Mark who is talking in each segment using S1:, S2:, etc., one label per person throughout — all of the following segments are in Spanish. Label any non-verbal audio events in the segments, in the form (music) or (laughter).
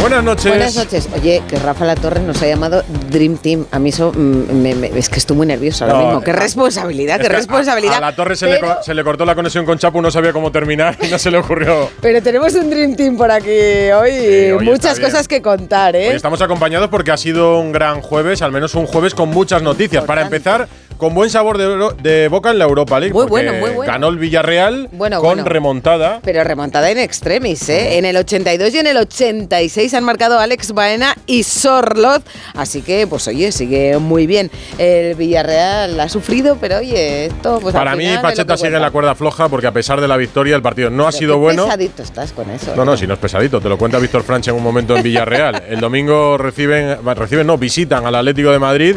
S1: Buenas noches.
S2: Buenas noches. Oye, que Rafa La Torre nos ha llamado Dream Team. A mí eso mm, me- me- es que estoy muy nervioso ahora
S1: No,
S2: mismo. Qué
S1: es-
S2: responsabilidad,
S1: Es
S2: qué
S1: que a-
S2: responsabilidad.
S1: A, la torre se, le,
S2: Pero-
S1: co- se le cortó la conexión con Chapu, no sabía cómo terminar y no se le ocurrió.
S2: Pero tenemos un Dream Team por aquí hoy
S1: Sí,
S2: muchas cosas que contar, ¿eh?
S1: Hoy estamos acompañados porque ha sido un gran jueves, al menos un jueves con muchas noticias. Para empezar, con buen sabor de, boca en la Europa League.
S2: Muy bueno, muy bueno.
S1: Ganó el Villarreal
S2: Bueno,
S1: con
S2: bueno.
S1: remontada.
S2: Pero remontada en extremis, ¿eh? En el 82 y en el 86 han marcado Alex Baena y Sorloz. Así que, pues oye, sigue muy bien. El Villarreal ha sufrido, pero oye, esto pues al
S1: Para mí,
S2: final lo
S1: Pacheta sigue en la cuerda floja porque a pesar de la victoria, el partido no ha sido bueno.
S2: pesadito estás con eso.
S1: No,
S2: ¿eh?
S1: no, si no es pesadito, te lo cuenta Víctor Franch en un momento en Villarreal. El domingo reciben, reciben, no, visitan al Atlético de Madrid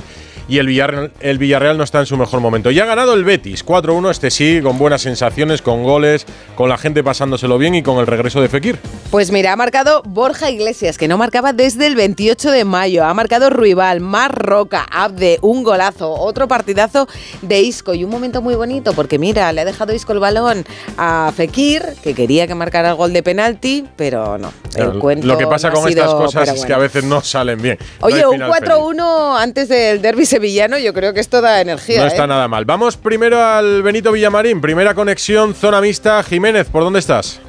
S1: y el Villarreal, el Villarreal no está en su mejor momento. Ya ha ganado el Betis, 4-1, este sí, con buenas sensaciones, con goles, con la gente pasándoselo bien y con el regreso de Fekir.
S2: Pues mira, ha marcado Borja Iglesias, que no marcaba desde el 28 de mayo. Ha marcado Ruibal, Mar Roca, Abde, un golazo, otro partidazo de Isco y un momento muy bonito, porque mira, le ha dejado Isco el balón a Fekir, que quería que marcara el gol de penalti, pero no. El cuento
S1: lo que pasa
S2: no
S1: con
S2: sido-
S1: estas cosas es que a veces no salen bien.
S2: Oye, un
S1: final feliz.
S2: 4-1 antes del derby sevillano, yo creo que esto da energía.
S1: No
S2: ¿eh?
S1: está nada mal. Vamos primero al Benito Villamarín, primera conexión, zona mixta. Jiménez, ¿por dónde estás?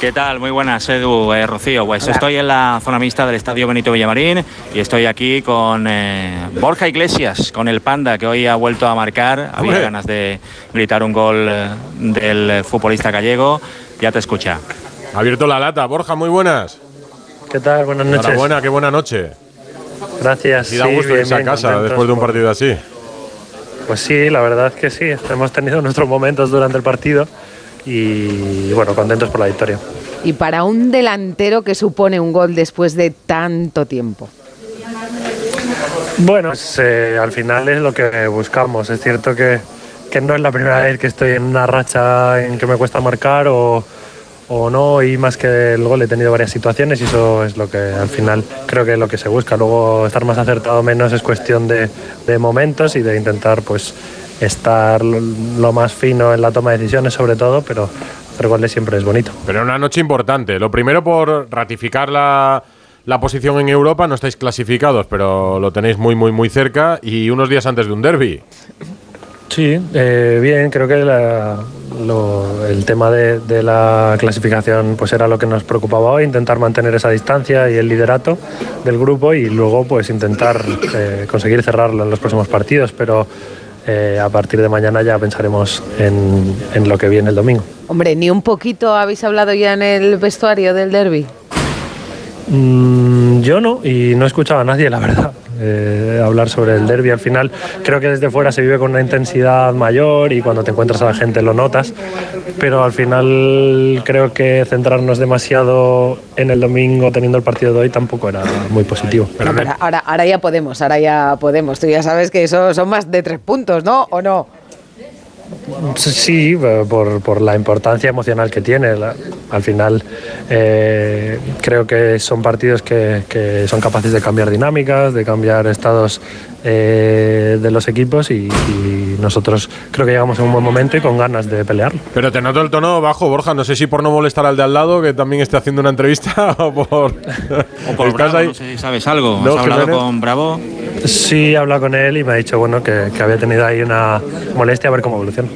S3: ¿Qué tal? Muy buenas, Edu, eh, Rocío. Pues estoy en la zona mixta del Estadio Benito Villamarín y estoy aquí con eh, Borja Iglesias, con el Panda, que hoy ha vuelto a marcar. Había
S1: Hombre.
S3: ganas de gritar un gol eh, del eh, futbolista gallego. Ya te escucha.
S1: Ha abierto la lata. Borja, muy buenas.
S4: ¿Qué tal? Buenas noches.
S1: Enhorabuena, qué buena noche.
S4: Gracias.
S1: Y da
S4: Sí,
S1: gusto
S4: bien,
S1: irse a casa
S4: contentos
S1: después de un partido así.
S4: Pues sí, la verdad es que sí. Hemos tenido (laughs) nuestros momentos durante el partido y bueno, contentos por la victoria.
S2: Y para un delantero que supone un gol después de tanto tiempo.
S4: Bueno, pues, eh, al final es lo que buscamos. Es cierto que, que no es la primera vez que estoy en una racha en que me cuesta marcar o, o no, y más que el gol he tenido varias situaciones y eso es lo que al final creo que es lo que se busca. Luego estar más acertado o menos es cuestión de, momentos y de intentar pues estar lo, más fino en la toma de decisiones sobre todo, pero hacer goles siempre es bonito.
S1: Pero una noche importante. Lo primero por ratificar la, la posición en Europa. No estáis clasificados, pero lo tenéis muy, muy, muy cerca. Y unos días antes de un derby.
S4: Sí, eh, bien, creo que la- lo- el tema de, de la clasificación pues era lo que nos preocupaba hoy, intentar mantener esa distancia y el liderato del grupo y luego pues intentar eh, conseguir cerrarlo en los próximos partidos, pero eh, a partir de mañana ya pensaremos en, en lo que viene el domingo.
S2: Hombre, ni un poquito habéis hablado ya en el vestuario del derby.
S4: Mm, yo no, y no he escuchado a nadie, la verdad, eh, hablar sobre el derby. Al final, creo que desde fuera se vive con una intensidad mayor y cuando te encuentras a la gente lo notas, pero al final creo que centrarnos demasiado en el domingo teniendo el partido de hoy tampoco era muy positivo.
S2: No, pero ahora, ahora ya podemos, ahora ya podemos. Tú ya sabes que eso son más de tres puntos, ¿no? ¿O no?
S4: Sí, eh, por, por la importancia emocional que tiene. Al final eh, creo que son partidos que, que son capaces de cambiar dinámicas, de cambiar estados eh, de los equipos y, y nosotros creo que llegamos en un buen momento y con ganas de pelear.
S1: Pero te noto el tono bajo, Borja. No sé si por no molestar al de al lado, que también esté haciendo una entrevista, (laughs) o por.
S3: O por
S1: ¿Estás
S3: Bravo,
S1: ahí?
S3: no sé si sabes algo.
S1: No,
S3: ¿Has hablado
S1: Jiménez.
S3: con Bravo?
S4: Sí, he hablado con él y me ha dicho bueno que, que había tenido ahí una molestia a ver cómo evoluciona.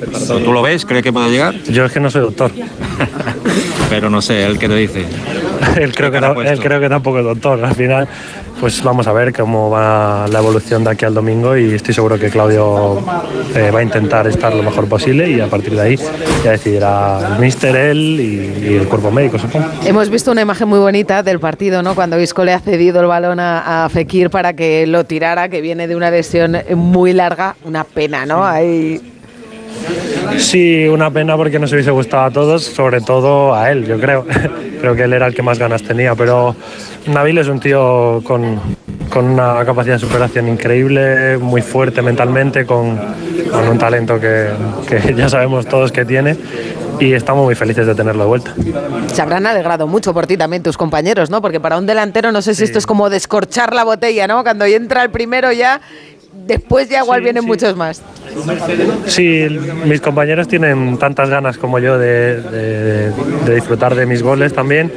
S3: ¿Tú lo ves? ¿Cree que puede llegar?
S4: Yo es que no soy doctor. (laughs)
S3: Pero no sé, ¿el qué te dice? (laughs)
S4: él, creo que él creo que tampoco es doctor. Al final, pues vamos a ver cómo va la evolución de aquí al domingo y estoy seguro que Claudio eh, va a intentar estar lo mejor posible y a partir de ahí ya decidirá el míster, él y, y el cuerpo médico, supongo.
S2: Hemos visto una imagen muy bonita del partido, ¿no? Cuando Isco le ha cedido el balón a, a Fekir para que lo tirara, que viene de una lesión muy larga. Una pena, ¿no? Ahí
S4: Sí, una pena porque nos hubiese gustado a todos, sobre todo a él, yo creo. (laughs) creo que él era el que más ganas tenía, pero Nabil es un tío con, con una capacidad de superación increíble, muy fuerte mentalmente, con, con un talento que, que (laughs) ya sabemos todos que tiene y estamos muy felices de tenerlo de vuelta.
S2: Se habrán alegrado mucho por ti también tus compañeros, ¿no? Porque para un delantero no sé si esto es como descorchar la botella, ¿no? Cuando entra el primero ya, después igual
S4: Sí,
S2: vienen
S4: sí.
S2: muchos más.
S4: Sí, mis compañeros tienen tantas ganas como yo de, de- de disfrutar de mis goles también,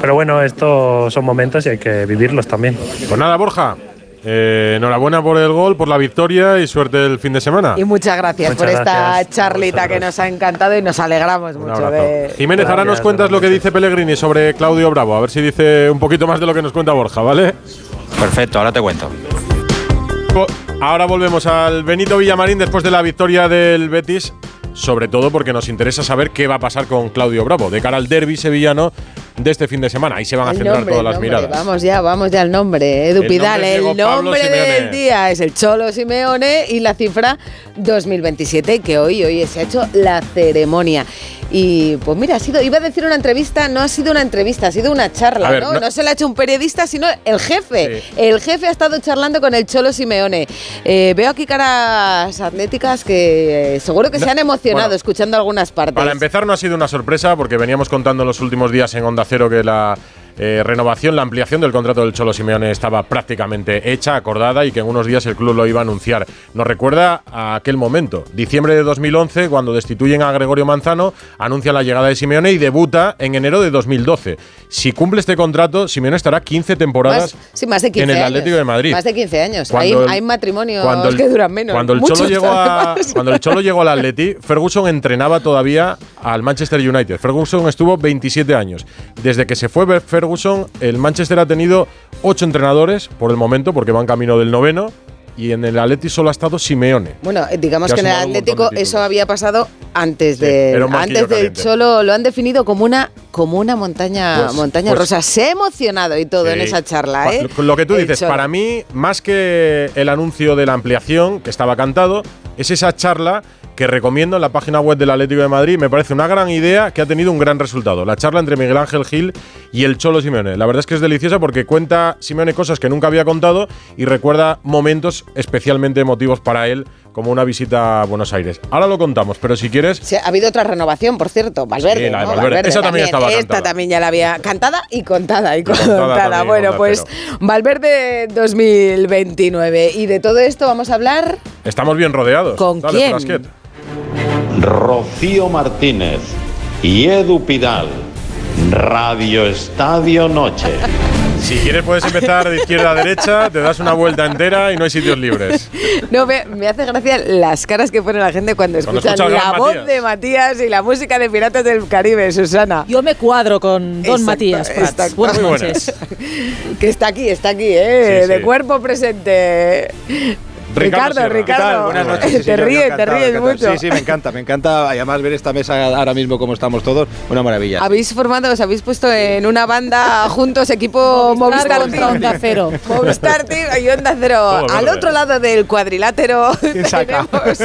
S4: pero bueno, estos son momentos y hay que vivirlos también.
S1: Pues nada, Borja. eh, enhorabuena por el gol, por la victoria y suerte el fin de semana.
S2: Y muchas gracias
S4: Muchas
S2: por esta
S4: gracias
S2: charlita que nos ha encantado y nos alegramos
S1: Un
S2: mucho de...
S1: Jiménez, ahora nos
S4: Gracias,
S1: cuentas lo que dice Pellegrini sobre Claudio Bravo. A ver si dice un poquito más de lo que nos cuenta Borja, ¿vale?
S3: Perfecto, ahora te cuento.
S1: Co- Ahora volvemos al Benito Villamarín después de la victoria del Betis, sobre todo porque nos interesa saber qué va a pasar con Claudio Bravo de cara al derby sevillano de este fin de semana. Ahí se van a centrar
S2: nombre,
S1: todas las
S2: nombre,
S1: miradas.
S2: Vamos ya, vamos ya al nombre. Edu
S1: El
S2: Pidal,
S1: nombre
S2: el nombre del día es el Cholo Simeone y la cifra 2027, que hoy, hoy se ha hecho la ceremonia. Y pues mira, ha sido, iba a decir una entrevista, no ha sido una entrevista, ha sido una charla,
S1: ver,
S2: ¿no?
S1: no-
S2: ¿no? se la ha hecho un periodista, sino el jefe.
S1: Sí.
S2: El jefe ha estado charlando con el Cholo Simeone. Eh, veo aquí caras atléticas que eh, seguro que
S1: No,
S2: se han emocionado
S1: bueno,
S2: escuchando algunas partes.
S1: Para empezar, no ha sido una sorpresa porque veníamos contando en los últimos días en Onda Cero que la eh, renovación, la ampliación del contrato del Cholo Simeone estaba prácticamente hecha, acordada y que en unos días el club lo iba a anunciar. Nos recuerda a aquel momento, diciembre de 2011, cuando destituyen a Gregorio Manzano, anuncia la llegada de Simeone y debuta en enero de 2012. Si cumple este contrato, Simeone estará 15 temporadas
S2: Más, sí, más de 15
S1: en el
S2: años.
S1: Atlético de Madrid.
S2: Más de 15 años.
S1: Cuando
S2: hay,
S1: el-
S2: hay matrimonios
S1: cuando el-
S2: que duran menos.
S1: Cuando el, Cholo llegó a- (laughs) cuando el Cholo llegó al Atleti, Ferguson entrenaba todavía al Manchester United. Ferguson estuvo 27 años. Desde que se fue Ferguson, el Manchester ha tenido 8 entrenadores por el momento, porque van camino del noveno. Y en el Atleti solo ha estado Simeone.
S2: Bueno, eh, digamos
S1: Que
S2: en el Atlético eso había pasado antes
S1: Sí,
S2: de antes del. Cholo lo han definido como una como una montaña
S1: Pues-
S2: montaña
S1: pues-
S2: rosa. Se ha emocionado y todo en esa charla,
S1: Pa-
S2: ¿eh?
S1: Lo, lo que tú
S2: El
S1: dices,
S2: Cholo.
S1: para mí, más que el anuncio de la ampliación, que estaba cantado, es esa charla que recomiendo en la página web del Atlético de Madrid. Me parece una gran idea que ha tenido un gran resultado. La charla entre Miguel Ángel Gil y el Cholo Simeone. La verdad es que es deliciosa porque cuenta Simeone cosas que nunca había contado y recuerda momentos especialmente emotivos para él, como una visita a Buenos Aires. Ahora lo contamos, pero si quieres,
S2: Sí, ha habido otra renovación, por cierto, Valverde.
S1: Sí, la de
S2: ¿no?
S1: Valverde. Esa también estaba
S2: Esta
S1: cantada.
S2: también ya la había cantada y contada y,
S1: contada
S2: contada.
S1: también,
S2: bueno, pues
S1: Cero.
S2: Valverde 2029 y de todo esto vamos a hablar
S1: estamos bien rodeados.
S2: ¿Con
S1: Dale,
S2: quién?
S1: Frasquet.
S5: Rocío Martínez y Edu Pidal. Radio Estadio Noche.
S1: Si quieres puedes empezar de izquierda a derecha, te das una vuelta entera y no hay sitios libres. (laughs)
S2: No, me, me hace gracia las caras que pone la gente cuando
S1: Cuando
S2: escuchan
S1: escucha
S2: la voz
S1: Matías.
S2: de Matías y la música de Piratas del Caribe, Susana.
S6: Yo me cuadro con Don
S2: Exacto,
S6: Matías Prats.
S2: exacto.
S6: Buenas noches.
S2: Que está aquí, está aquí, ¿eh?
S1: Sí, sí.
S2: De cuerpo presente.
S1: Ricardo
S2: Ricardo.
S7: Buenas noches. sí, (laughs)
S2: te ríes, te ríes mucho.
S7: Sí, sí, me encanta, me encanta. Y además ver esta mesa ahora mismo como estamos todos, una maravilla.
S2: Habéis formado, os habéis puesto en una banda juntos, equipo
S6: Movistar
S2: Movistar, Team.
S6: Onda Cero. (laughs)
S2: Movistar Team y Onda Cero.
S1: Todo
S2: Al otro lado del cuadrilátero (laughs)
S7: saca?
S2: tenemos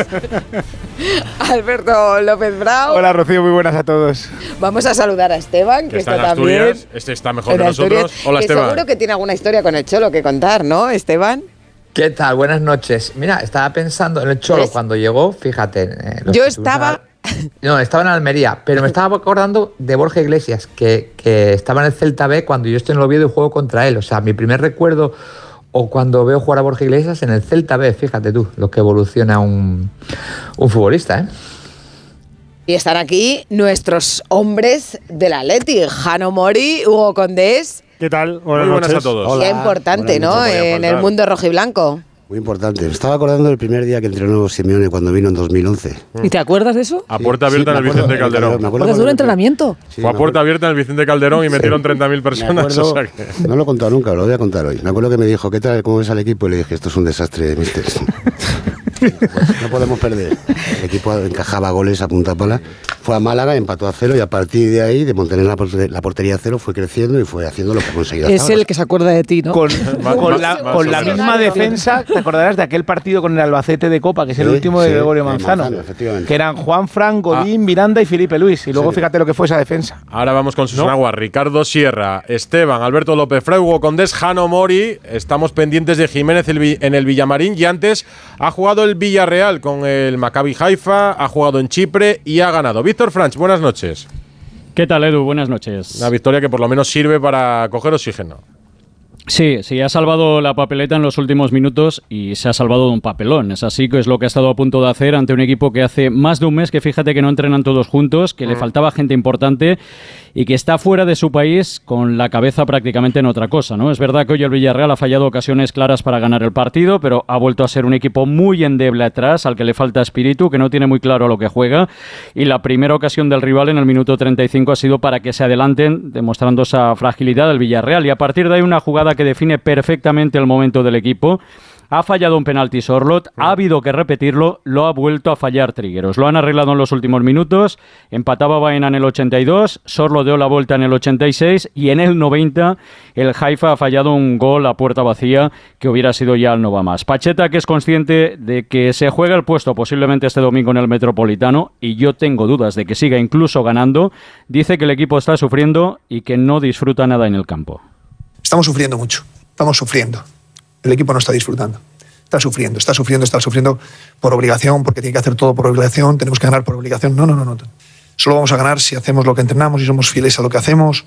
S2: Alberto López Bravo.
S7: Hola Rocío, muy buenas a todos.
S2: Vamos a saludar a Esteban, que,
S1: Que está
S2: está,
S1: en
S2: también.
S1: Este está mejor que nosotros.
S2: Asturias,
S1: Hola
S2: que
S1: Esteban.
S2: Seguro que tiene alguna historia con el Cholo que contar, ¿no, Esteban?
S8: ¿Qué tal? Buenas noches. Mira, estaba pensando en el Cholo
S2: ¿Ves?
S8: cuando llegó, fíjate. eh,
S2: Yo estaba-
S8: No, estaba en Almería, pero me estaba acordando de Borja Iglesias, que, que estaba en el Celta B cuando yo estoy en el Oviedo y juego contra él. O sea, mi primer recuerdo o cuando veo jugar a Borja Iglesias en el Celta B, fíjate tú, lo que evoluciona un, un futbolista, ¿eh?
S2: Y están aquí nuestros hombres del Atleti, Jano Mori, Hugo Condés.
S4: ¿Qué tal?
S1: Muy buenas a todos.
S9: Hola,
S2: Qué importante,
S9: buenas
S2: ¿no? En el mundo rojiblanco.
S9: Muy importante. Me estaba acordando del primer día que entrenó Simeone cuando vino en 2011.
S6: ¿Y te acuerdas de eso?
S1: A puerta abierta
S9: Sí,
S1: en el
S9: me acuerdo,
S1: Vicente
S9: me acuerdo,
S1: Calderón.
S9: me acuerdo
S6: Porque es un entrenamiento.
S9: Sí,
S1: Fue a
S9: me
S1: puerta
S9: acuerdo-
S1: abierta en el Vicente Calderón y metieron 30.000
S9: me
S1: personas. (laughs)
S9: acuerdo-
S1: o sea que-
S9: No lo he contado nunca, lo voy a contar hoy. Me acuerdo que me dijo, ¿qué tal? ¿Cómo ves al equipo? Y le dije, esto es un desastre, mister. (laughs) no podemos perder. El equipo encajaba goles a punta pala. Fue a Málaga, empató a cero y a partir de ahí, de mantener la, porte- la portería a cero, fue creciendo y fue haciendo lo que ha conseguido.
S6: Es
S9: hasta
S6: el
S9: ahora.
S6: que se acuerda de ti, ¿no?
S7: Con, (laughs) con la, con la misma defensa, te acordarás de aquel partido con el Albacete de Copa, que es el
S9: Sí,
S7: último de
S9: sí,
S7: Gregorio Manzano,
S9: Manzano, efectivamente.
S7: que eran Juan Fran, Godín, Miranda y Felipe Luis. Y luego
S9: Sí.
S7: fíjate lo que fue esa defensa.
S1: Ahora vamos con Susana Agua, Ricardo Sierra, Esteban, Alberto López Freugo, Condés, Jano Mori. Estamos pendientes de Jiménez en el Villamarín y antes ha jugado el Villarreal con el Maccabi Haifa, ha jugado en Chipre y ha ganado. Víctor Franch, buenas noches.
S10: ¿Qué tal, Edu? Buenas noches.
S1: Una victoria que por lo menos sirve para coger oxígeno.
S10: Sí, sí, ha salvado la papeleta en los últimos minutos y se ha salvado de un papelón. Es así que es lo que ha estado a punto de hacer ante un equipo que hace más de un mes que fíjate que no entrenan todos juntos, que le faltaba gente importante y que está fuera de su país con la cabeza prácticamente en otra cosa, ¿no? Es verdad que hoy el Villarreal ha fallado ocasiones claras para ganar el partido, pero ha vuelto a ser un equipo muy endeble atrás, al que le falta espíritu, que no tiene muy claro a lo que juega y la primera ocasión del rival en el minuto 35 ha sido para que se adelanten, demostrando esa fragilidad del Villarreal y a partir de ahí una jugada que define perfectamente el momento del equipo. Ha fallado un penalti Sorlot, ha habido que repetirlo, lo ha vuelto a fallar Trigueros. Lo han arreglado en los últimos minutos, empataba Baena en el 82, Sorlot dio la vuelta en el 86 y en el 90 el Haifa ha fallado un gol a puerta vacía que hubiera sido ya el no va más. Pacheta que es consciente de que se juega el puesto posiblemente este domingo en el Metropolitano y yo tengo dudas de que siga incluso ganando, dice que el equipo está sufriendo y que no disfruta nada en el campo.
S11: Estamos sufriendo mucho, estamos sufriendo. El equipo no está disfrutando. Está sufriendo, está sufriendo, está sufriendo por obligación, porque tiene que hacer todo por obligación, tenemos que ganar por obligación. No, no, no, no. Solo vamos a ganar si hacemos lo que entrenamos y somos fieles a lo que hacemos.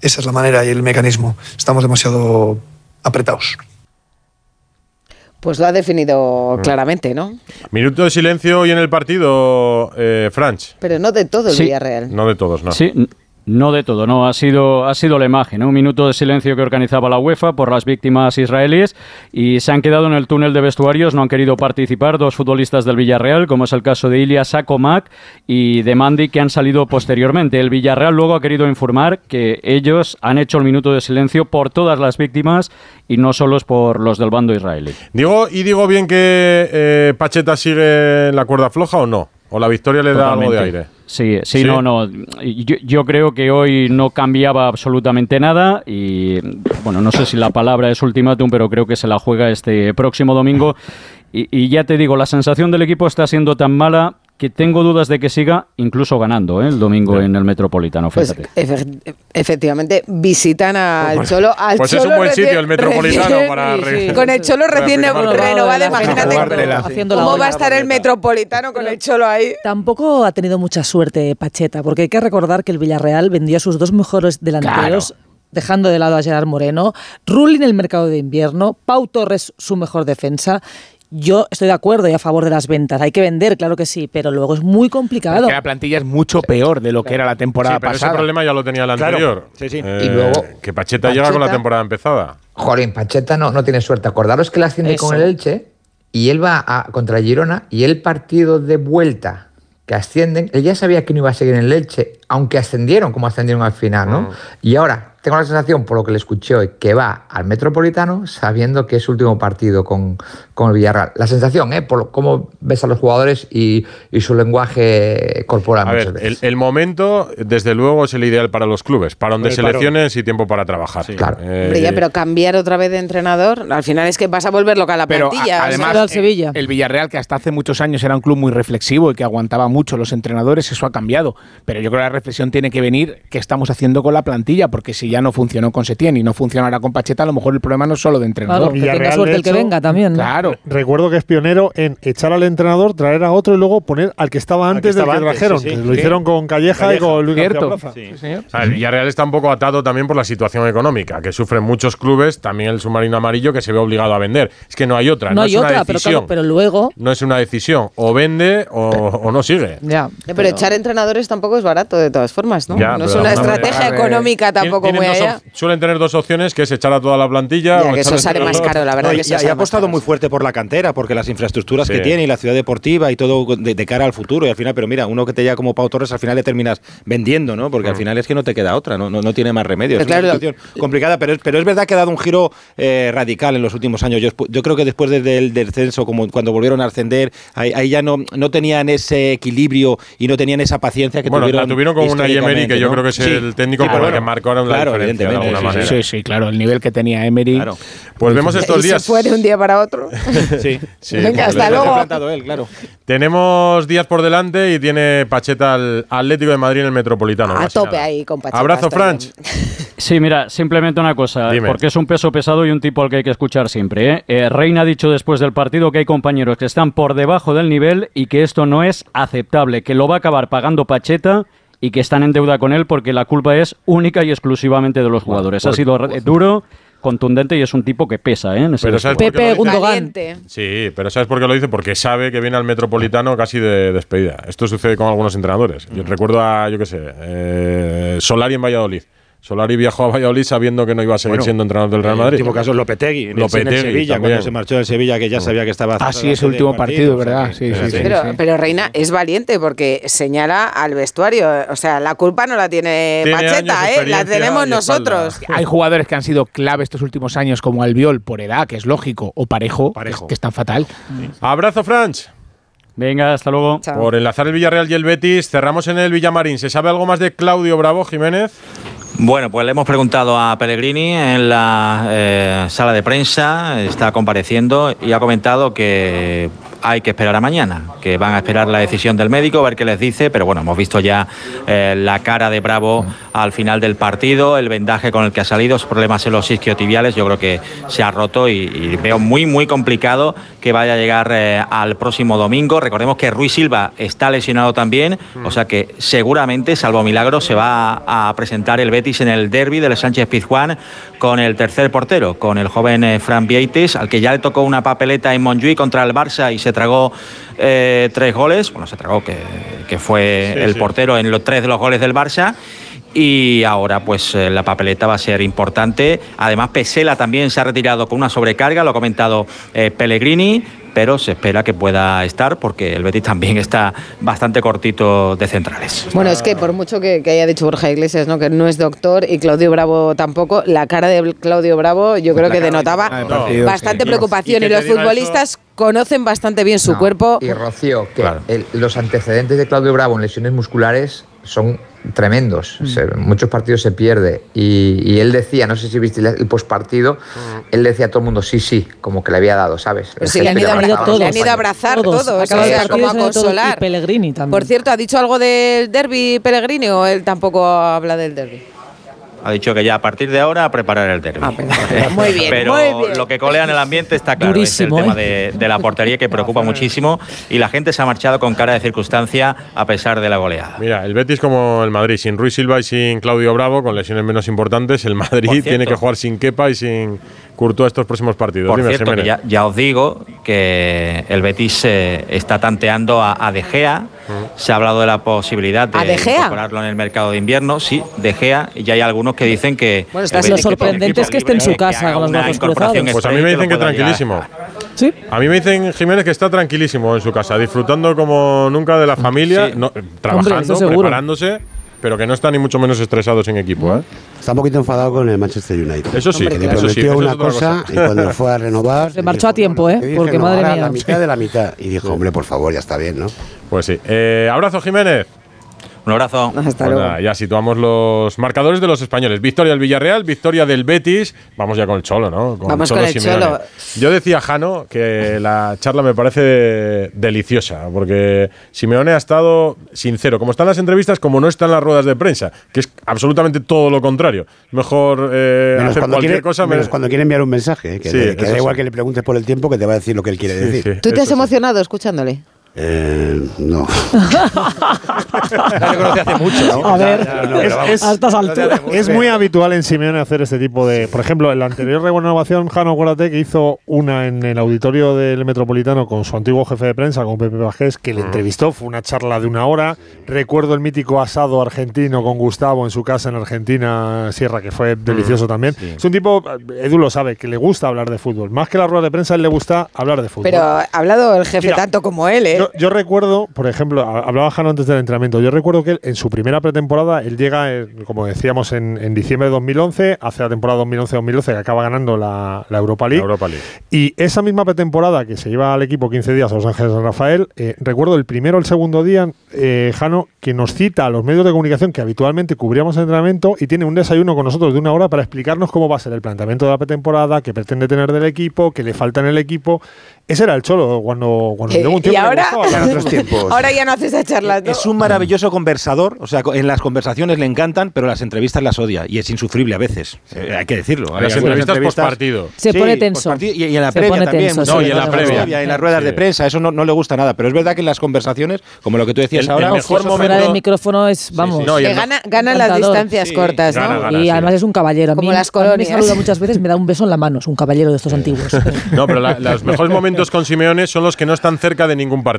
S11: Esa es la manera y el mecanismo. Estamos demasiado apretados.
S2: Pues lo ha definido claramente, ¿no?
S1: Minuto de silencio hoy en el partido, eh, Franch.
S2: Pero no de todo el
S10: Sí.
S2: Villarreal.
S1: No de todos, no.
S10: Sí, no de todo, no. Ha sido, ha sido la imagen, ¿no? un minuto de silencio que organizaba la UEFA por las víctimas israelíes y se han quedado en el túnel de vestuarios, no han querido participar dos futbolistas del Villarreal, como es el caso de Ilya Sakomak y de Mandi, que han salido posteriormente. El Villarreal luego ha querido informar que ellos han hecho el minuto de silencio por todas las víctimas y no solo es por los del bando israelí.
S1: Digo, ¿Y digo bien que eh, Pacheta sigue en la cuerda floja o no? ¿O la victoria le da algo de aire?
S10: Sí, sí,
S1: ¿Sí?
S10: no, no. Yo, yo creo que hoy no cambiaba absolutamente nada y, bueno, no sé si la palabra es ultimátum, pero creo que se la juega este próximo domingo. Y, y ya te digo, la sensación del equipo está siendo tan mala que tengo dudas de que siga incluso ganando ¿eh? el domingo en el Metropolitano,
S2: Pues
S10: fíjate.
S2: efe- efectivamente visitan al
S1: Pues-
S2: Cholo. Al
S1: pues es
S2: Cholo
S1: un buen
S2: recién-
S1: sitio el Metropolitano
S2: recién-
S1: para re-
S2: Con el Cholo recién renovado, imagínate cómo va a estar el Metropolitano con el Cholo ahí.
S6: Tampoco ha tenido mucha suerte Pacheta, porque hay que recordar que el Villarreal vendió a sus dos mejores delanteros. Dejando de lado a Gerard Moreno, Rulli en el mercado de invierno, Pau Torres su mejor defensa. Yo estoy de acuerdo y a favor de las ventas. Hay que vender, claro que sí, pero luego es muy complicado.
S12: Es que la plantilla es mucho peor de lo que era la temporada
S1: Sí, pero
S12: pasada.
S1: ese problema ya lo tenía el
S12: Claro.
S1: anterior.
S12: Sí, sí.
S1: Eh,
S8: Y luego-
S1: que Pacheta, llega con la temporada empezada.
S8: Jolín, Pacheta no, no tiene suerte. Acordaros que la asciende
S6: Eso.
S8: con el Elche y él va a, contra Girona y el partido de vuelta que ascienden, él ya sabía que no iba a seguir en el Elche, aunque ascendieron como ascendieron al final, ¿no? Y ahora tengo la sensación, por lo que le escuché hoy, que va al Metropolitano sabiendo que es su último partido con, con el Villarreal. La sensación, ¿eh? Por cómo ves a los jugadores y, y su lenguaje corporal
S1: A ver,
S8: veces.
S1: el, el momento, desde luego, es el ideal para los clubes. Parón de
S12: El parón.
S1: selecciones y tiempo para trabajar.
S8: Claro.
S1: Eh,
S2: ya, pero cambiar otra vez de entrenador, al final es que vas a volver loca a la
S12: Pero
S2: plantilla.
S12: a-
S2: o
S12: además,
S2: sea,
S6: Sevilla.
S12: El Villarreal, que hasta hace muchos años era un club muy reflexivo y que aguantaba mucho los entrenadores, eso ha cambiado. Pero yo creo que la reflexión tiene que venir qué estamos haciendo con la plantilla, porque si ya no funcionó con Setién y no funcionará con Pacheta, a lo mejor el problema no es solo de entrenador.
S6: Claro, que tenga suerte el que venga también. ¿no?
S12: Claro.
S13: Recuerdo que es pionero en echar al entrenador, traer a otro y luego poner al que estaba antes del que trajeron.
S14: sí, sí.
S13: que lo hicieron con Calleja, y con Luis García
S12: Cierto.
S13: Plaza.
S12: Sí, señor.
S1: O sea, el Villarreal está un poco atado también por la situación económica, que sufren muchos clubes, también el submarino amarillo, que se ve obligado a vender. Es que no hay otra, no,
S6: No hay
S1: es una
S6: otra, pero, claro, pero luego.
S1: No es una decisión, o vende o, o no sigue.
S6: Ya,
S2: pero, echar entrenadores tampoco es barato de todas formas, ¿no?
S1: Ya,
S2: no es una estrategia económica tampoco Allá.
S1: suelen tener dos opciones, que es echar a toda la plantilla.
S2: Ya,
S1: o
S2: que eso
S1: al
S2: sale más caro, la verdad
S14: No,
S2: que
S14: y, ha apostado
S2: caro.
S14: muy fuerte por la cantera, porque las infraestructuras
S1: Sí.
S14: que tiene y la ciudad deportiva y todo de, de cara al futuro. Y al final, pero mira, uno que te llega como Pau Torres, al final le terminas vendiendo, ¿no? Porque al
S1: Mm.
S14: final es que no te queda otra, no, no, no tiene más remedio.
S2: Pero
S14: es una
S2: claro,
S14: situación complicada, pero es, pero es verdad que ha dado un giro eh, radical en los últimos años. Yo, yo creo que después desde el descenso, como cuando volvieron a ascender, ahí, ahí ya no, no tenían ese equilibrio y no tenían esa paciencia que
S1: Bueno, la
S14: tuvieron.
S1: tuvieron con una Emery,
S14: históricamente,
S1: que yo
S14: ¿no?
S1: creo que es
S14: Sí.
S1: el técnico
S14: pero
S1: el que
S14: bueno,
S1: marcaron la
S14: claro,
S1: diferencia de
S14: evidentemente,
S1: alguna
S14: sí, sí,
S1: manera.
S12: Sí, sí, claro, el nivel que tenía Emery.
S14: Claro.
S1: Pues vemos estos
S2: y
S1: días.
S2: se fue de un día para otro. (laughs)
S14: Sí.
S1: Sí,
S2: Venga, hasta luego.
S14: Él, claro.
S1: Tenemos días por delante y tiene Pacheta al Atlético de Madrid en el Metropolitano.
S2: A tope
S1: nada.
S2: ahí con Pacheta.
S1: Abrazo, Franch. (laughs)
S10: Sí, mira, simplemente una cosa,
S1: Dime.
S10: porque es un peso pesado y un tipo al que hay que escuchar siempre. ¿eh? Eh, Reina ha dicho después del partido que hay compañeros que están por debajo del nivel y que esto no es aceptable, que lo va a acabar pagando Pacheta y que están en deuda con él porque la culpa es única y exclusivamente de los jugadores. Ha
S1: por-
S10: sido re- duro, contundente y es un tipo que pesa. ¿eh? en ese
S1: Pero ¿sabes
S10: vestuario.
S1: por qué lo dice?
S2: Caliente.
S1: Sí, pero ¿sabes por qué lo dice? Porque sabe que viene al Metropolitano casi de despedida. Esto sucede con algunos entrenadores. Yo recuerdo a, yo qué sé, eh, Solari en Valladolid. Solari viajó a Valladolid sabiendo que no iba a seguir
S14: Bueno,
S1: siendo entrenador del Real
S14: El
S1: Madrid.
S14: último caso es Lopetegui, en el- en el
S1: Lopetegui
S14: Sevilla,
S1: también.
S14: cuando se marchó del Sevilla, que ya sabía que estaba...
S12: Ah, sí, ese último partido, ¿verdad? Sí, sí, sí.
S2: Pero, pero Reina es valiente porque señala al vestuario. O sea, la culpa no la tiene,
S12: Tiene
S2: Pacheta, ¿eh? La tenemos nosotros. (laughs)
S12: Hay jugadores que han sido clave estos últimos años, como Albiol, por edad, que es lógico, o Parejo, que- Que, están fatal.
S1: Abrazo, Franz.
S10: Venga, hasta luego.
S1: Por enlazar el Villarreal y el Betis, cerramos en el Villamarín. ¿Se sabe algo más de Claudio Bravo Jiménez?
S3: Bueno, pues le hemos preguntado a Pellegrini en la eh, sala de prensa, está compareciendo y ha comentado que hay que esperar a mañana, que van a esperar la decisión del médico, a ver qué les dice, pero bueno, hemos visto ya eh, la cara de Bravo al final del partido, el vendaje con el que ha salido, los problemas en los isquiotibiales, yo creo que se ha roto y, veo muy, muy complicado que vaya a llegar eh, al próximo domingo. Recordemos que Ruiz Silva está lesionado también, o sea que seguramente, salvo milagro, se va a presentar el Betis en el derby del Sánchez Pizjuán con el tercer portero, con el joven eh, Fran Vieites, al que ya le tocó una papeleta en Montjuic contra el Barça y se tragó eh, tres goles, bueno, se tragó que, que fue
S15: Sí,
S3: el
S15: sí.
S3: portero en los tres de los goles del Barça. Y ahora, pues eh, la papeleta va a ser importante. Además, Pesela también se ha retirado con una sobrecarga, lo ha comentado eh, Pellegrini, pero se espera que pueda estar porque el Betis también está bastante cortito de centrales.
S2: Bueno, es que por mucho que, que haya dicho Borja Iglesias, ¿no? que no es doctor y Claudio Bravo tampoco, la cara de Claudio Bravo yo creo
S8: La
S2: que denotaba
S8: de partido,
S2: bastante
S8: sí.
S2: preocupación
S8: Y
S2: los futbolistas conocen bastante bien su
S8: No,
S2: cuerpo.
S8: Y Rocío, que el- los antecedentes de Claudio Bravo en lesiones musculares son tremendos. Se- muchos partidos se pierde. Y, y él decía, no sé si viste el, postpartido, él decía a todo el mundo, sí, sí, como que le había dado, ¿sabes?
S2: Pero si le han, ido a abrazar, le han ido a abrazar todos, o
S6: Acaba de
S2: como a consolar.
S6: Y Pellegrini también.
S2: Por cierto, ¿ha dicho algo del derby Pellegrini o él tampoco habla del derby?
S3: Ha dicho que ya a partir de ahora a preparar el derby.
S2: Muy (laughs) bien,
S3: Pero
S2: muy bien.
S3: lo que colea en el ambiente está claro,
S6: Durísimo,
S3: es el tema
S6: ¿eh?
S3: de, de la portería que preocupa muchísimo y la gente se ha marchado con cara de circunstancia a pesar de la goleada.
S1: Mira, el Betis como el Madrid, sin Ruiz Silva y sin Claudio Bravo, con lesiones menos importantes, el Madrid
S3: cierto.
S1: tiene que jugar sin Kepa y sin Courtois estos próximos partidos.
S3: Por
S1: Dime,
S3: cierto, que ya, ya os digo que el Betis eh, está tanteando a, a De Gea. Se ha hablado de la posibilidad
S2: ¿A
S3: de, incorporarlo en el mercado de invierno. Sí, De Gea. Y ya hay algunos que dicen que.
S6: Bueno, está lo sorprendente es que esté en su casa con los brazos cruzados.
S1: Pues a mí me dicen que tranquilísimo.
S6: Sí.
S1: A mí me dicen, Jiménez, que está tranquilísimo en su casa, disfrutando como nunca de la familia, no, trabajando, preparándose, pero que no está ni mucho menos estresado sin equipo. ¿eh?
S9: Está un poquito enfadado con el Manchester United.
S1: Eso sí,
S9: Que le
S1: eso sí,
S9: prometió
S1: eso es
S9: una cosa,
S1: cosa.
S9: y cuando fue a renovar. (laughs)
S6: Se marchó a tiempo, ¿eh?
S9: dije,
S6: Porque
S9: no,
S6: madre
S9: ahora
S6: mía.
S9: La mitad de la mitad. Y dijo, hombre, por favor, ya está bien, ¿no?
S1: Pues sí. Eh, abrazo, Jiménez.
S3: Un abrazo.
S2: Hasta
S1: Pues
S2: luego.
S1: nada, ya situamos los marcadores de los españoles. Victoria del Villarreal, victoria del Betis. Vamos ya con el Cholo, ¿no?
S2: Vamos con el
S1: Simeone.
S2: Cholo.
S1: Yo decía, Jano, que la charla me parece deliciosa, porque Simeone ha estado sincero, como están las entrevistas, como no están las ruedas de prensa, que es absolutamente todo lo contrario. Mejor eh,
S9: Menos,
S1: hacer
S9: cuando
S1: cualquier
S9: quiere,
S1: cosa.
S9: menos
S1: me-
S9: cuando quiere enviar un mensaje. ¿eh? Que,
S1: Sí,
S9: le- que da igual
S1: sí.
S9: que le preguntes por el tiempo, que te va a decir lo que él quiere decir.
S2: ¿Tú te has emocionado escuchándole?
S9: Eh, no. (laughs)
S14: Conoce hace mucho, ¿no?
S13: A ver,
S14: no,
S13: es, es-
S6: A estas alturas.
S13: es muy habitual en Simeone hacer este tipo de. Por ejemplo, en la anterior renovación, Jano, acuérdate que hizo una en el auditorio del Metropolitano con su antiguo jefe de prensa, con Pepe Bajés, que le entrevistó. Fue una charla de una hora. Recuerdo el mítico asado argentino con Gustavo en su casa en Argentina, Sierra, que fue delicioso también. Es un tipo, Edu lo sabe, que le gusta hablar de fútbol. Más que la rueda de prensa, a él le gusta hablar de fútbol.
S2: Pero ha hablado el jefe
S13: Mira,
S2: tanto como él, ¿eh?
S13: Yo, yo recuerdo, por ejemplo, ha- hablaba Jano antes del entrenamiento. Yo recuerdo que él, en su primera pretemporada, él llega, eh, como decíamos, en, en diciembre de 2011, hace la temporada 2011-2012 que acaba ganando la, la Europa League.
S1: Europa League.
S13: Y esa misma pretemporada que se lleva al equipo 15 días a Los Ángeles de San Rafael, eh, recuerdo el primero o el segundo día, eh, Jano, que nos cita a los medios de comunicación que habitualmente cubríamos el entrenamiento y tiene un desayuno con nosotros de una hora para explicarnos cómo va a ser el planteamiento de la pretemporada, qué pretende tener del equipo, qué le falta en el equipo. Ese era el cholo cuando, cuando
S2: Eh,
S13: llegó un
S2: y
S13: que
S2: ahora, (laughs)
S14: otros tiempos.
S2: Ahora ya no haces esas charlas, ¿no?
S14: Es un maravilloso conversador, o sea, en las conversaciones le encantan, pero las entrevistas las odia y es insufrible a veces. Eh, hay que decirlo. Hay
S1: Las
S14: algunas
S1: entrevistas postpartido.
S6: Se pone tenso.
S14: Y, y en la
S6: Se
S14: previa también.
S6: tenso, sí,
S14: veces
S6: en la previa.
S14: En las ruedas de prensa, eso no, no le gusta nada. Pero es verdad que en las conversaciones, como lo que tú decías
S1: El-
S14: ahora,
S1: el mejor
S6: Fuera del micrófono es, vamos.
S1: No, y
S2: que gana, gana las distancias
S14: Sí,
S2: cortas, ¿no?
S1: gana, gana.
S6: y
S1: sí.
S6: además es un caballero.
S2: Como las colonias.
S6: me saluda muchas veces, me da un beso en la mano. Es un caballero de estos antiguos.
S1: No, pero los mejores momentos con Simeone son los que no están cerca de ningún partido,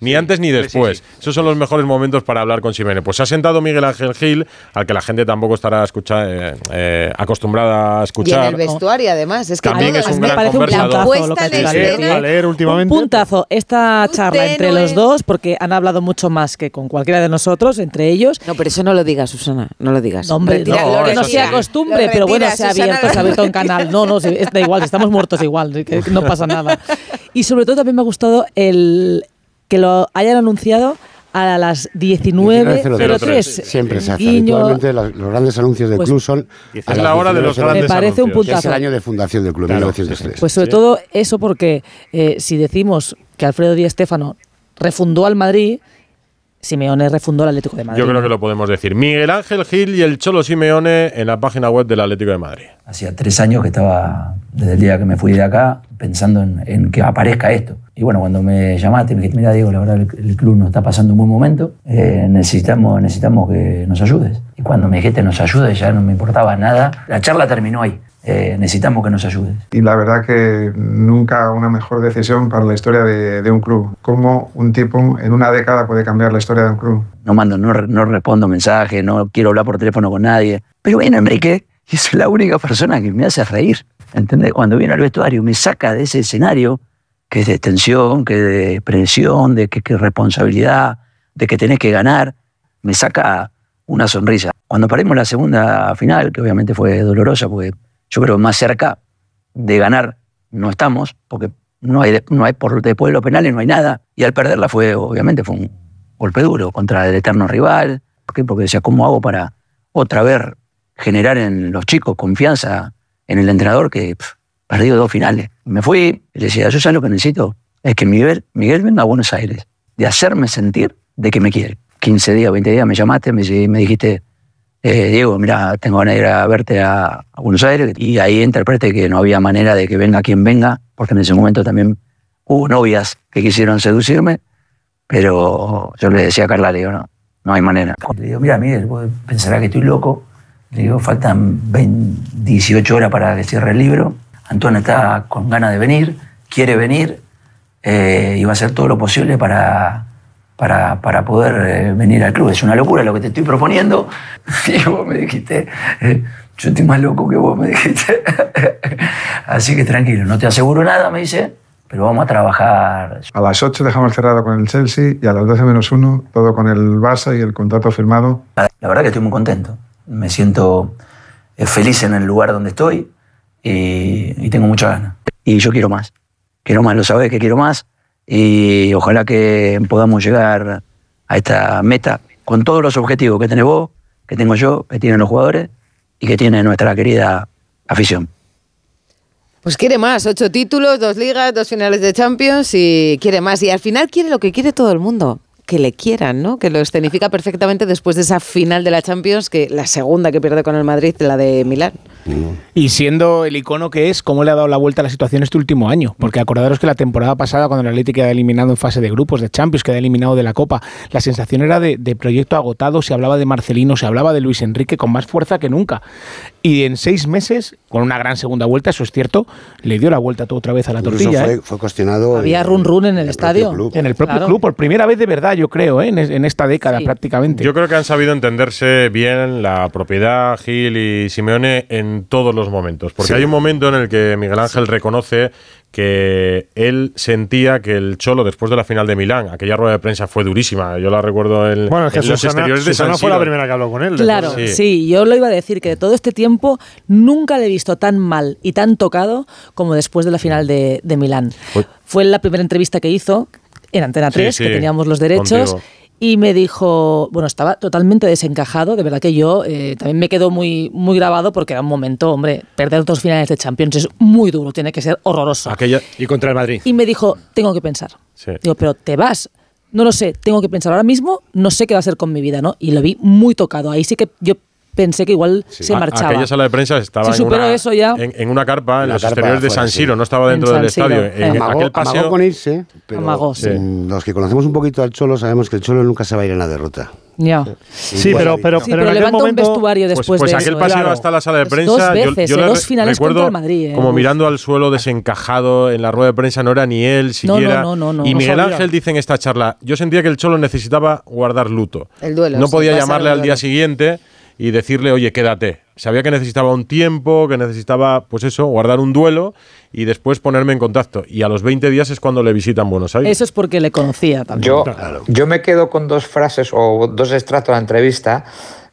S1: ni antes ni después. Esos son los mejores momentos para hablar con Simeone. Pues se ha sentado Miguel Ángel Gil, al que la gente tampoco estará escucha- eh, eh, acostumbrada a
S2: Y en
S1: escuchar.
S2: el vestuario, además. Es que
S1: También es un
S6: me
S1: gran
S6: parece un puntazo lo que hecho
S2: escena.
S6: Gil.
S13: A leer
S6: Un
S13: últimamente.
S6: puntazo esta charla
S2: Usted
S6: entre
S2: no
S6: los
S2: es-
S6: dos, porque han hablado mucho más que con cualquiera de nosotros, entre ellos.
S2: No, pero eso no lo digas, Susana. No lo digas.
S6: No, hombre,
S2: Retira-
S6: no,
S2: lo
S6: que no sea costumbre, pero bueno, se ha abierto,
S2: lo-
S6: se ha abierto un canal. No, no, da igual, estamos muertos igual, que no pasa nada. (laughs) Y sobre todo también me ha gustado el que lo hayan anunciado a las 19.03.
S9: Siempre se hace.
S6: Guiño.
S9: Habitualmente los, los grandes anuncios del
S6: Pues-
S9: club son.
S1: Es la hora de los
S9: 19:03,
S1: grandes
S6: Me parece un
S1: anuncios.
S9: que Es
S6: puntazo.
S9: el año de fundación del club, 1903.
S6: Pues sobre todo eso porque eh, si decimos que Alfredo Di Stéfano refundó al Madrid, Simeone refundó al Atlético de Madrid.
S1: Yo creo que lo podemos decir. Miguel Ángel Gil y el Cholo Simeone en la página web del Atlético de Madrid.
S15: Hacía tres años que estaba, desde el día que me fui de acá, pensando en, en que aparezca esto. Y bueno, cuando me llamaste, me dijiste, mira, Diego, la verdad el, el club no está pasando un buen momento, eh, necesitamos, necesitamos que nos ayudes. Y cuando me dijiste nos ayudes, ya no me importaba nada. La charla terminó ahí. Eh, necesitamos que nos ayudes.
S16: Y la verdad que nunca una mejor decisión para la historia de, de un club. Cómo un tipo en una década puede cambiar la historia de un club.
S15: No mando, no, no respondo mensajes, no quiero hablar por teléfono con nadie. Pero viene Enrique y (laughs) es la única persona que me hace reír. ¿Entendés? Cuando viene al vestuario me saca de ese escenario que es de tensión, que de presión, de que, que responsabilidad, de que tenés que ganar, me saca una sonrisa. Cuando paremos la segunda final, que obviamente fue dolorosa, porque yo creo que más cerca de ganar no estamos, porque no hay, no hay por después de los penales no hay nada. Y al perderla fue, obviamente, fue un golpe duro contra el eterno rival. ¿Por qué? Porque decía, ¿cómo hago para otra vez generar en los chicos confianza en el entrenador que pff, perdió dos finales? Me fui le decía, yo ya lo que necesito es que Miguel, Miguel venga a Buenos Aires, de hacerme sentir de que me quiere. 15 días, 20 días me llamaste, me, me dijiste, eh, Diego, mira, tengo ganas de ir a verte a, Buenos Aires. Y ahí interpreté que no había manera de que venga quien venga, porque en ese momento también hubo novias que quisieron seducirme, pero yo le decía a Carla, le digo, no, no hay manera. Le digo, mira, Miguel, vos pensarás que estoy loco. Le digo, faltan 20 18 horas para que cierre el libro. Antonio está con ganas de venir, quiere venir eh, y va a hacer todo lo posible para, para, para poder eh, venir al club. Es una locura lo que te estoy proponiendo. (laughs) Y vos me dijiste, eh, yo estoy más loco que vos, me dijiste. (laughs) Así que tranquilo, no te aseguro nada, me dice, pero vamos a trabajar.
S16: A las 8 dejamos cerrado con el Chelsea y a las 12 menos 1 todo con el Barça y el contrato firmado.
S15: La verdad que estoy muy contento. Me siento eh, feliz en el lugar donde estoy y, y tengo mucha ganas. Y yo quiero más. Quiero más, lo sabés que quiero más. Y ojalá que podamos llegar a esta meta con todos los objetivos que tenés vos, que tengo yo, que tienen los jugadores y que tiene nuestra querida afición.
S2: Pues quiere más, ocho títulos, dos ligas, dos finales de Champions y quiere más. Y al final quiere lo que quiere todo el mundo, que le quieran, ¿no? Que lo escenifica perfectamente después de esa final de la Champions, que la segunda que pierde con el Madrid, la de Milán.
S12: Y siendo el icono que es, ¿cómo le ha dado la vuelta a la situación este último año? Porque acordaros que la temporada pasada, cuando el Atlético queda eliminado en fase de grupos de Champions, queda eliminado de la Copa, la sensación era de, de proyecto agotado, se hablaba de Marcelino, se hablaba de Luis Enrique con más fuerza que nunca. Y en seis meses, con una gran segunda vuelta, eso es cierto, le dio la vuelta todo otra vez a la
S9: Incluso
S12: tortilla.
S9: fue,
S12: ¿eh?
S9: fue cuestionado.
S6: Había run run en el, estadio.
S12: En el propio
S6: Claro.
S12: club, por primera vez de verdad, yo creo, ¿eh? en, en esta década prácticamente.
S1: Yo creo que han sabido entenderse bien la propiedad Gil y Simeone en todos los momentos. Porque
S9: Sí.
S1: hay un momento en el que Miguel Ángel reconoce que él sentía que el Cholo, después de la final de Milán, aquella rueda de prensa fue durísima. Yo la recuerdo en,
S13: Bueno, es que
S1: en los
S13: Susana,
S1: exteriores de
S13: Susana
S1: San
S13: fue la primera que habló con él.
S6: Claro, sí. yo lo iba a decir que de todo este tiempo nunca le he visto tan mal y tan tocado como después de la final de, de Milán. Fue la primera entrevista que hizo en Antena
S1: Sí,
S6: 3,
S1: sí,
S6: que teníamos los derechos.
S1: contigo.
S6: Y me dijo, bueno, estaba totalmente desencajado, de verdad que yo eh, también me quedó muy, muy grabado porque era un momento, hombre, perder dos finales de Champions es muy duro, tiene que ser horroroso.
S1: Aquella,
S14: y contra el Madrid.
S6: Y me dijo, tengo que pensar.
S1: Sí.
S6: Digo, pero te vas. no lo sé, tengo que pensar ahora mismo, no sé qué va a hacer con mi vida, ¿no? Y lo vi muy tocado. Ahí sí que yo pensé que igual se
S1: A-
S6: marchaba.
S1: Aquella sala de prensa estaba en,
S6: superó
S1: una,
S6: eso ya.
S1: en, en una carpa en
S9: La
S1: los
S9: carpa
S1: exteriores de San
S9: sí.
S1: Siro, no estaba dentro
S6: En
S1: del
S6: San
S1: estadio.
S6: Siro,
S1: En
S6: eh.
S9: Amagó,
S1: aquel
S9: amagó
S1: paseo.
S9: con irse, pero
S6: Amagó, sí.
S9: mm, los que conocemos un poquito al Cholo sabemos que el Cholo nunca se va a ir en la derrota.
S6: Ya.
S13: Sí, pero, pero,
S6: Sí,
S13: pero
S6: pero
S13: en
S6: levanta un
S13: momento.
S6: vestuario
S1: Pues,
S6: después
S1: pues
S6: de
S1: aquel
S6: eso,
S1: paseo
S6: ¿eh?
S1: hasta la sala de
S6: Pues
S1: prensa.
S6: dos
S1: yo-
S6: veces,
S1: yo,
S6: eh,
S1: le
S6: dos
S1: re-
S6: finales
S1: recuerdo
S6: contra el Madrid, eh.
S1: como mirando al suelo desencajado en la rueda de prensa, no era ni él siquiera.
S6: no, no, no,
S1: y Miguel. Ángel dice en esta charla: Yo sentía que el Cholo necesitaba guardar luto.
S2: El duelo.
S1: no
S2: sí,
S1: podía llamarle al día siguiente y decirle, oye, quédate. Sabía que necesitaba un tiempo, que necesitaba, pues eso, guardar un duelo y después ponerme en contacto. Y a los 20 días es cuando le visitan Buenos Aires.
S6: Eso es porque le conocía también.
S8: Yo, yo me quedo con dos frases o dos extractos de la entrevista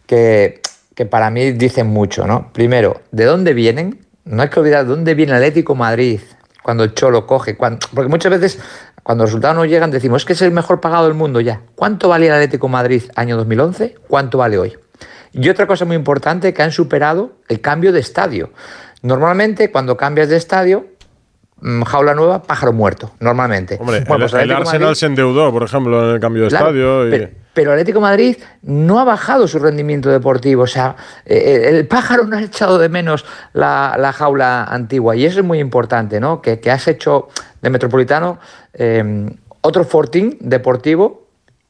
S8: que, que para mí dicen mucho, ¿no? Primero, ¿de dónde vienen? No hay que olvidar de dónde viene el Atlético Madrid cuando el Cholo coge. porque muchas veces, cuando los resultados no llegan, decimos, es que es el mejor pagado del mundo ya. ¿Cuánto valía el Atlético Madrid año 2011? ¿Cuánto vale hoy? Y otra cosa muy importante, que han superado el cambio de estadio. Normalmente, cuando cambias de estadio, mm, jaula nueva, pájaro muerto, normalmente.
S1: Hombre,
S8: Bueno, pues
S1: el Arsenal
S8: Madrid-
S1: se endeudó, por ejemplo, en el cambio de
S8: Claro,
S1: estadio. y-
S8: Pero, pero el Atlético Madrid no ha bajado su rendimiento deportivo. O sea, eh, el pájaro no ha echado de menos la, la jaula antigua. Y eso es muy importante, ¿no? Que, que has hecho de Metropolitano eh, otro fortín deportivo.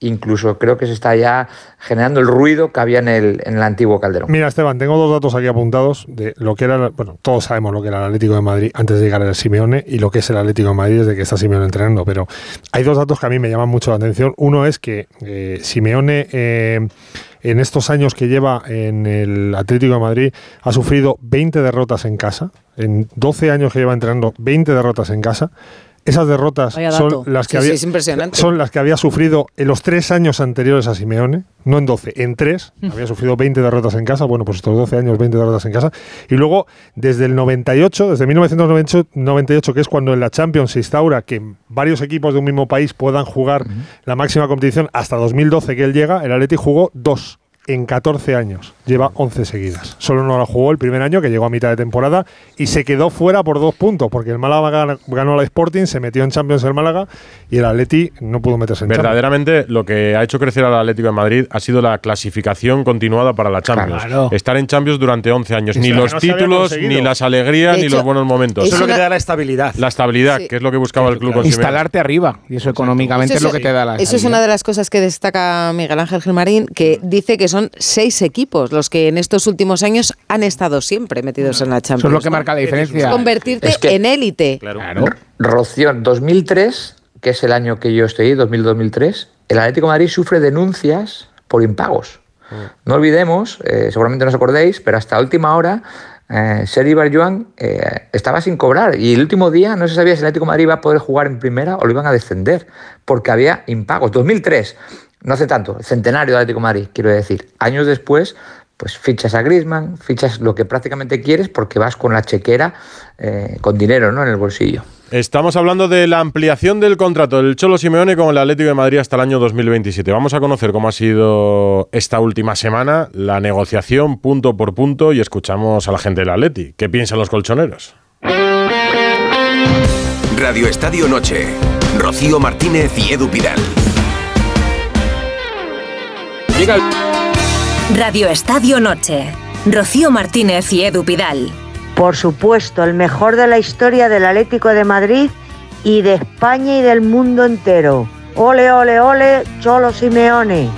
S8: Incluso creo que se está ya generando el ruido que había en el, en el antiguo Calderón.
S13: Mira, Esteban, tengo dos datos aquí apuntados de lo que era, bueno, todos sabemos lo que era el Atlético de Madrid antes de llegar al Simeone y lo que es el Atlético de Madrid desde que está Simeone entrenando, pero hay dos datos que a mí me llaman mucho la atención. Uno es que eh, Simeone eh, en estos años que lleva en el Atlético de Madrid ha sufrido 20 derrotas en casa, en 12 años que lleva entrenando 20 derrotas en casa. Esas derrotas son las que
S2: Sí, sí,
S13: había son las que había sufrido en los tres años anteriores a Simeone, no en 12, en tres. Había sufrido 20 derrotas en casa, bueno, pues estos 12 años, 20 derrotas en casa. Y luego, desde el 98, desde 1998, 98, que es cuando en la Champions se instaura que varios equipos de un mismo país puedan jugar la máxima competición, hasta 2012 que él llega, el Atleti jugó dos en 14 años. Lleva 11 seguidas. Solo no la jugó el primer año, que llegó a mitad de temporada, y se quedó fuera por dos puntos, porque el Málaga gan- ganó la Sporting, se metió en Champions el Málaga, y el Atleti no pudo meterse en Champions.
S1: Verdaderamente lo que ha hecho crecer al Atlético de Madrid ha sido la clasificación continuada para la Champions.
S13: Claro.
S1: Estar en Champions durante 11 años. Ni los
S13: no
S1: títulos, ni las alegrías, ni los buenos momentos.
S2: es
S14: Eso es lo que te da la estabilidad.
S1: La estabilidad,
S2: Sí.
S1: que es lo que buscaba el club Simeone.
S12: Instalarte arriba. Y eso económicamente es lo que te da la
S2: Eso es una de las cosas que destaca Miguel Ángel Gilmarín, que dice que son seis equipos los que en estos últimos años han estado siempre metidos en la Champions.
S12: Eso es lo que marca la diferencia.
S2: Convertirte
S8: Es que-
S2: en élite.
S8: Rocío, en 2003, que es el año que yo estoy, 2000-2003, el Atlético de Madrid sufre denuncias por impagos. No olvidemos, eh, seguramente no os acordéis, pero hasta última hora eh, Sergi Barjuan eh, estaba sin cobrar y el último día no se sabía si el Atlético de Madrid iba a poder jugar en primera o lo iban a descender porque había impagos. 2003, no hace tanto, el centenario del Atlético de Madrid, quiero decir. Años después, pues fichas a Griezmann, fichas lo que prácticamente quieres porque vas con la chequera eh, con dinero ¿no? en el bolsillo.
S1: Estamos hablando de la ampliación del contrato del Cholo Simeone con el Atlético de Madrid hasta el año 2027. Vamos a conocer cómo ha sido esta última semana la negociación punto por punto y escuchamos a la gente del Atleti. ¿Qué piensan los colchoneros?
S17: Radio Estadio Noche. Rocío Martínez y Edu Pidal.
S18: Radio Estadio Noche. Rocío Martínez y Edu Pidal.
S19: Por supuesto, el mejor de la historia del Atlético de Madrid y de España y del mundo entero. Ole, ole, ole, Cholo Simeone.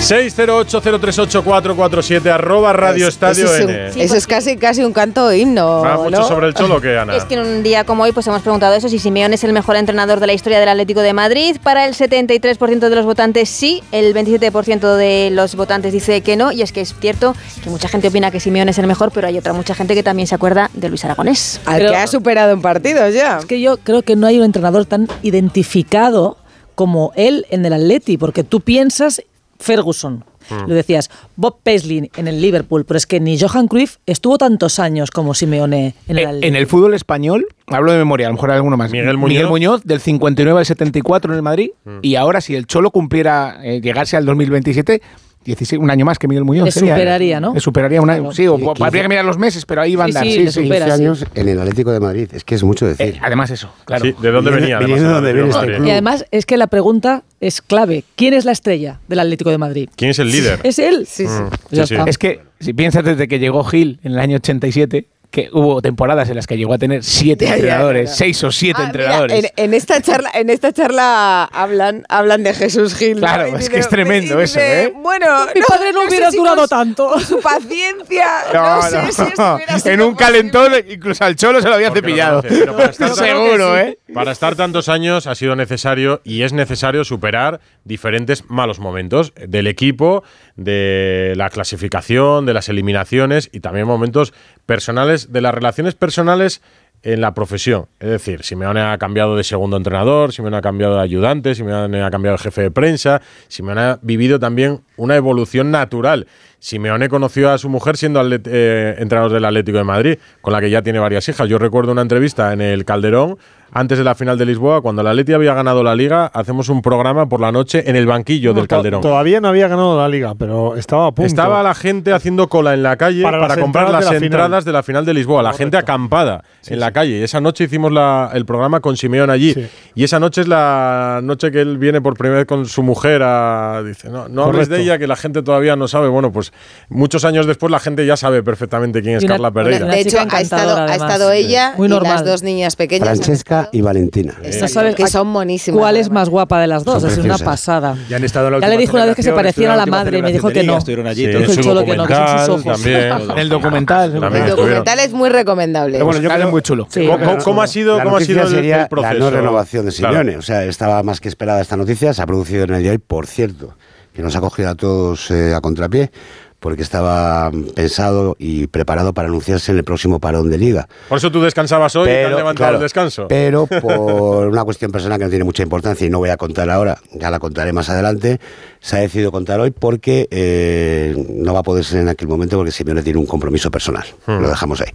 S1: 608038447 arroba Radio Estadio
S2: Eso es, un-
S1: N.
S2: eso es casi, casi un canto himno.
S1: ¿Va mucho
S2: ¿no?
S1: sobre el Cholo que Ana?
S20: Es que en un día como hoy pues hemos preguntado eso, si Simeone es el mejor entrenador de la historia del Atlético de Madrid. Para el 73% de los votantes sí, el 27% de los votantes dice que no. Y es que es cierto que mucha gente opina que Simeone es el mejor, pero hay otra mucha gente que también se acuerda de Luis Aragonés.
S2: Al que ha superado en partidos ya.
S6: Es que yo creo que no hay un entrenador tan identificado como él en el Atleti, porque tú piensas Ferguson,
S12: Mm.
S6: lo decías, Bob Paisley en el Liverpool, pero es que ni Johan Cruyff estuvo tantos años como Simeone en el
S12: En, el fútbol español, hablo de memoria, a lo mejor hay alguno más.
S1: Miguel Muñoz.
S12: del 59 al 74 en el Madrid.
S1: Mm.
S12: Y ahora, si el Cholo cumpliera, eh, llegase al 2027, 16, un año más que Miguel Muñoz.
S6: Le
S12: sería.
S6: superaría, ¿no?
S12: Le superaría un año.
S6: Claro.
S12: Sí, o habría que mirar los meses, pero ahí va a andar.
S6: sí,
S12: Sí, sí.
S6: supera.
S9: 15
S6: sí.
S9: años en el Atlético de Madrid. Es que es mucho decir.
S12: Eh, además eso, claro.
S1: Sí, ¿de dónde venía? además,
S9: de viene este club.
S6: Y además es que la pregunta es clave. ¿Quién es la estrella del Atlético de Madrid?
S1: ¿Quién es el líder?
S6: Es él.
S2: Sí, sí.
S1: Mm.
S12: Es que si piensas desde que llegó Gil en el año 87, que hubo temporadas en las que llegó a tener siete entrenadores,
S2: ya.
S12: seis o siete
S2: Ah, mira,
S12: entrenadores.
S2: en, en esta charla, en esta charla hablan, hablan de Jesús Gil.
S12: Claro, es
S2: dice-
S12: que es tremendo
S2: y
S12: eso,
S2: dice,
S12: ¿eh?
S2: Bueno,
S6: Mi padre no hubiera
S2: si
S6: durado tanto.
S2: Con su paciencia. (laughs) No, sé si esto
S12: en un calentón, incluso al Cholo se lo había
S1: Porque
S12: cepillado.
S1: pero para estar- (laughs)
S12: Seguro, ¿eh?
S1: Para estar tantos años ha sido necesario y es necesario superar diferentes malos momentos del equipo, de la clasificación, de las eliminaciones y también momentos personales, de las relaciones personales en la profesión. Es decir, Simeone ha cambiado de segundo entrenador, Simeone ha cambiado de ayudante, Simeone ha cambiado de jefe de prensa, Simeone ha vivido también una evolución natural. Simeone conoció a su mujer siendo eh, entrenador del Atlético de Madrid, con la que ya tiene varias hijas. Yo recuerdo una entrevista en el Calderón, antes de la final de Lisboa, cuando el Atleti había ganado la Liga, hacemos un programa por la noche en el banquillo del Calderón.
S13: Todavía no había ganado la liga, pero estaba a punto.
S1: Estaba la gente haciendo cola en la calle
S13: Para
S1: comprar las
S13: de la final.
S1: entradas de la final de Lisboa. La gente acampada en la calle. Y esa noche hicimos la- el programa con Simeón allí. Y esa noche es la noche que él viene por primera vez con su mujer a. Dice, no, no hables de ella, que la gente todavía no sabe. Bueno, pues muchos años después la gente ya sabe perfectamente quién es
S6: una-
S1: Carla Pereira.
S6: una
S2: De hecho, ha estado, ha estado ella
S6: Muy
S2: y
S6: normal.
S2: las dos niñas pequeñas.
S9: Francesca y Valentina.
S2: Exacto,
S6: sabes
S2: que son monísimas.
S6: ¿Cuál es más guapa de las dos?
S9: Son
S6: es una pasada.
S14: Ya han estado en la
S6: Ya le dijo una vez que se parecían a la madre y me dijo que no.
S14: Estuvieron allí.
S1: Sí,
S6: el Cholo que no, que son sus
S1: documental
S6: ojos.
S1: también.
S12: El documental.
S1: También
S2: El
S1: estuvieron.
S2: documental es muy recomendable.
S9: Pero bueno, yo creo-
S12: es muy chulo.
S6: Sí.
S1: ¿Cómo, cómo- cómo ha sido,
S9: La
S1: cómo ha sido el,
S9: sería
S1: el proceso?
S9: La no renovación de
S1: Claro.
S9: Simeone. O sea, estaba más que esperada esta noticia. Se ha producido en el día de hoy, por cierto, que nos ha cogido a todos eh, a contrapié, porque estaba pensado y preparado para anunciarse en el próximo parón de liga.
S1: Por eso tú descansabas hoy y te has levantado
S9: claro,
S1: el descanso.
S9: Pero (laughs) por una cuestión personal que no tiene mucha importancia y no voy a contar ahora, ya la contaré más adelante, se ha decidido contar hoy porque eh, no va a poder ser en aquel momento porque Simeone tiene un compromiso personal.
S1: Hmm.
S9: Lo dejamos ahí.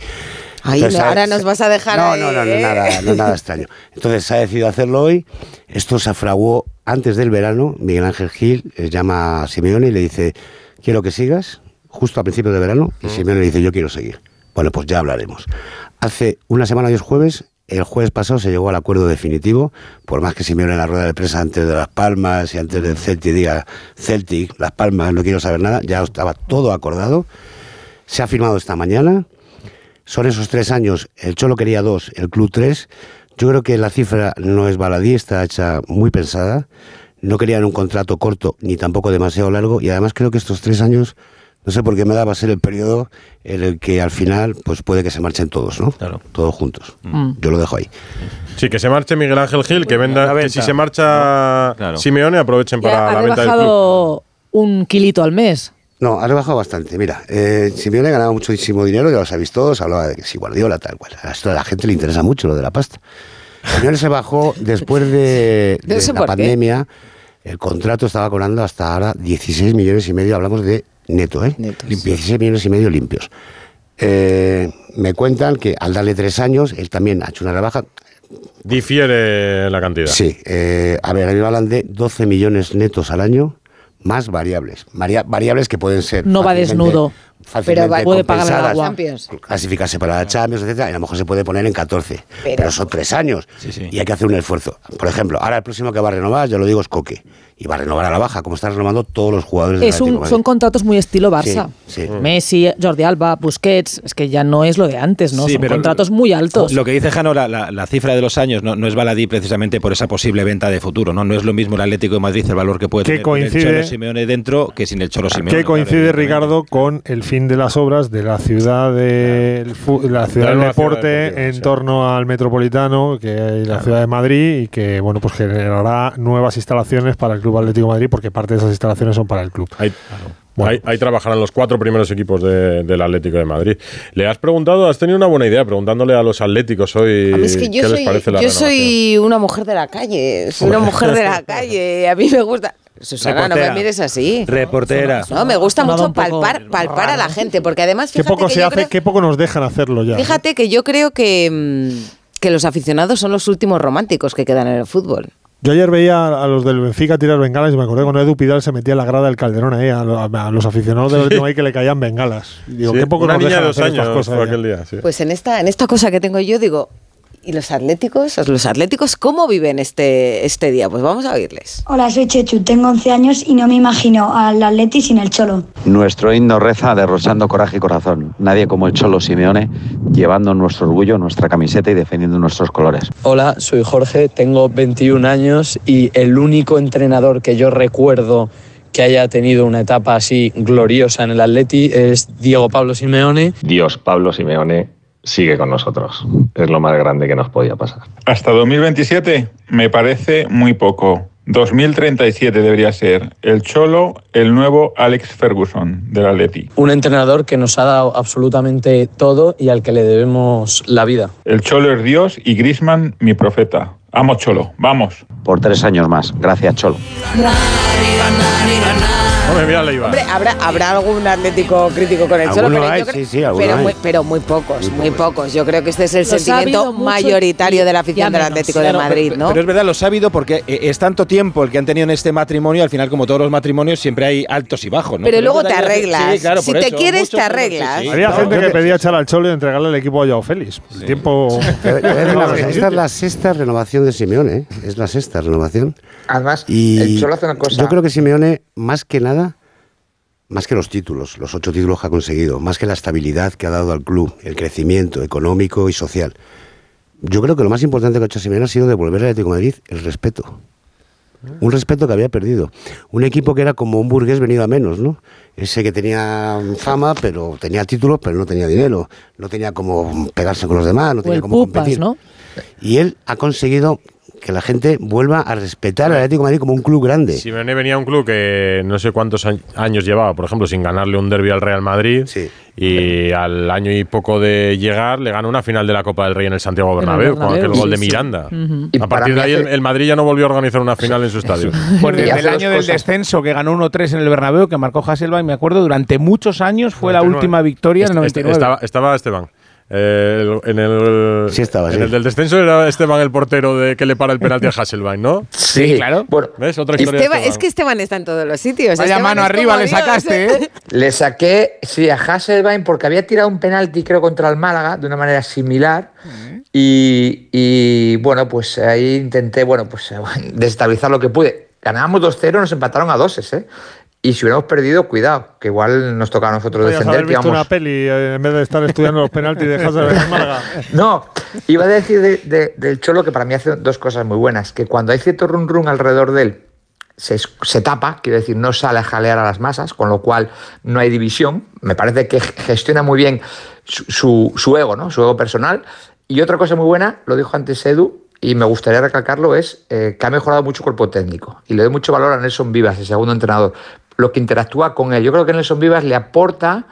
S2: Ay,
S9: Entonces,
S2: ahora nos vas a dejar
S9: No,
S2: ahí,
S9: no, no, no,
S2: ¿eh?
S9: nada, no nada (laughs) extraño. Entonces se ha decidido hacerlo hoy. Esto se fraguó antes del verano. Miguel Ángel Gil eh, llama a Simeone y le dice, quiero que sigas, justo a principios de verano. Y Simeone le dice, yo quiero seguir. Bueno, pues ya hablaremos. Hace una semana y es jueves. El jueves pasado se llegó al acuerdo definitivo, por más que Simeone en la rueda de prensa antes de Las Palmas y antes del Celtic diga Celtic, Las Palmas, no quiero saber nada, ya estaba todo acordado. Se ha firmado esta mañana. Son esos tres años. El Cholo quería dos, el Club tres. Yo creo que la cifra no es baladí, está hecha muy pensada. No querían un contrato corto ni tampoco demasiado largo. Y además creo que estos tres años, no sé por qué me da, va a ser el periodo en el que al final pues puede que se marchen todos, ¿no? Claro. Todos juntos.
S6: Mm.
S9: Yo lo dejo ahí.
S1: Sí, que se marche Miguel Ángel Gil, que venda, que si se marcha
S9: Claro.
S1: Simeone aprovechen
S6: Ya
S1: para
S6: ha
S1: la venta del club.
S6: un kilito al mes.
S9: No, ha rebajado bastante. Mira, eh, Simeone ganaba muchísimo dinero, ya lo sabéis todos, hablaba de que si Guardiola, tal cual. A esto a la gente le interesa mucho lo de la pasta. Simeone se bajó después de, (laughs)
S2: No
S9: de
S2: sé
S9: la
S2: qué.
S9: pandemia. El contrato estaba cobrando hasta ahora 16 millones y medio, hablamos de neto, ¿eh? 16 millones y medio limpios. Eh, me cuentan que al darle tres años, él también ha hecho una rebaja.
S1: Difiere la cantidad.
S9: Sí, eh, a ver, a mí me hablan de 12 millones netos al año más variables. Varia- variables que pueden ser.
S6: No va desnudo.
S9: Fácilmente
S6: Pero puede pagar agua.
S2: Champions.
S9: Clasificarse para la Champions, etcétera, y a lo mejor se puede poner en 14. Pero, son tres años. Y hay que hacer un esfuerzo. Por ejemplo, ahora el próximo que va a renovar, ya lo digo, es Coque. Y va a renovar a la baja, como están renovando todos los jugadores del
S6: Es
S9: Atlético
S6: un, son contratos muy estilo Barça.
S9: Sí, sí.
S6: Messi, Jordi Alba, Busquets, es que ya no es lo de antes, ¿no?
S14: Sí,
S6: son
S14: pero
S6: contratos muy altos.
S14: Lo que dice Jano, la, la- la cifra de los años no, no es baladí precisamente por esa posible venta de futuro. No, no es lo mismo el Atlético de Madrid, el valor que puede
S13: Que
S14: tener con el
S13: coincide-
S14: Cholo Simeone dentro que sin el Cholo Simeone.
S13: Que coincide, Ricardo, con el fin de las obras de la ciudad del fu- la ciudad del
S1: ciudad
S13: deporte en
S1: sí.
S13: torno al metropolitano, que hay la ciudad de Madrid y que bueno pues generará nuevas instalaciones para el Club Atlético de Madrid, porque parte de esas instalaciones son para el club.
S1: Ahí, ahí- ahí trabajarán los cuatro primeros equipos de- del Atlético de Madrid. Le has preguntado, has tenido una buena idea preguntándole a los atléticos hoy
S2: es que
S1: qué
S2: soy,
S1: les parece la
S2: yo
S1: renovación.
S2: soy una mujer de la calle, soy una mujer de la (laughs) calle, a mí me gusta... Susana, no me
S14: Reportera.
S2: mires así.
S14: Reportera.
S2: No, me gusta mucho palpar, palpar a la gente, porque además
S13: Qué
S2: fíjate
S13: poco
S2: que
S13: se hace,
S2: creo-
S13: qué poco nos dejan hacerlo ya.
S2: Fíjate que yo creo que, mm, que los aficionados son los últimos románticos que quedan en el fútbol.
S13: Yo ayer veía a los del Benfica tirar bengalas y me acordé cuando Edu Pidal se metía en la grada del Calderón ahí, a, lo- a los aficionados del de Madrid que le caían bengalas. Digo,
S1: Sí,
S13: qué poco nos dejan hacer estas
S1: años
S13: cosas
S1: fue
S13: ya.
S1: aquel día, sí.
S2: Pues en esta, en esta cosa que tengo yo digo, ¿y los atléticos? ¿Los atléticos cómo viven este, este día? Pues vamos a oírles.
S21: Hola, soy Chechu, tengo 11 años y no me imagino al Atleti sin el Cholo.
S22: Nuestro himno reza derrochando coraje y corazón. Nadie como el Cholo Simeone, llevando nuestro orgullo, nuestra camiseta y defendiendo nuestros colores.
S23: Hola, soy Jorge, tengo 21 años y el único entrenador que yo recuerdo que haya tenido una etapa así gloriosa en el Atleti es Diego Pablo Simeone.
S24: Dios, Pablo Simeone, sigue con nosotros. Es lo más grande que nos podía pasar.
S25: Hasta 2027 me parece muy poco. 2037 debería ser el Cholo, el nuevo Alex Ferguson del Atleti.
S23: Un entrenador que nos ha dado absolutamente todo y al que le debemos la vida.
S25: El Cholo es Dios y Grisman mi profeta. Amo Cholo, vamos.
S22: Por tres años más. Gracias, Cholo.
S1: Hombre, mira, le iba.
S2: Hombre, ¿habrá, habrá algún atlético crítico con el Cholo, pero,
S9: hay,
S2: yo creo-
S9: sí, sí, alguno
S2: pero,
S9: hay.
S2: muy, pero muy pocos, muy pocos. Yo creo que este es el
S6: Los ha
S2: sentimiento
S6: habido
S2: mayoritario
S6: y-
S2: de la afición del. Atlético de Madrid,
S14: pero,
S2: ¿no?
S14: pero es verdad, lo sabido porque eh, es tanto tiempo el que han tenido en este matrimonio, al final, como todos los matrimonios, siempre hay altos y bajos. ¿no?
S2: Pero luego te arreglas.
S14: Sí, claro,
S2: Si te
S14: eso,
S2: quieres, te arreglas.
S14: sí.
S13: Había
S14: No,
S13: gente que pedía echar al Cholo y entregarle el equipo a Joao Félix. El tiempo.
S9: Una cosa, esta es la sexta renovación de Simeone, ¿eh? es la sexta renovación.
S8: Además,
S9: Y
S8: el Cholo hace una cosa.
S9: Yo creo que Simeone, más que nada, más que los títulos, los ocho títulos que ha conseguido, más que la estabilidad que ha dado al club, el crecimiento económico y social, yo creo que lo más importante que ha hecho Simeone ha sido devolver al Atlético de Madrid el respeto. Un respeto que había perdido. Un equipo que era como un burgués venido a menos, ¿no? Ese que tenía fama, pero tenía títulos, pero no tenía dinero. No tenía como pegarse con los demás, no tenía como competir.
S6: ¿no?
S9: Y él ha conseguido que la gente vuelva a respetar al Atlético de Madrid como un club grande.
S1: Simeone venía a un club que no sé cuántos años llevaba, por ejemplo, sin ganarle un derby al Real Madrid. Y al año y poco de llegar, le ganó una final de la Copa del Rey en el Santiago Bernabéu, con
S6: Bernabéu,
S1: aquel gol
S6: sí,
S1: de
S6: sí.
S1: Miranda. A partir de ahí, el, el Madrid ya no volvió a organizar una final en su estadio.
S12: Pues desde el año del
S8: cosas.
S12: descenso que ganó 1-3 en el Bernabéu, que marcó Hasselbeck, me acuerdo, durante muchos años fue la
S1: 99.
S12: última victoria en el
S1: Este-
S12: 99.
S1: Estaba, estaba Esteban. Eh, en el,
S9: Sí estaba,
S1: en
S9: sí.
S1: el del descenso era Esteban el portero de que le para el penalti a Hasselbeck, ¿no?
S8: Sí,
S12: claro.
S1: ¿Ves? Otra historia.
S2: Esteban-
S1: Esteban.
S2: es que Esteban está en todos los sitios.
S12: Vaya
S2: Esteban
S12: mano arriba le sacaste, ¿eh? (laughs)
S8: Le saqué, sí, a Hasselbein porque había tirado un penalti, creo, contra el Málaga de una manera similar. Y, y, bueno, pues ahí intenté, bueno, pues (laughs) desestabilizar lo que pude. Ganábamos 2-0, nos empataron a 2 ¿eh? Y si hubiéramos perdido, cuidado, que igual nos toca a nosotros
S13: Podías
S8: defender.
S13: haber visto una peli eh, en vez de estar estudiando los penaltis de Hazard en Málaga. (laughs)
S8: No, iba a decir de- de- del Cholo que para mí hace dos cosas muy buenas. Que cuando hay cierto run run alrededor de él, se, se tapa, quiero decir, no sale a jalear a las masas, con lo cual no hay división. Me parece que gestiona muy bien su, su- su ego, ¿no? Su ego personal. Y otra cosa muy buena, lo dijo antes Edu, y me gustaría recalcarlo, es eh, que ha mejorado mucho el cuerpo técnico. Y le doy mucho valor a Nelson Vivas, el segundo entrenador, lo que interactúa con él. Yo creo que Nelson Vivas le aporta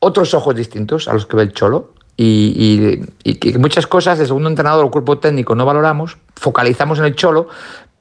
S8: otros ojos distintos a los que ve el Cholo y, y- y que muchas cosas de segundo entrenador o cuerpo técnico no valoramos, focalizamos en el Cholo,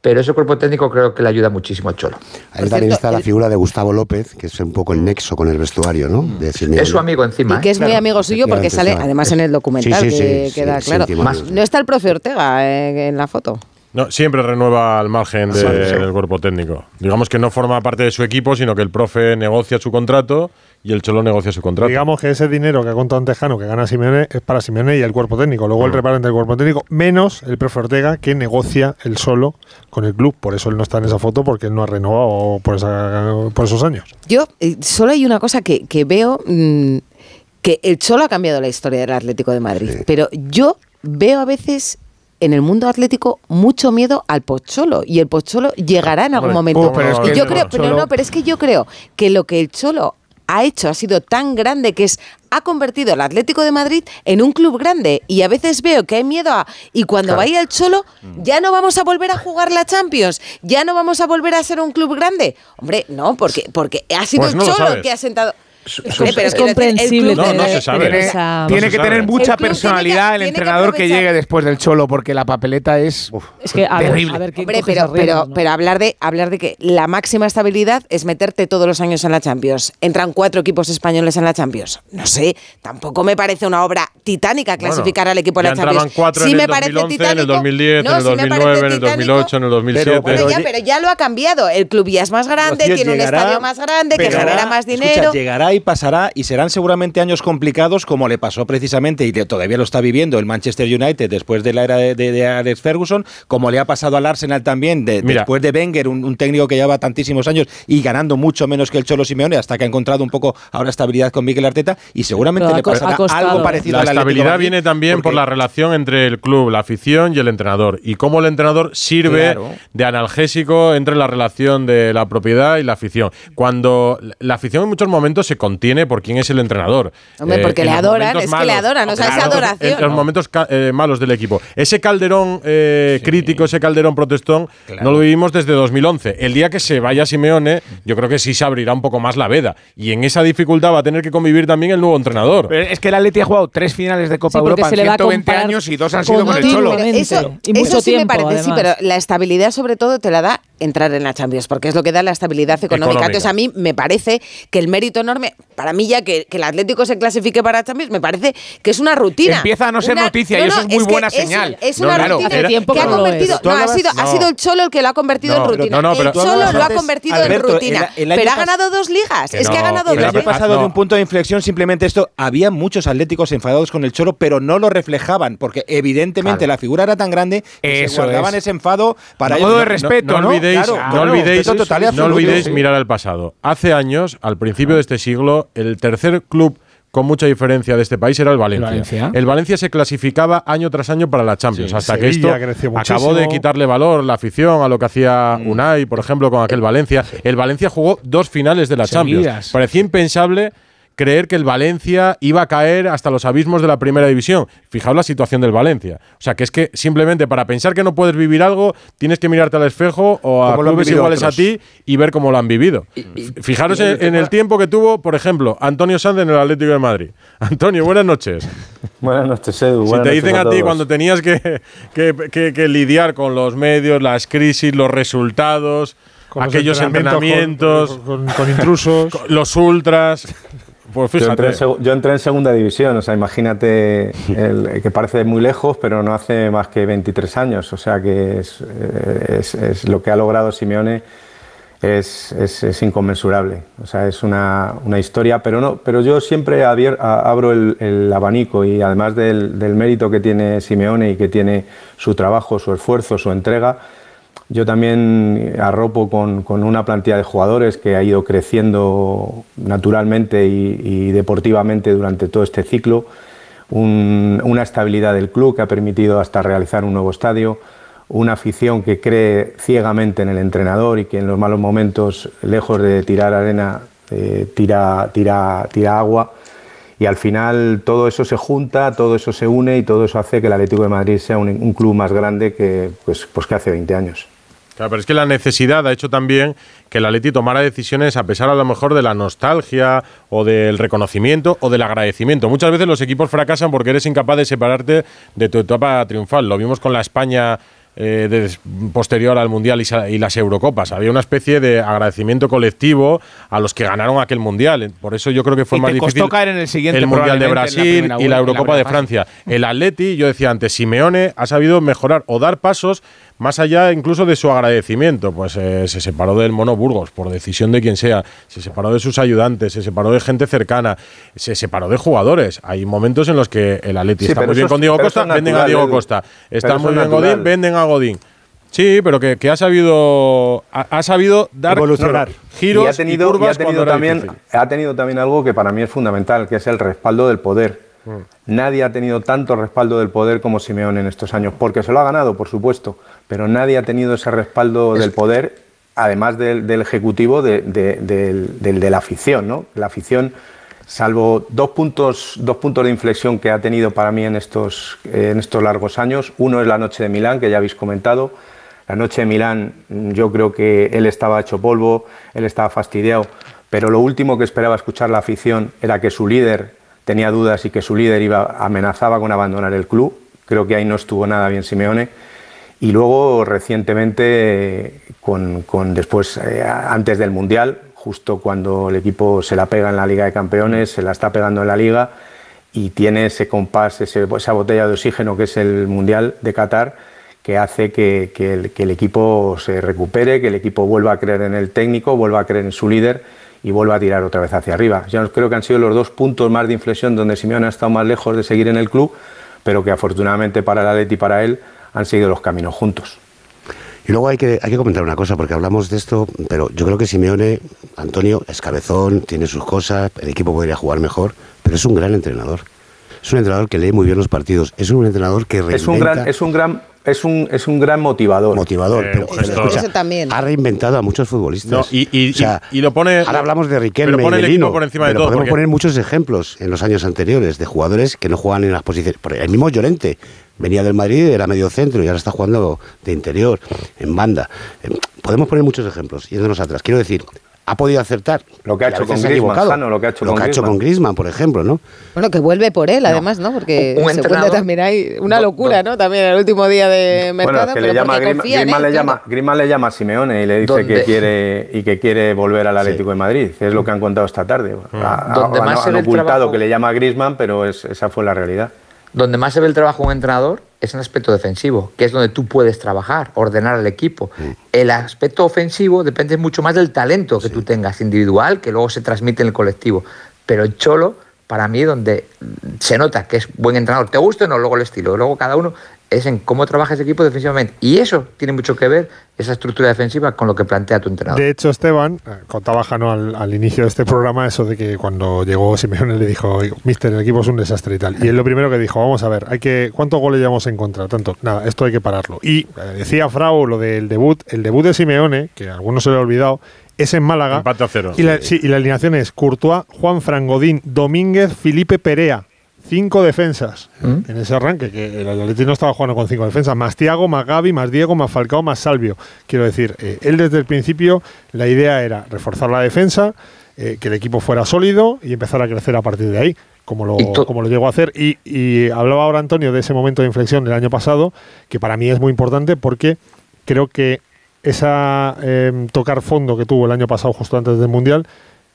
S8: pero ese cuerpo técnico creo que le ayuda muchísimo al Cholo.
S9: Ahí también está la figura de Gustavo López, que es un poco el nexo con el vestuario, ¿no? De Simeone.
S8: Es su amigo encima.
S2: Y que es muy amigo suyo porque sale, además en el documental,
S9: Sí, sí,
S2: que
S9: sí,
S2: queda
S9: sí,
S2: claro.
S9: sí, Más-
S2: no está el profe Ortega eh, en la foto.
S1: No, siempre renueva al margen de-
S9: Sí, sí.
S1: del cuerpo técnico. Digamos que no forma parte de su equipo, sino que el profe negocia su contrato y el Cholo negocia su contrato.
S13: Digamos que ese dinero que ha contado antes Jano, que gana Simeone, es para Simeone y el cuerpo técnico. Luego el reparente del cuerpo técnico, menos el profe Ortega, que negocia él solo con el club. Por eso él no está en esa foto, porque él no ha renovado por, esa- por esos años.
S2: Yo eh, solo hay una cosa que, que veo, mm, que el Cholo ha cambiado la historia del Atlético de Madrid, pero yo veo a veces en el mundo atlético mucho miedo al Pocholo y el Pocholo llegará en algún momento.
S12: uh, pero es que
S2: yo creo, pero no, pero es que yo creo que lo que el Cholo ha hecho ha sido tan grande que es ha convertido al Atlético de Madrid en un club grande y a veces veo que hay miedo a y cuando
S8: Claro.
S2: vaya el Cholo ya no vamos a volver a jugar la Champions, ya no vamos a volver a ser un club grande. Hombre, no, porque porque ha sido
S1: Pues
S2: el
S1: no
S2: Cholo que ha sentado
S6: Es, es comprensible.
S1: No, no se sabe.
S12: Tiene,
S6: esa-
S12: tiene
S1: No se
S12: que
S1: sabe.
S12: tener mucha
S2: El club
S12: personalidad el
S2: tiene que- tiene que
S12: entrenador que,
S2: aprovechar-
S12: llegue después del Cholo, porque la papeleta es.
S6: Es que, a ver,
S12: Terrible.
S6: a ver quién
S2: Hombre,
S6: coge
S2: pero,
S6: riendas,
S2: pero,
S6: ¿no?
S2: pero hablar de hablar de que la máxima estabilidad es meterte todos los años en la Champions. Entran cuatro equipos españoles en la Champions. No sé, tampoco me parece una obra titánica clasificar al equipo en la Champions.
S1: entraban cuatro
S2: sí
S1: en
S2: me
S1: el
S2: parece
S1: 2011, en el
S2: titánico.
S1: 2010,
S2: No,
S1: en el
S2: sí me parece
S1: 2009, en el
S2: titánico.
S1: 2008, en el 2007.
S2: Bueno,
S14: Pero
S2: ya, pero ya lo ha cambiado. El club ya es más grande, tiene un estadio más grande, que genera más dinero.
S14: llegará y pasará y serán seguramente años complicados como le pasó precisamente y todavía lo está viviendo el Manchester United después de la era de, de- de Alex Ferguson, como le ha pasado al Arsenal también de-
S1: Mira.
S14: después de Wenger, un, un técnico que lleva tantísimos años y ganando mucho menos que el Cholo Simeone hasta que ha encontrado un poco ahora estabilidad con Miguel Arteta y seguramente le pasará algo parecido
S1: La
S14: al
S1: estabilidad
S14: Madrid,
S1: viene también por la relación entre el club, la afición y el entrenador. Y cómo el entrenador sirve
S14: Claro.
S1: de analgésico entre la relación de la propiedad y la afición. Cuando la afición en muchos momentos se contiene por quién es el entrenador.
S2: Hombre, porque
S1: en
S2: le adoran, es que le adoran, o sea, esa adoración.
S1: En los momentos eh, malos del equipo. Ese calderón eh, crítico, ese calderón protestón, no lo vivimos desde 2011. El día que se vaya Simeone, yo creo que sí se abrirá un poco más la veda. Y en esa dificultad va a tener que convivir también el nuevo entrenador.
S12: Pero es que el Atleti ha jugado tres finales de Copa
S6: Sí, porque
S12: Europa en
S6: le va a
S12: 120
S6: comparar
S12: años y dos han sido con el Cholo.
S2: eso,
S6: Y mucho
S2: eso sí
S6: tiempo,
S2: me parece, sí, pero la estabilidad sobre todo te la da entrar en la Champions, porque es lo que da la estabilidad económica.
S1: Económica.
S2: Entonces a mí me parece que el mérito enorme, para mí ya que, que el Atlético se clasifique para Champions, me parece que es una rutina.
S12: Empieza a no ser
S2: Una-
S12: noticia y eso es muy buena
S2: es-
S12: señal.
S2: Es,
S12: No,
S2: una
S12: claro,
S2: rutina
S6: tiempo
S2: que ha convertido, no, ha sido, ha
S1: no.
S2: sido el Cholo el que lo ha convertido
S1: No,
S2: en
S1: pero-
S2: rutina.
S1: no, no, pero-
S2: el Cholo lo ha convertido
S14: Alberto,
S2: en rutina.
S14: el- el año
S2: pero ha ganado dos ligas.
S1: Que
S2: es que ha ganado dos ligas.
S14: pasado
S1: no.
S14: de un punto de inflexión, simplemente esto, había muchos atléticos enfadados con el Cholo, pero no lo reflejaban, porque evidentemente la figura era tan grande que se guardaban
S12: es.
S14: ese enfado para
S12: modo de respeto,
S1: ¿no? Olvidéis,
S14: Claro,
S1: no
S14: claro,
S1: olvidéis, no
S14: Sí.
S1: mirar al pasado. Hace años, al principio de este siglo, el tercer club con mucha diferencia de este país era el Valencia.
S12: Valencia.
S1: El Valencia se clasificaba año tras año para la Champions, hasta que esto acabó de quitarle valor la afición a lo que hacía Unai, por ejemplo, con aquel Valencia. El Valencia jugó dos finales de la. Champions. Parecía impensable creer que el Valencia iba a caer hasta los abismos de la primera división. Fijaos la situación del Valencia. O sea, que es que simplemente para pensar que no puedes vivir algo, tienes que mirarte al espejo o a clubes iguales
S14: otros.
S1: a ti y ver cómo lo han vivido. Fijaros en, en el tiempo que tuvo, por ejemplo, Antonio Sanz en el Atlético de Madrid. (laughs) Antonio, buenas noches. (laughs)
S24: Buenas noches, Edu.
S1: Si te dicen a ti cuando tenías que, que- que- que lidiar con los medios, las crisis, los resultados, aquellos entrenamientos,
S13: con, con- con intrusos. (laughs)
S1: los ultras. Pues
S24: Yo entré, en
S1: fíjate.
S24: segu- yo entré en segunda división, o sea, imagínate el- que parece muy lejos, pero no hace más que 23 años, o sea que es, eh, es- es lo que ha logrado Simeone es, es- inconmensurable, o sea, es una, una historia, pero, no, pero yo siempre abier- abro el, el abanico y además del, del mérito que tiene Simeone y que tiene su trabajo, su esfuerzo, su entrega, yo también arropo con, con una plantilla de jugadores que ha ido creciendo naturalmente y, deportivamente durante todo este ciclo, un- una estabilidad del club que ha permitido hasta realizar un nuevo estadio, una afición que cree ciegamente en el entrenador y que en los malos momentos, lejos de tirar arena, eh, tira, tira, tira agua. Y al final todo eso se junta, todo eso se une y todo eso hace que el Atlético de Madrid sea un, club más grande que, pues, pues que hace 20 años.
S1: Claro, pero es que la necesidad ha hecho también que el Atleti tomara decisiones a pesar a lo mejor de la nostalgia o del reconocimiento o del agradecimiento. Muchas veces los equipos fracasan porque eres incapaz de separarte de tu etapa triunfal. Lo vimos con la España eh, posterior al Mundial y, las Eurocopas. Había una especie de agradecimiento colectivo a los que ganaron aquel Mundial. Por eso yo creo que fue
S12: Y
S1: más
S12: te costó
S1: difícil
S12: caer en el siguiente,
S1: el Mundial de
S12: la
S1: Brasil y la Eurocopa de. Francia. El Atleti, yo decía antes, Simeone ha sabido mejorar o dar pasos más allá incluso de su agradecimiento. Pues eh, se separó del Mono Burgos por decisión de quien sea, se separó de sus ayudantes, se separó de gente cercana, se separó de jugadores. Hay momentos en los que el Atleti
S24: Sí,
S1: está muy bien con Diego Costa, venden a Diego. Costa. Está muy bien
S24: natural.
S1: Godín, venden a Godín. Sí, pero que, que ha sabido ha, ha sabido dar
S14: Evolucionar.
S1: giros
S24: y ha tenido, y
S1: curvas
S24: ha tenido
S1: cuando era
S24: también, ha tenido también algo que para mí es fundamental, que es el respaldo del poder.
S1: Mm.
S24: Nadie ha tenido tanto respaldo del poder como Simeone en estos años, porque se lo ha ganado, por supuesto, pero nadie ha tenido ese respaldo del poder, además del, del ejecutivo, de, de- del, del- de la afición. ¿no? La afición, salvo dos puntos, dos puntos de inflexión que ha tenido para mí en estos, en estos largos años, uno es la noche de Milán, que ya habéis comentado, la noche de Milán, yo creo que él estaba hecho polvo, él estaba fastidiado, pero lo último que esperaba escuchar la afición era que su líder tenía dudas y que su líder iba, amenazaba con abandonar el club. Creo que ahí no estuvo nada bien Simeone. Y luego recientemente, con, después, eh, antes del Mundial, justo cuando el equipo se la pega en la Liga de Campeones, se la está pegando en la Liga y tiene ese compás, ese- esa botella de oxígeno que es el Mundial de Qatar, que hace que, que el, que el equipo se recupere, que el equipo vuelva a creer en el técnico, vuelva a creer en su líder y vuelva a tirar otra vez hacia arriba. Yo creo que han sido los dos puntos más de inflexión donde Simeone ha estado más lejos de seguir en el club, pero que afortunadamente para el Atleti y para él han seguido los caminos juntos.
S9: Y luego hay que, hay que comentar una cosa, porque hablamos de esto, pero yo creo que Simeone, Antonio, es cabezón, tiene sus cosas, el equipo podría jugar mejor, pero es un gran entrenador. Es un entrenador que lee muy bien los partidos, es un entrenador que reinventa...
S24: Es un gran, es un gran, es un, es un gran motivador.
S9: Motivador,
S1: Eh,
S9: pero,
S1: un
S9: pero
S1: gestor.
S9: escucha,
S2: Eso también.
S9: ha reinventado a muchos futbolistas.
S1: No, y, y-
S9: O sea,
S1: y- y lo pone.
S9: Ahora hablamos de Riquelme
S1: pero pone
S9: y
S1: el
S9: de Lino,
S1: por encima de
S9: pero
S1: todo.
S9: podemos
S1: porque-
S9: poner muchos ejemplos en los años anteriores de jugadores que no juegan en las posiciones. El mismo Llorente venía del Madrid, era medio centro y ahora está jugando de interior, en banda. Eh, Podemos poner muchos ejemplos, yéndonos atrás. Quiero decir, ha podido acertar.
S24: Lo que ha hecho con
S9: ha
S24: Griezmann. Jano, lo que ha hecho con
S9: hecho
S24: Griezmann.
S9: con Griezmann, por ejemplo, ¿no?
S2: Bueno, que vuelve por él, además, ¿no? Porque
S8: Un
S2: se cuenta
S8: entrenador-
S2: también hay una locura, ¿no? También el último día de mercado,
S24: Bueno, es que le
S2: pero
S24: llama, Griezmann,
S2: confía en
S24: Griezmann
S2: él,
S24: le
S2: claro.
S24: llama, Griezmann le llama a Simeone y le dice que quiere y que quiere volver al Atlético de Madrid. Es lo que han contado esta tarde. Ha-
S8: Donde
S24: ha-
S8: más
S24: han, ocultado
S8: trabajo-
S24: que le llama a Griezmann, pero es- esa fue la realidad.
S8: Donde más se ve el trabajo de un entrenador es en el aspecto defensivo, que es donde tú puedes trabajar, ordenar al equipo. El aspecto ofensivo depende mucho más del talento que tú tengas individual, que luego se transmite en el colectivo. Pero el Cholo, para mí, donde se nota que es buen entrenador, te guste o no, luego el estilo, luego cada uno es en cómo trabaja ese equipo defensivamente. Y eso tiene mucho que ver, esa estructura defensiva, con lo que plantea tu entrenador.
S13: De hecho, Esteban, eh, contaba Jano al, al inicio de este programa eso de que cuando llegó Simeone le dijo, mister, el equipo es un desastre y tal. Y él lo primero que dijo, vamos a ver, hay que ¿cuántos goles llevamos en contra? Tanto, nada, esto hay que pararlo. Y eh, decía Frau lo del debut, el debut de Simeone, que a algunos se le ha olvidado, es en Málaga.
S1: Empate a cero.
S13: Y la, sí, y la alineación es Courtois, Juan Frangodín, Domínguez, Felipe Perea. Cinco defensas en ese arranque, que el Atleti no estaba jugando con cinco defensas, más Tiago, más Gaby, más Diego, más Falcao, más Salvio. Quiero decir, eh, él desde el principio la idea era reforzar la defensa, eh, que el equipo fuera sólido y empezar a crecer a partir de ahí, como lo, como lo llegó a hacer. Y, y hablaba ahora Antonio de ese momento de inflexión del año pasado, que para mí es muy importante porque creo que esa eh, tocar fondo que tuvo el año pasado justo antes del Mundial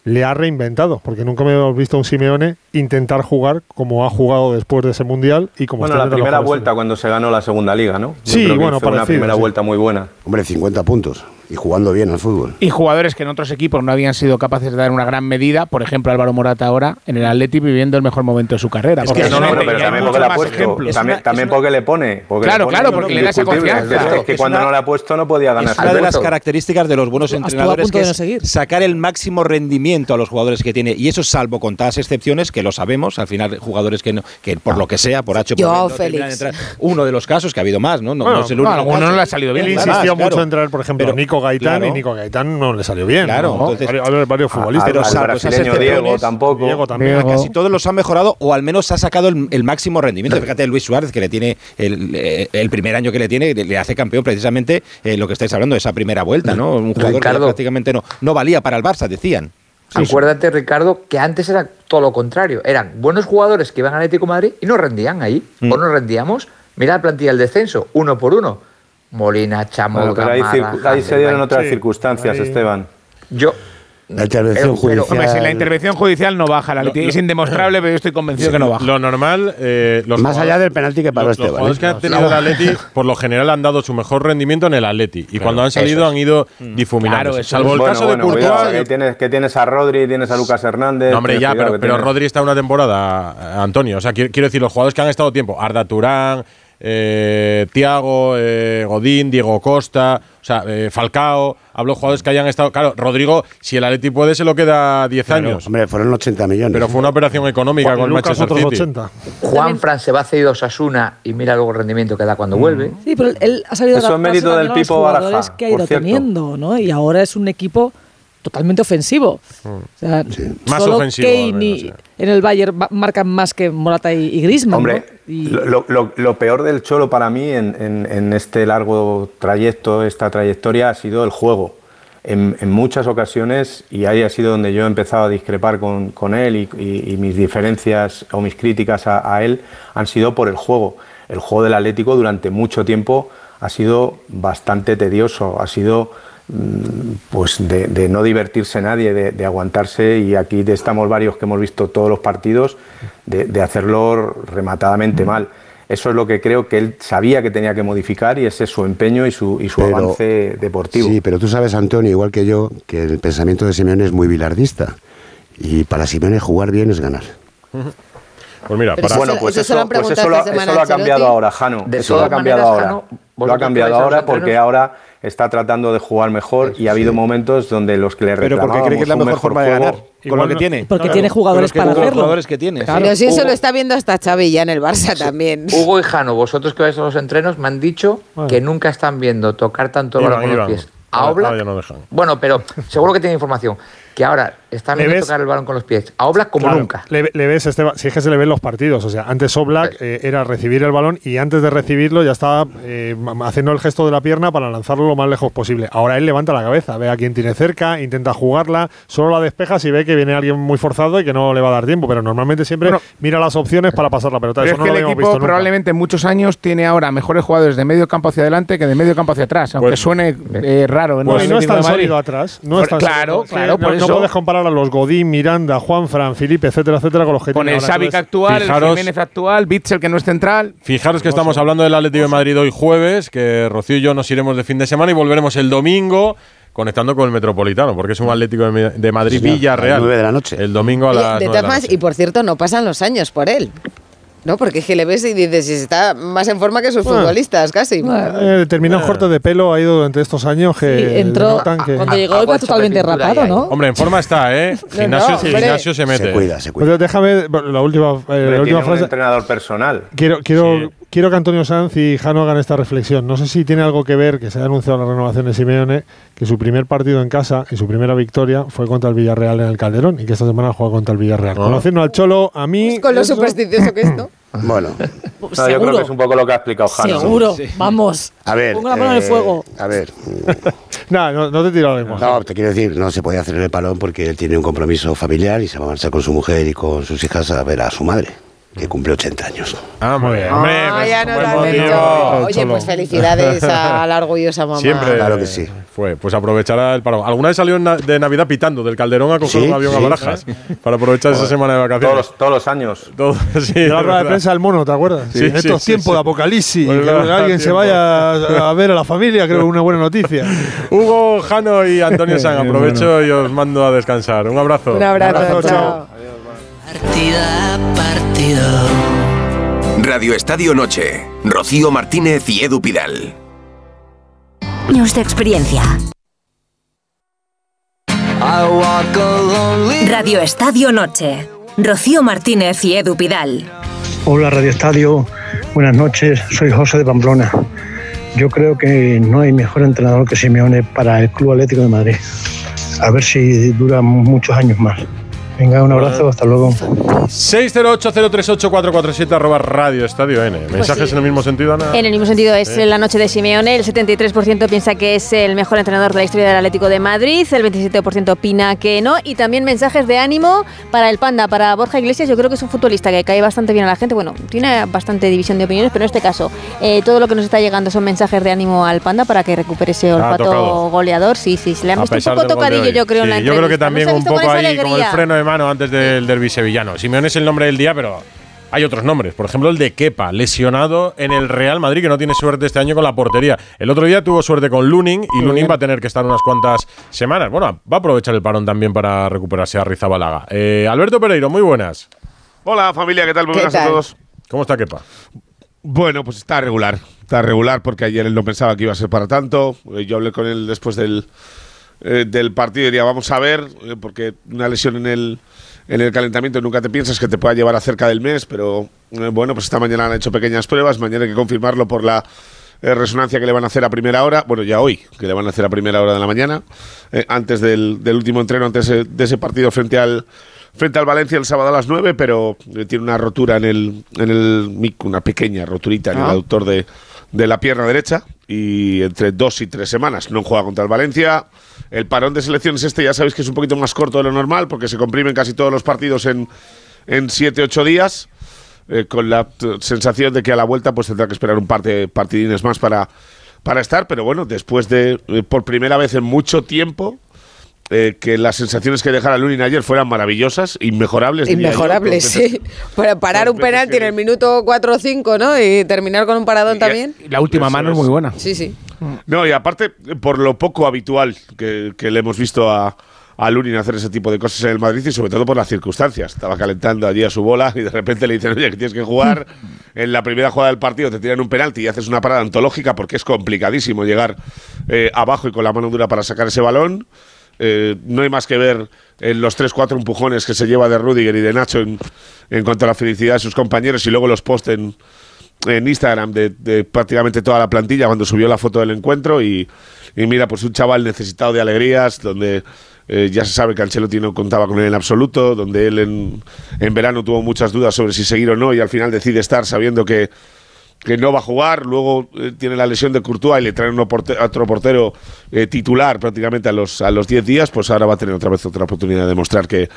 S13: le ha reinventado, porque nunca me hemos visto a un Simeone intentar jugar como ha jugado después de ese Mundial y como
S24: Bueno,
S13: está
S24: la primera vuelta cuando se ganó la segunda liga, ¿no? Yo
S13: Sí,
S24: creo que
S13: bueno,
S24: una
S13: parecido,
S24: primera
S13: sí.
S24: vuelta muy buena.
S9: Hombre, 50 puntos y jugando bien al fútbol.
S12: Y jugadores que en otros equipos no habían sido capaces de dar una gran medida, por ejemplo Álvaro Morata ahora en el Atleti viviendo el mejor momento de su carrera.
S24: Es
S12: Porque
S24: que
S12: no,
S24: no, pero también porque le ha
S12: más
S24: puesto.
S12: ejemplos.
S24: También, también porque le pone. porque
S12: Claro,
S24: le pone
S12: claro, porque le da esa confianza.
S24: Es que, que
S14: Es
S24: cuando
S14: una-
S24: no le ha puesto no podía ganar.
S14: Es una de las características de los buenos entrenadores que es
S6: seguir.
S14: sacar el máximo rendimiento a los jugadores que tiene y eso salvo contadas excepciones que lo sabemos al final jugadores que no que por lo que sea por H o por
S2: Félix.
S14: entrar. uno de los casos que ha habido más no no,
S13: Bueno,
S14: no es el único
S12: a alguno
S14: caso.
S12: no le ha salido bien.
S13: Él insistió mucho en traer, por ejemplo, Nico Gaitán
S14: claro.
S13: y Nico Gaitán no le salió bien.
S14: Claro,
S13: ¿no?
S14: entonces-
S13: varios, varios futbolistas.
S14: pero
S24: Al
S14: salvo esas
S24: Diego tampoco.
S13: Diego también.
S12: Diego.
S14: Casi todos los han mejorado o al menos ha sacado el, el máximo rendimiento. Fíjate, Luis Suárez, que le tiene el, eh, el primer año que le tiene, le, hace campeón precisamente eh, lo que estáis hablando, esa primera vuelta, ¿no? Un jugador que prácticamente no, no valía para el Barça, decían.
S8: Acuérdate, Ricardo, que antes era todo lo contrario. Eran buenos jugadores que iban al Atlético de Madrid y no rendían ahí.
S24: Mm.
S8: O no rendíamos. Mira la plantilla del descenso, uno por uno. Molina, Chamo,
S24: Bueno, pero ahí, se dieron otras
S13: Sí,
S24: circunstancias,
S13: ahí-
S24: Esteban.
S8: Yo,
S9: La intervención
S8: Pero- pero-
S9: judicial.
S12: Hombre, si la intervención judicial no baja, la es indemostrable, pero yo estoy convencido que no baja.
S1: Lo normal. eh, los
S9: Más allá del penalti que paró
S1: los, los
S9: Esteban.
S1: jugadores
S9: ¿eh?
S1: que han tenido el Atleti, por lo general han dado su mejor rendimiento en el Atleti. Y cuando han salido han ido difuminando.
S12: Claro, eso
S1: Salvo
S12: es.
S1: el
S24: bueno,
S1: caso
S24: bueno,
S1: de Courtois.
S24: cuidado, que, tienes, que tienes a Rodri, tienes a Lucas Hernández.
S1: No, hombre, ya, pero, Rodri está una temporada, eh, Antonio. O sea, quiero, quiero decir, los jugadores que han estado tiempo, Arda Turán, eh, Tiago, eh, Godín, Diego Costa, o sea, eh, Falcao, hablo de jugadores que hayan estado. Claro, Rodrigo, si el Atleti puede, se lo queda 10 años.
S9: Hombre, fueron 80 millones.
S1: Pero fue una operación económica
S13: Juan-
S1: con el
S13: Lucas
S1: Manchester
S13: otros
S1: City.
S13: 80.
S8: Juan Fran se va cedido a Osasuna y mira luego el rendimiento que da cuando vuelve.
S6: Sí, pero él ha salido
S24: Eso es mérito del Pipo
S6: jugadores
S24: Baraja,
S6: que ha ido
S24: por cierto.
S6: teniendo, ¿no? Y ahora es un equipo totalmente ofensivo. O sea,
S1: Más
S6: solo
S1: ofensivo,
S6: Kane
S1: al menos,
S6: y-
S1: sí.
S6: en el Bayern ma- marcan más que Morata y, y Griezmann,
S24: Hombre,
S6: ¿no? Y-
S24: lo, lo- lo peor del Cholo para mí en, en- en este largo trayecto, esta trayectoria, ha sido el juego. en, en muchas ocasiones, y ahí ha sido donde yo he empezado a discrepar con, con él y, y- y mis diferencias o mis críticas a, a él han sido por el juego. El juego del Atlético durante mucho tiempo ha sido bastante tedioso, ha sido mm, pues de, de no divertirse nadie, de, de aguantarse y aquí estamos varios que hemos visto todos los partidos de, de hacerlo rematadamente mal. Eso es lo que creo que él sabía que tenía que modificar y ese es su empeño y su, y su
S9: Pero-
S24: avance deportivo.
S9: Sí, pero tú sabes, Antonio, igual que yo, que el pensamiento de Simeone es muy bilardista. Y para Simeone jugar bien es ganar.
S1: Pues mira, para...
S9: eso se-
S24: pues
S9: eso
S24: pues eso lo, eso
S9: a
S24: ha cambiado ahora, Jano.
S9: De
S24: eso lo ha cambiado
S9: maneras,
S24: ahora.
S9: Jano,
S24: lo ha cambiado ahora porque ahora está tratando de jugar mejor y ha habido momentos donde los que le
S14: Pero porque
S24: reclamábamos
S14: cree que es la mejor forma de
S24: juego-
S14: ganar, con lo que tiene.
S6: Porque tiene jugadores para hacerlo.
S14: jugadores que tiene.
S2: Pero si eso lo está viendo hasta Xavi ya en el Barça también.
S8: Hugo y Jano, vosotros que vais a los entrenos, me han dicho que nunca están viendo tocar tanto el
S1: Iban,
S8: balón con los pies.
S1: Ahora-
S8: A Oblak,
S1: ahora ya no dejan.
S8: bueno, pero seguro que tiene información. Que ahora están
S13: ¿Le
S8: viendo
S13: ves?
S8: tocar el balón con los pies. A Oblak como
S13: Claro,
S8: nunca.
S13: Le, le ves, Esteban, si es que se le ven los partidos. O sea, antes Oblak eh, era recibir el balón y antes de recibirlo ya estaba eh, haciendo el gesto de la pierna para lanzarlo lo más lejos posible. Ahora él levanta la cabeza, ve a quién tiene cerca, intenta jugarla, solo la despeja si ve que viene alguien muy forzado y que no le va a dar tiempo. Pero normalmente siempre
S12: Bueno.
S13: mira las opciones para pasar la pelota.
S12: Pero
S13: Eso
S12: es
S13: no
S12: que
S13: lo
S12: el equipo
S13: visto nunca.
S12: probablemente en muchos años tiene ahora mejores jugadores de medio campo hacia adelante que de medio campo hacia atrás, aunque
S13: Pues-
S12: suene eh, raro. en
S13: Pues no es tan sólido atrás. No
S12: Por-
S13: es tan
S12: claro,
S13: sólido.
S12: Claro,
S13: no,
S12: por
S13: no
S12: eso.
S13: puedes comparar a los Godín, Miranda, Juanfran, Felipe, etcétera, etcétera, con los que
S12: Con el
S13: Entonces,
S12: actual,
S1: fijaros-
S12: el Jiménez actual, Bitzel que no es central.
S1: Fijaros que estamos hablando del Atlético de Madrid hoy jueves, que Rocío y yo nos iremos de fin de semana y volveremos el domingo conectando con el Metropolitano, porque es un Atlético de, Madrid Villarreal.
S9: nueve de la noche.
S1: El domingo a las
S2: de
S1: de la noche.
S2: y por cierto, no pasan los años por él. ¿No? Porque es que le ves y dices, si está más en forma que sus
S13: Bueno.
S2: futbolistas, casi.
S13: Eh, determinados cortes de pelo ha ido durante estos años que
S6: Sí, entró-
S13: que
S6: cuando llegó iba totalmente rapado, ¿no?
S1: Hombre, en forma está, ¿eh? (laughs) Gimnasio,
S2: hombre.
S1: gimnasio se mete.
S9: Se cuida, se cuida.
S13: Pues déjame bueno, la última, eh, la última
S24: un
S13: frase.
S24: entrenador personal.
S13: Quiero, quiero,
S24: Sí.
S13: Quiero que Antonio Sanz y Jano hagan esta reflexión. No sé si tiene algo que ver que se ha anunciado la renovación de Simeone, que su primer partido en casa y su primera victoria fue contra el Villarreal en el Calderón y que esta semana juega contra el Villarreal.
S1: Ah.
S13: Conociendo al Cholo, a mí.
S2: Con lo
S13: eso-
S2: supersticioso que es, ¿no? (laughs)
S9: Bueno,
S24: No, yo creo (laughs) que es un poco lo que ha explicado Jano.
S6: Seguro, vamos.
S9: a ver.
S6: Pongo la mano en el
S9: eh,
S6: fuego.
S9: A ver. (laughs)
S13: Nah, no, no te tiro lo mismo.
S9: No, te quiero decir, no se puede hacer el palón porque él tiene un compromiso familiar y se va a marchar con su mujer y con sus hijas a ver a su madre, que cumple 80 años.
S1: Ah, muy bien. Hombre,
S2: Ah,
S1: pues,
S2: ya nos
S1: buen
S2: lo han dicho. Oye, pues felicidades a (laughs) la orgullosa mamá.
S1: Siempre.
S9: Claro que sí.
S1: Fue, pues aprovechará el parón. ¿Alguna vez salió de Navidad pitando del Calderón a coger
S9: Sí,
S1: un avión a
S9: sí.
S1: Barajas? Para aprovechar esa semana de
S24: Todos
S1: vacaciones.
S24: los, todos los años. (laughs)
S1: Todo, sí,
S13: la rueda de prensa del mono, ¿te acuerdas?
S1: Sí,
S13: en estos
S1: sí,
S13: tiempos
S1: sí.
S13: de apocalipsis,
S1: Pues
S13: que alguien se
S1: tiempo.
S13: vaya a ver a la familia, creo que es una buena noticia. (laughs)
S1: Hugo, Jano y Antonio San, aprovecho y os mando a descansar. Un abrazo.
S2: Un abrazo,
S13: Abrazo,
S2: chao.
S26: Partida, partido.
S17: Radio Estadio Noche. Rocío Martínez y Edu Pidal.
S18: Años de experiencia. Radio Estadio Noche. Rocío Martínez y Edu Pidal.
S27: Hola Radio Estadio, buenas noches, soy José de Pamplona. Yo creo que no hay mejor entrenador que Simeone para el Club Atlético de Madrid. A ver si dura muchos años más. Venga, un abrazo, hasta luego.
S1: 608-038-447 arroba Radio Estadio N. ¿Mensajes
S20: sí.
S1: en el mismo sentido, Ana?
S20: En el mismo sentido es
S1: Eh.
S20: la noche de Simeone. El 73% piensa que es el mejor entrenador de la historia del Atlético de Madrid. El 27% opina que no. Y también mensajes de ánimo para el Panda, para Borja Iglesias. Yo creo que es un futbolista que cae bastante bien a la gente. Bueno, tiene bastante división de opiniones, pero en este caso eh, todo lo que nos está llegando son mensajes de ánimo al Panda para que recupere ese olfato goleador. Sí, sí, se le han visto un poco tocadillo, yo creo, en la
S1: Yo creo que también un poco ahí como el freno de mano antes del derbi sevillano. Simeone es el nombre del día, pero hay otros nombres. Por ejemplo, el de Kepa, lesionado en el Real Madrid, que no tiene suerte este año con la portería. El otro día tuvo suerte con Lunin y Lunin va a tener que estar unas cuantas semanas. Bueno, va a aprovechar el parón también para recuperarse a Rizabalaga. Eh, Alberto Pereiro, muy buenas.
S28: Hola familia, ¿qué tal? Muy
S2: ¿Qué
S28: buenas a todos.
S1: ¿Cómo está Kepa?
S28: Bueno, pues está regular. Está regular porque ayer él no pensaba que iba a ser para tanto. Eh, Yo hablé con él después del, eh, del partido diría, vamos a ver, eh, porque una lesión en el, en el calentamiento nunca te piensas que te pueda llevar a cerca del mes, pero eh, bueno, pues esta mañana han hecho pequeñas pruebas, mañana hay que confirmarlo por la eh, resonancia que le van a hacer a primera hora, bueno, ya hoy, que le van a hacer a primera hora de la mañana, antes del, del último entreno, antes de, de ese partido frente al frente al Valencia el sábado a las 9, pero tiene una rotura en el, en el mic- una pequeña roturita en el
S2: Ah.
S28: aductor de, de la pierna derecha, y entre dos y tres semanas no juega contra el Valencia. El parón de selecciones este ya sabéis que es un poquito más corto de lo normal porque se comprimen casi todos los partidos en, en siete, ocho días. eh, con la sensación de que a la vuelta pues tendrá que esperar un par de partidines más para, para estar, pero bueno, después de eh, por primera vez en mucho tiempo eh, que las sensaciones que dejara Lunin ayer fueran maravillosas, inmejorables.
S2: Inmejorables, sí. (laughs) Para parar un penalti en el minuto 4 o 5, ¿no? Y terminar con un paradón también.
S12: La última
S28: Eso
S12: mano es
S28: es.
S12: muy buena.
S2: Sí, sí.
S28: No, y aparte, por lo poco habitual que, que le hemos visto a, a Lunin hacer ese tipo de cosas en el Madrid y sobre todo por las circunstancias. Estaba calentando allí a su bola y de repente le dicen, oye, que tienes que jugar. (laughs) En la primera jugada del partido te tiran un penalti y haces una parada antológica porque es complicadísimo llegar eh, abajo y con la mano dura para sacar ese balón. Eh, no hay más que ver en los 3-4 empujones que se lleva de Rudiger y de Nacho en, en cuanto a la felicidad de sus compañeros y luego los post en, en Instagram de, prácticamente toda la plantilla cuando subió la foto del encuentro y, y mira, pues un chaval necesitado de alegrías, donde eh, ya se sabe que Ancelotti no contaba con él en absoluto, donde él en, en verano tuvo muchas dudas sobre si seguir o no y al final decide estar sabiendo que, que no va a jugar, luego eh, tiene la lesión de Courtois y le traen uno porte- a otro portero eh, titular prácticamente a los a los 10 días, pues ahora va a tener otra vez otra oportunidad de demostrar que,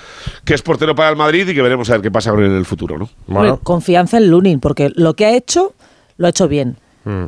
S28: que es portero para el Madrid y que veremos a ver qué pasa con él en el futuro, ¿no?
S6: Hombre, Confianza en Lunin, porque lo que ha hecho, lo ha hecho bien.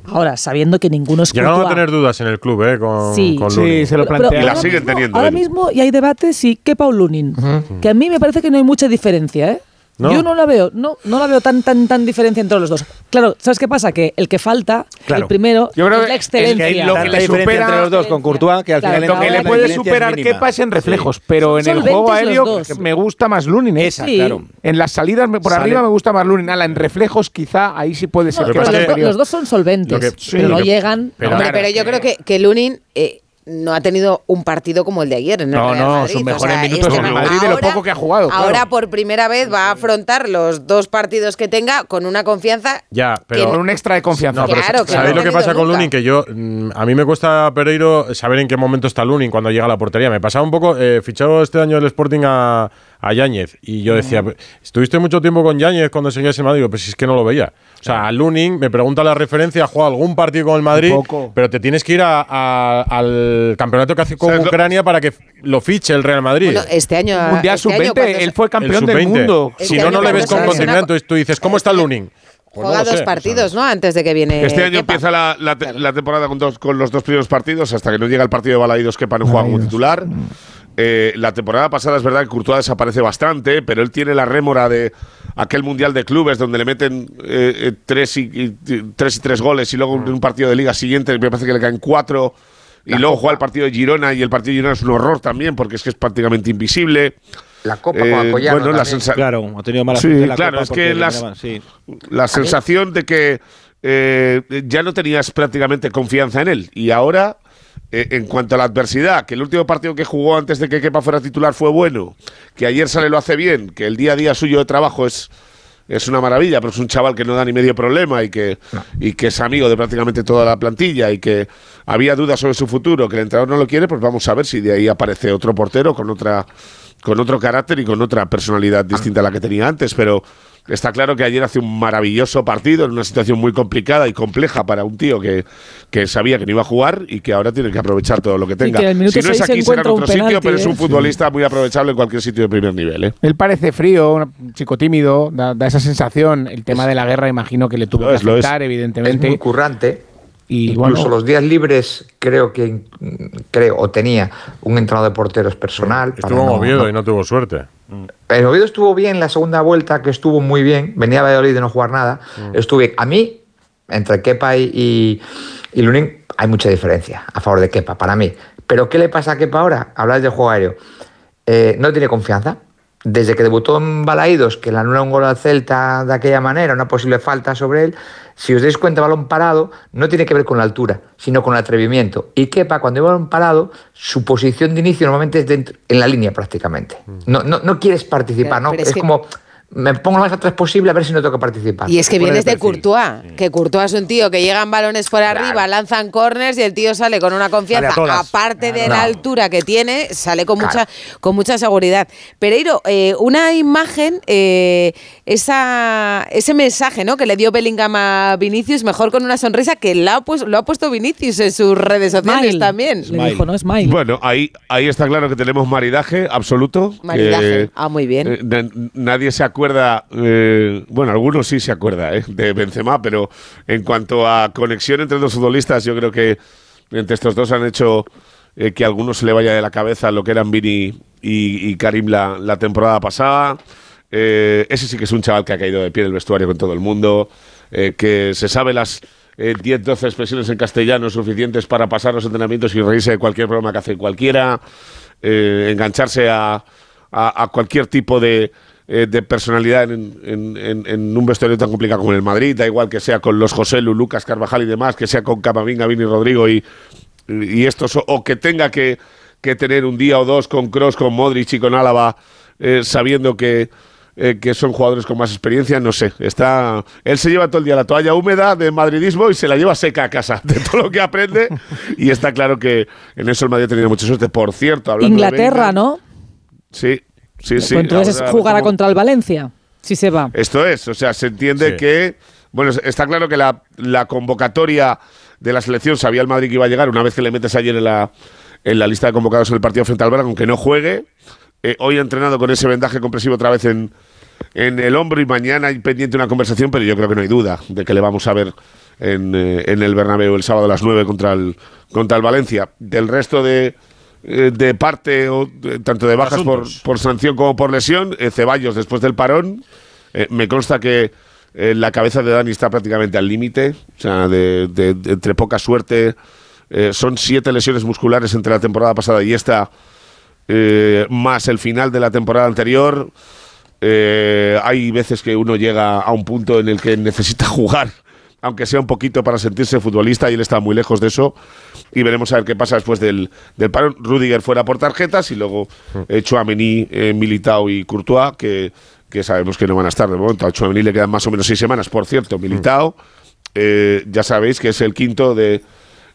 S6: Ahora, sabiendo que ninguno es
S1: Llegaron a
S6: Courtois.
S1: tener dudas en el club, ¿eh? Con,
S6: Sí.
S1: con
S6: Sí, se lo Pero- plantea. pero ahora mismo- Ahora mismo, y hay debate, si que Paul Lunin. Que a mí me parece que no hay mucha diferencia, ¿eh?
S1: ¿No?
S6: Yo no la veo, no, no la veo tan, tan, tan diferencia entre los dos. Claro, ¿sabes qué pasa? Que el que falta,
S14: Claro.
S6: el primero,
S14: Yo creo
S6: es
S14: que
S6: la excelencia.
S14: es que lo que le supera
S12: entre los dos
S14: con Courtois, que al
S6: Claro,
S14: final
S6: lo que
S14: la
S6: le
S12: puede superar. Kepa es en reflejos,
S14: Sí.
S12: pero en
S6: Son
S12: el juego aéreo me gusta más Lunin. ¿eh?
S14: Esa, Sí. claro.
S12: En las salidas por
S14: Sale-
S12: arriba me gusta más Lunin. Ala, en reflejos quizá ahí sí puede ser
S6: No,
S12: que
S6: los, los dos son solventes,
S12: que- sí,
S6: pero no
S12: que-
S6: llegan.
S12: pero
S2: Hombre,
S12: claro,
S2: pero yo creo que, que Lunin eh, no ha tenido un partido como el de ayer en el
S12: No,
S2: Real
S12: no,
S2: Madrid.
S12: sus
S2: O
S12: mejores
S2: sea,
S12: minutos
S2: este
S12: en Madrid de lo
S2: ahora-
S12: poco que ha jugado. claro.
S2: Ahora por primera vez va a afrontar los dos partidos que tenga con una confianza
S1: Ya, pero
S12: Con un extra de confianza.
S1: No, pero
S2: Claro, que
S1: ¿Sabéis
S2: no
S1: lo que pasa con. Lunin? Que yo, mm, a mí me cuesta, Pereiro, saber en qué momento está Lunin cuando llega a la portería. Me pasaba un poco, eh, fichado este año el Sporting a, a Yáñez y yo decía, ¿estuviste mucho tiempo con Yáñez cuando seguías en Madrid? Digo, pues si es que no lo veía. O sea, a Lunin, me pregunta la referencia, ha jugado algún partido con el Madrid,
S12: poco.
S1: pero te tienes que ir a- a- al campeonato que hace con
S28: ¿Sabes lo-
S1: Ucrania para que lo fiche el Real Madrid.
S2: Bueno, este año.
S12: Mundial
S2: este año
S12: sub-20,
S2: cuando
S12: él fue campeón del
S1: sub-20.
S12: mundo.
S2: Este
S1: Si no, no le ves con
S2: lesiona-
S1: Entonces tú dices, ¿cómo está Lunin? Pues no
S2: juega
S1: lo
S2: dos
S1: sé, o sea,
S2: partidos, ¿no? Antes de que viene.
S28: Este año
S2: Kepa.
S28: empieza la, la te- la temporada con, dos, con los dos primeros partidos, hasta que no llega el partido de Balaídos, Kepa no juega como titular. Eh, la temporada pasada es verdad que Courtois desaparece bastante, pero él tiene la rémora de aquel Mundial de Clubes donde le meten eh, eh, tres, y, y- tres y tres goles y luego en un partido de liga siguiente me parece que le caen cuatro y luego juega el partido de Girona y el partido de Girona es un horror también porque es que es prácticamente invisible.
S8: La Copa
S28: Eh,
S8: con Alcoyano
S28: bueno, la
S8: también.
S28: sensa-
S14: Claro, ha tenido mala
S28: Sí,
S14: suerte en la
S28: claro,
S14: Copa
S28: es que las-
S14: sí.
S28: la sensación de que eh, ya no tenías prácticamente confianza en él. Y ahora, eh, en cuanto a la adversidad, que el último partido que jugó antes de que Kepa fuera titular fue bueno, que ayer sale lo hace bien, que el día a día suyo de trabajo es, es una maravilla, pero es un chaval que no da ni medio problema y que, y que es amigo de prácticamente toda la plantilla y que había dudas sobre su futuro, que el entrenador no lo quiere, pues vamos a ver si de ahí aparece otro portero con otra con otro carácter y con otra personalidad distinta a la que tenía antes, pero está claro que ayer hace un maravilloso partido en una situación muy complicada y compleja para un tío que, que sabía que no iba a jugar y que ahora tiene que aprovechar todo lo que tenga.
S6: que
S28: si no es aquí será en otro sitio, pero es un
S6: ¿eh?
S28: futbolista muy aprovechable en cualquier sitio de primer nivel. ¿eh?
S12: Él parece frío, un chico tímido, da, da esa sensación. El tema de la guerra imagino que le tuvo que
S28: es, es.
S12: afectar,
S8: Es
S12: evidentemente.
S8: muy currante.
S12: Y
S8: Incluso
S12: bueno,
S8: los días libres creo que mm, creo o tenía un entrenador de porteros personal.
S1: Estuvo en
S8: no-
S1: Oviedo
S8: no-
S1: y no tuvo suerte.
S8: El Oviedo estuvo bien la segunda vuelta, que estuvo muy bien. Venía a Valladolid de no jugar nada. Estuvo bien. A mí, entre Kepa y, y, y Lunin, hay mucha diferencia a favor de Kepa, para mí. Pero ¿qué le pasa a Kepa ahora? Hablas del juego aéreo. Eh, no tiene confianza. Desde que debutó en Balaídos, que le anula un gol al Celta de aquella manera, una posible falta sobre él, si os dais cuenta, balón parado no tiene que ver con la altura, sino con el atrevimiento. Y Kepa, cuando hay balón parado, su posición de inicio normalmente es dentro, en la línea prácticamente. No, no, no quieres participar, ¿no?
S2: pero
S8: Es,
S2: es que-
S8: como me pongo lo más atrás posible a ver si no tengo que participar.
S2: Y es que vienes de. Courtois, que Courtois es un tío que llegan balones por arriba, lanzan corners y el tío sale con una confianza, aparte de
S8: Claro.
S2: la altura que tiene, sale con
S8: Claro.
S2: mucha con mucha seguridad. Pereiro, eh, una imagen, eh, esa, ese mensaje ¿no? que le dio Bellingham a Vinicius, mejor con una sonrisa, que la ha pues- lo ha puesto Vinicius en sus redes sociales
S6: Smile.
S2: también.
S6: Le dijo, ¿no? Smile.
S28: Bueno, ahí, ahí está claro que tenemos maridaje absoluto.
S2: Maridaje.
S28: Eh,
S2: ah, muy bien.
S28: eh, na- nadie se acuerda, eh, bueno, algunos sí se acuerda eh, de Benzema, pero en cuanto a conexión entre dos futbolistas, yo creo que entre estos dos han hecho eh, que a algunos se le vaya de la cabeza lo que eran Vini y, Karim la, la temporada pasada. Ese sí que es un chaval que ha caído de pie en el vestuario con todo el mundo, que se sabe las eh, 10, 12 expresiones en castellano suficientes para pasar los entrenamientos y reírse de cualquier broma que hace cualquiera, engancharse a- a cualquier tipo de, eh, de personalidad en, en- en- en un vestuario tan complicado como el Madrid, da igual que sea con los José Lu, Lucas Carvajal y demás, que sea con Camavinga, Vini Rodrigo y, y estos, o, que tenga que, que tener un día o dos con Cross, con Modric y con Álava, eh, sabiendo que, eh, que son jugadores con más experiencia, no sé. Está, él se lleva todo el día la toalla húmeda de madridismo y se la lleva seca a casa de todo lo que aprende. y está claro que en eso el Madrid ha tenido mucha suerte. Por cierto, hablando de
S6: Inglaterra, ¿no?
S28: Sí, sí, sí.
S6: Pues entonces
S28: Ahora
S6: jugará
S28: como-
S6: contra el Valencia, si se va.
S28: esto es, o sea, se entiende
S1: Sí.
S28: que. Bueno, está claro que la, la convocatoria de la selección sabía el Madrid que iba a llegar una vez que le metes ayer en la, en la lista de convocados en el partido frente al Braga, aunque no juegue. Eh, hoy ha entrenado con ese vendaje compresivo otra vez en, en el hombro y mañana hay pendiente una conversación, pero yo creo que no hay duda de que le vamos a ver en, eh, en el Bernabéu el sábado a las 9 contra el, contra el Valencia. Del resto de, eh, de parte, o de- tanto de bajas por, por sanción como por lesión, eh, Ceballos después del parón, eh, me consta que eh, la cabeza de Dani está prácticamente al límite, o sea, de, de- de- entre poca suerte. eh, son siete lesiones musculares entre la temporada pasada y esta, eh, más el final de la temporada anterior. Eh, hay veces que uno llega a un punto en el que necesita (laughs) jugar, aunque sea un poquito para sentirse futbolista, y él está muy lejos de eso. Y veremos a ver qué pasa después del, del parón. Rudiger fuera por tarjetas y luego eh, Chouameni, eh, Militao y Courtois, que, que sabemos que no van a estar de momento. A Chouameni le quedan más o menos seis semanas. Por cierto, Militao, eh, ya sabéis que es el quinto de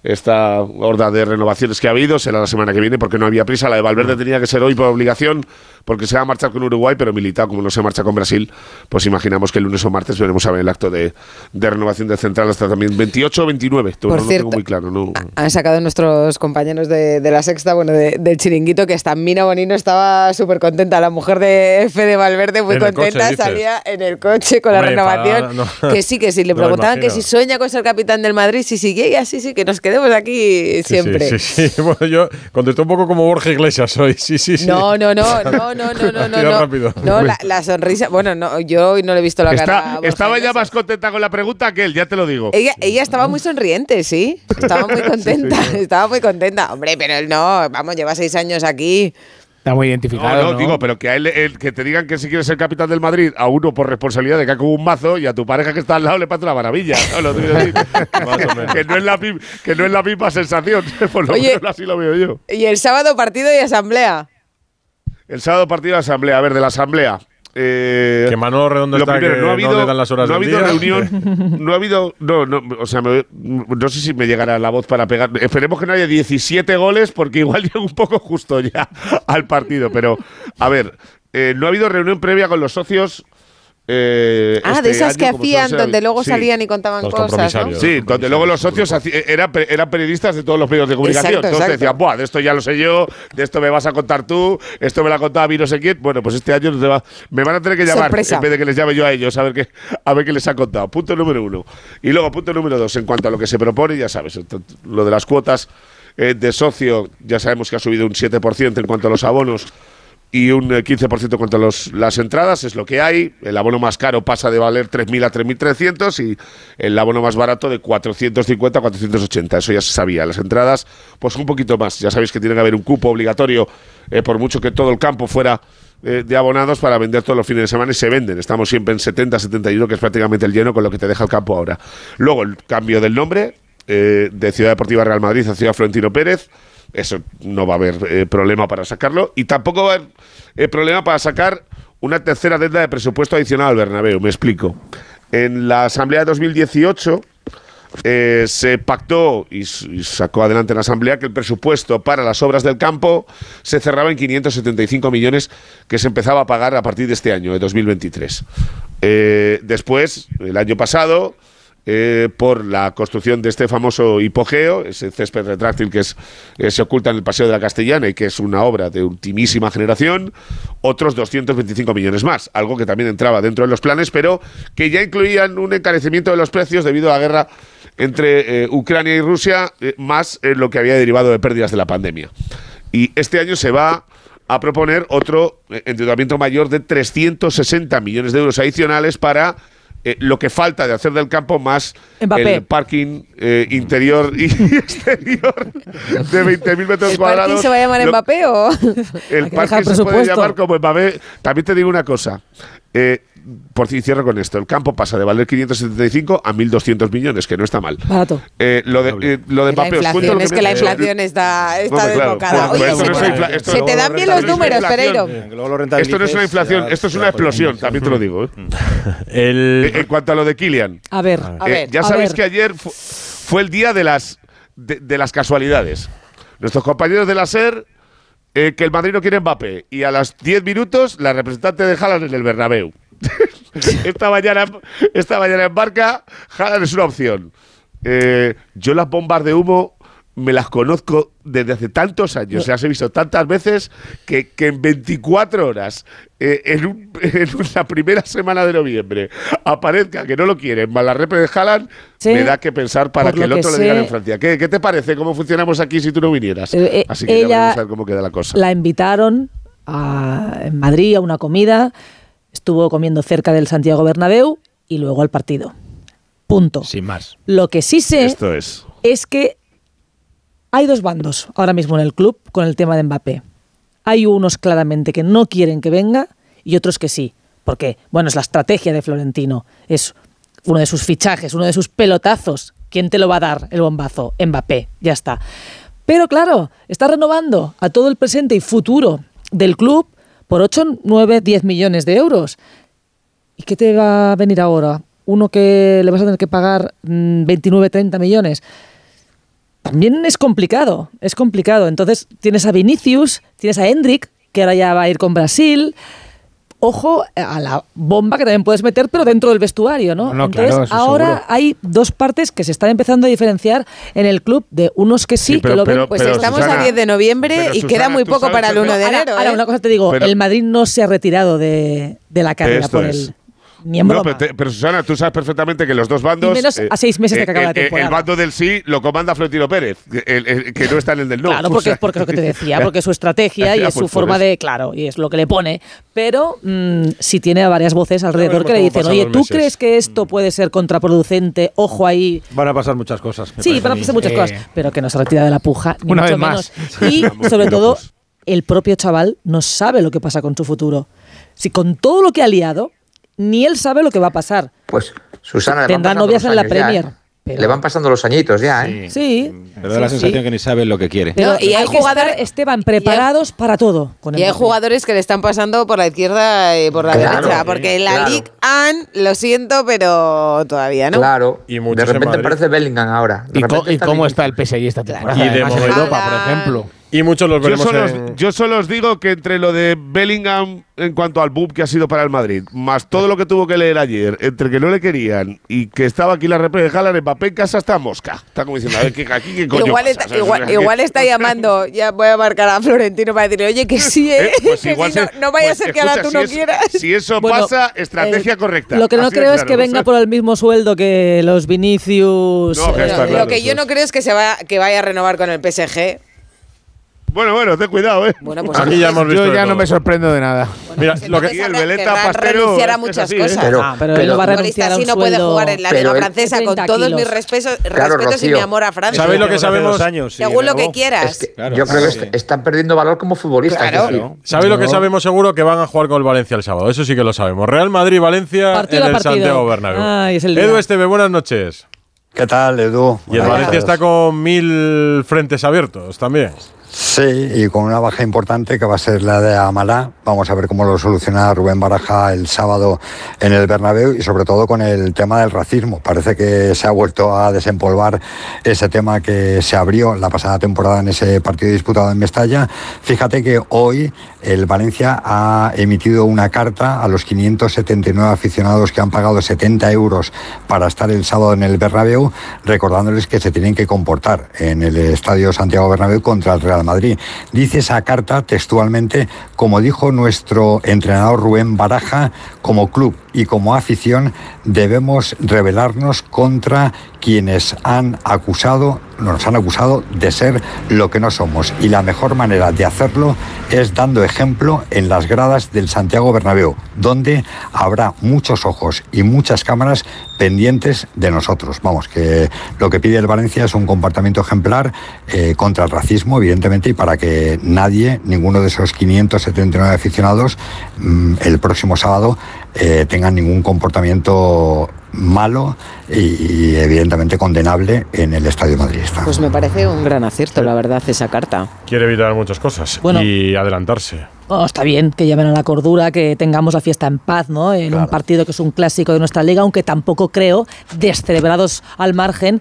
S28: esta horda de renovaciones que ha habido será la semana que viene porque no había prisa. La de Valverde tenía que ser hoy por obligación porque se va a marchar con Uruguay, pero Militao, como no se marcha con Brasil, pues imaginamos que el lunes o martes veremos a ver el acto de, de renovación del central hasta también 28 o 29.
S2: Por
S28: no lo
S2: cierto,
S28: tengo muy claro. No.
S2: Han sacado nuestros compañeros de, de la sexta, bueno, de- del chiringuito, que hasta Mina Bonino estaba súper contenta. La mujer de Fede Valverde, muy
S1: En el coche,
S2: contenta, salía en el coche con la renovación.
S1: no.
S2: Que sí, que sí, le preguntaban que si sueña con ser capitán del Madrid, si sigue y así, sí, que nos quedemos aquí
S1: Sí,
S2: siempre.
S1: Sí, sí, sí. (laughs) Bueno, yo contesté un poco como Borja Iglesias hoy. Sí, sí, sí.
S2: No, no, no, (laughs) no, no, no, (laughs) no, no. No.
S1: rápido.
S2: No, la, la sonrisa. Bueno, no, yo hoy no le he visto la cara.
S28: Está,
S2: Borja
S28: estaba ya más contenta con la pregunta que él, ya te lo digo.
S2: Ella, ella estaba muy sonriente, sí. Estaba muy contenta, (laughs) estaba muy contenta. Hombre, pero él no, vamos, lleva seis años aquí.
S12: Está muy
S28: No,
S12: identificado.
S28: no,
S12: ¿no?
S28: digo, pero que a él, él- que te digan que si quieres ser capitán del Madrid, a uno por responsabilidad de que ha un mazo y a tu pareja que está al lado le pasa una maravilla. ¿no? Lo decir. (laughs) que, no es la, que no es la misma sensación. Por lo
S2: Oye.
S28: menos así lo veo yo.
S2: Y el sábado partido y asamblea.
S28: El sábado partido de asamblea. A ver, de la asamblea. Eh,
S1: Que Manolo Redondo
S28: lo
S1: está
S28: primero,
S1: que
S28: no ha
S1: no
S28: habido,
S1: le dan las horas
S28: no ha habido
S1: día.
S28: reunión, (laughs) no ha habido, no, no, o sea, me- no sé si me llegará la voz para pegar. Esperemos que no haya 17 goles porque igual (laughs) llega un poco justo ya al partido. Pero, a ver, eh, no ha habido reunión previa con los socios. Eh,
S2: Ah,
S28: este
S2: de esas
S28: año,
S2: que hacían, donde luego
S28: sí.
S2: salían y contaban
S1: Los
S2: cosas. ¿no?
S28: Sí, donde luego los socios haci- eran, eran periodistas de todos los medios de comunicación.
S2: Exacto,
S28: Entonces
S2: exacto.
S28: decían, Buah, de esto ya lo sé yo, de esto me vas a contar tú, esto me lo ha contado a mí no sé quién. Bueno, pues este año va- me van a tener que llamar
S2: Sorpresa.
S28: en vez de que les llame yo a ellos a ver qué, a ver qué les ha contado. Punto número uno. Y luego, punto número dos, en cuanto a lo que se propone, ya sabes, lo de las cuotas eh, de socio, ya sabemos que ha subido un 7% en cuanto a los abonos y un eh, 15% contra los, las entradas, es lo que hay. El abono más caro pasa de valer 3.000 a 3.300 y el abono más barato de 450 a 480. Eso ya se sabía. Las entradas, pues un poquito más. Ya sabéis que tiene que haber un cupo obligatorio, eh, por mucho que todo el campo fuera eh, de abonados para vender todos los fines de semana y se venden. Estamos siempre en 70, 71, que es prácticamente el lleno con lo que te deja el campo ahora. Luego el cambio del nombre eh, de Ciudad Deportiva Real Madrid a Ciudad Florentino Pérez. Eso no va a haber eh, problema para sacarlo. Y tampoco va a haber eh, problema para sacar una tercera deuda de presupuesto adicional al Bernabéu. Me explico. En la Asamblea de 2018 eh, se pactó y, y sacó adelante en la Asamblea que el presupuesto para las obras del campo se cerraba en 575 millones que se empezaba a pagar a partir de este año, de 2023. Eh, después, el año pasado, eh, por la construcción de este famoso hipogeo, ese césped retráctil que es, eh, se oculta en el Paseo de la Castellana y que es una obra de ultimísima generación, otros 225 millones más, algo que también entraba dentro de los planes, pero que ya incluían un encarecimiento de los precios debido a la guerra entre eh, Ucrania y Rusia, eh, más lo que había derivado de pérdidas de la pandemia. Y este año se va a proponer otro endeudamiento mayor de 360 millones de euros adicionales para eh, lo que falta de hacer del campo más
S6: Mbappé.
S28: el parking eh, interior y (laughs) exterior de 20.000 metros
S2: ¿El
S28: cuadrados.
S2: parking se va a llamar
S28: Lo-
S2: Mbappé o...?
S28: el parking se puede llamar como Mbappé. También te digo una cosa. Eh, por fin cierro con esto. El campo pasa de valer 575 a 1.200 millones, que no está mal.
S6: Barato.
S28: Eh, lo de, eh, lo de
S2: La
S28: Mbappé, os cuento
S2: inflación,
S28: lo que
S2: es que la
S28: eh,
S2: inflación está, está
S28: claro.
S2: desbocada.
S28: Pues
S2: Oye, se,
S28: no
S2: te- se
S28: no
S2: dan bien los números, Pereiro.
S28: Esto no es una inflación, esto es una explosión, también te lo digo. ¿eh? (laughs)
S1: El-
S28: Eh, En cuanto a lo de Kylian,
S6: A ver,
S2: A
S28: eh,
S2: ver,
S28: ya
S6: a
S28: sabéis
S6: ver.
S28: que ayer fu- fue el día de las, de, de las casualidades. Nuestros compañeros de la SER, eh, que el Madrid no quiere Mbappé, y a las 10 minutos la representante de Haaland en el Bernabéu. (laughs) esta, mañana, esta mañana en Barca, Haaland es una opción. Eh, yo las bombas de humo me las conozco desde hace tantos años, las he visto tantas veces que, que en 24 horas, eh, en, un- (laughs) en la primera semana de noviembre, aparezca que no lo quieren, más la repre de Haaland,
S6: Sí.
S28: me da que pensar para que el otro
S6: que
S28: le digan en Francia. ¿Qué, qué te parece? ¿Cómo funcionamos aquí si tú no vinieras?
S6: Eh,
S28: Así que ya
S6: ella-
S28: veremos a ver cómo queda la cosa.
S6: La invitaron a, en Madrid a una comida, estuvo comiendo cerca del Santiago Bernabéu y luego al partido. Punto.
S14: Sin más.
S6: Lo que sí sé
S28: Esto es.
S6: es que hay dos bandos ahora mismo en el club con el tema de Mbappé. Hay unos claramente que no quieren que venga y otros que sí. Porque, bueno, es la estrategia de Florentino. Es uno de sus fichajes, uno de sus pelotazos. ¿Quién te lo va a dar el bombazo? Mbappé, ya está. Pero claro, está renovando a todo el presente y futuro del club por 8, 9, 10 millones de euros. ¿Y qué te va a venir ahora? Uno que le vas a tener que pagar mm, 29, 30 millones. También es complicado, es complicado. Entonces tienes a Vinicius, tienes a Hendrik, que ahora ya va a ir con Brasil. Ojo a la bomba que también puedes meter, pero dentro del vestuario, ¿no?
S12: No, no,
S6: Entonces,
S12: claro,
S6: ahora
S12: seguro.
S6: hay dos partes que se están empezando a diferenciar en el club de unos que sí,
S28: Sí, pero-
S6: que lo ven.
S2: Pues
S28: pero,
S2: estamos
S28: Susana,
S2: a 10 de noviembre y queda muy poco para el 1 de enero.
S6: ahora,
S2: ¿eh?
S6: una cosa te digo,
S28: Pero-
S6: el Madrid no se ha retirado de, de la carrera por
S28: es.
S6: El ni en
S28: No,
S6: broma.
S28: pero, te- pero, Susana, tú sabes perfectamente que los dos bandos. eh,
S6: Y menos a seis meses de que acabe la
S28: el- el-
S6: temporada.
S28: El bando del sí lo comanda Florentino Pérez, el- el- que no está en el del no.
S6: Claro,
S28: O
S6: porque
S28: sea,
S6: es porque es lo que te decía, porque es su (laughs) estrategia y es su forma de, claro, y es lo que le pone. Pero mm, si tiene a varias voces alrededor que le dicen, oye, ¿tú
S1: meses".
S6: crees que esto puede ser contraproducente? Ojo ahí.
S29: Van a pasar muchas cosas.
S6: Sí, van a pasar muchas
S12: Eh,
S6: cosas, pero que no se retira de la puja, ni
S12: Una
S6: mucho
S12: vez más.
S6: menos. Y (laughs)
S28: Estamos
S6: sobre todo, el propio chaval no sabe lo que pasa con su futuro. Si con todo lo que ha liado, ni él sabe lo que va a pasar.
S8: Pues Susana, le van
S6: Tendrá
S8: pasando
S6: novias
S8: los
S6: en la
S8: ya,
S6: Premier,
S8: ¿eh?
S6: pero-
S8: Le van pasando los añitos ya, ¿eh?
S6: Sí.
S14: Pero da la
S6: sí,
S14: sensación
S6: sí.
S14: que ni sabe lo que quiere.
S6: Pero
S2: y hay
S6: hay
S2: jugadores-
S6: Esteban, preparados para todo. Con
S2: Y hay jugadores que le están pasando por la izquierda y por la
S8: Claro,
S2: derecha,
S8: sí,
S2: porque en la
S8: claro.
S2: Ligue 1, lo siento, pero todavía no.
S8: Claro.
S1: Y
S8: de
S1: en
S8: repente parece Bellingham ahora. De
S12: ¿Y, y
S8: está
S12: cómo está el PSG esta temporada?
S1: Y de
S12: Además, en
S1: momento-
S12: Europa, por ejemplo.
S1: Y muchos los
S28: Yo
S1: veremos
S28: solo, os,
S1: en-
S28: yo solo os digo que entre lo de Bellingham en cuanto al boom que ha sido para el Madrid, más todo lo que tuvo que leer ayer, entre que no le querían y que estaba aquí la repre de Haaland, Mbappé en casa está mosca. Está como diciendo, a ver, ¿qué, aquí qué coño
S2: Igual
S28: pasa?
S2: está, (laughs) igual, está llamando, ya voy a marcar a Florentino para decirle, oye, que sí, ¿eh?
S28: Eh, pues (laughs) igual
S2: no, no vaya
S28: pues
S2: a ser que ahora tú no
S28: es-
S2: quieras.
S28: Si eso
S6: Bueno,
S28: pasa, estrategia
S6: eh,
S28: correcta.
S6: Lo que no creo es
S28: claro.
S6: que venga por el mismo sueldo que los Vinicius.
S28: No, que
S6: eh,
S28: está
S2: Lo
S28: claro,
S2: que yo no creo es que se va, que vaya a renovar con el PSG.
S28: Bueno, bueno, ten cuidado, ¿eh?
S2: Bueno, pues
S1: Aquí ya hemos visto
S12: Yo ya no me sorprendo de nada.
S1: Mira, lo que,
S28: el Veleta Pastero
S2: a muchas
S28: así, ¿eh?
S2: cosas.
S8: Pero-
S6: Ah, pero, él
S8: pero-
S6: no va a
S2: Un
S6: renunciar
S2: así no puede jugar en la Liga Francesa con
S6: 30
S2: todos
S6: kilos.
S2: mis respetos,
S8: Claro,
S2: respetos y mi amor a Francia.
S1: ¿Sabéis lo que sabemos?
S29: dos años, sí,
S2: Según lo que quieras.
S8: Es que
S14: Claro,
S8: yo creo que
S14: sí.
S8: est- están perdiendo valor como futbolistas.
S2: Claro.
S1: ¿Sabéis lo que sabemos seguro? Que van a jugar con el Valencia el sábado. Eso sí que lo sabemos. Real Madrid-Valencia en el
S6: partido.
S1: Santiago Bernabéu. Edu Esteve, buenas noches.
S29: ¿Qué tal, Edu?
S1: Y el Valencia está con mil frentes abiertos también.
S29: Sí, y con una baja importante que va a ser la de Amalá. Vamos a ver cómo lo soluciona Rubén Baraja el sábado en el Bernabéu y sobre todo con el tema del racismo. Parece que se ha vuelto a desempolvar ese tema que se abrió la pasada temporada en ese partido disputado en Mestalla. Fíjate que hoy el Valencia ha emitido una carta a los 579 aficionados que han pagado 70 euros para estar el sábado en el Bernabéu, recordándoles que se tienen que comportar en el Estadio Santiago Bernabéu contra el Real Madrid. Dice esa carta textualmente, como dijo nuestro entrenador Rubén Baraja, como club y como afición debemos rebelarnos contra quienes han acusado, nos han acusado de ser lo que no somos. Y la mejor manera de hacerlo es dando ejemplo en las gradas del Santiago Bernabéu, donde habrá muchos ojos y muchas cámaras pendientes de nosotros. Vamos, que lo que pide el Valencia es un comportamiento ejemplar eh, contra el racismo, evidentemente, y para que nadie, ninguno de esos 579 aficionados, mm, el próximo sábado eh, tengan ningún comportamiento malo y, y, evidentemente condenable en el Estadio Madridista.
S2: Pues me parece un gran acierto, la verdad, esa carta.
S1: Quiere evitar muchas cosas
S6: Bueno.
S1: y adelantarse.
S6: Oh, está bien que llamen a la cordura, que tengamos la fiesta en paz, ¿no? En un partido que es un clásico de nuestra liga, aunque tampoco creo, descerebrados al margen,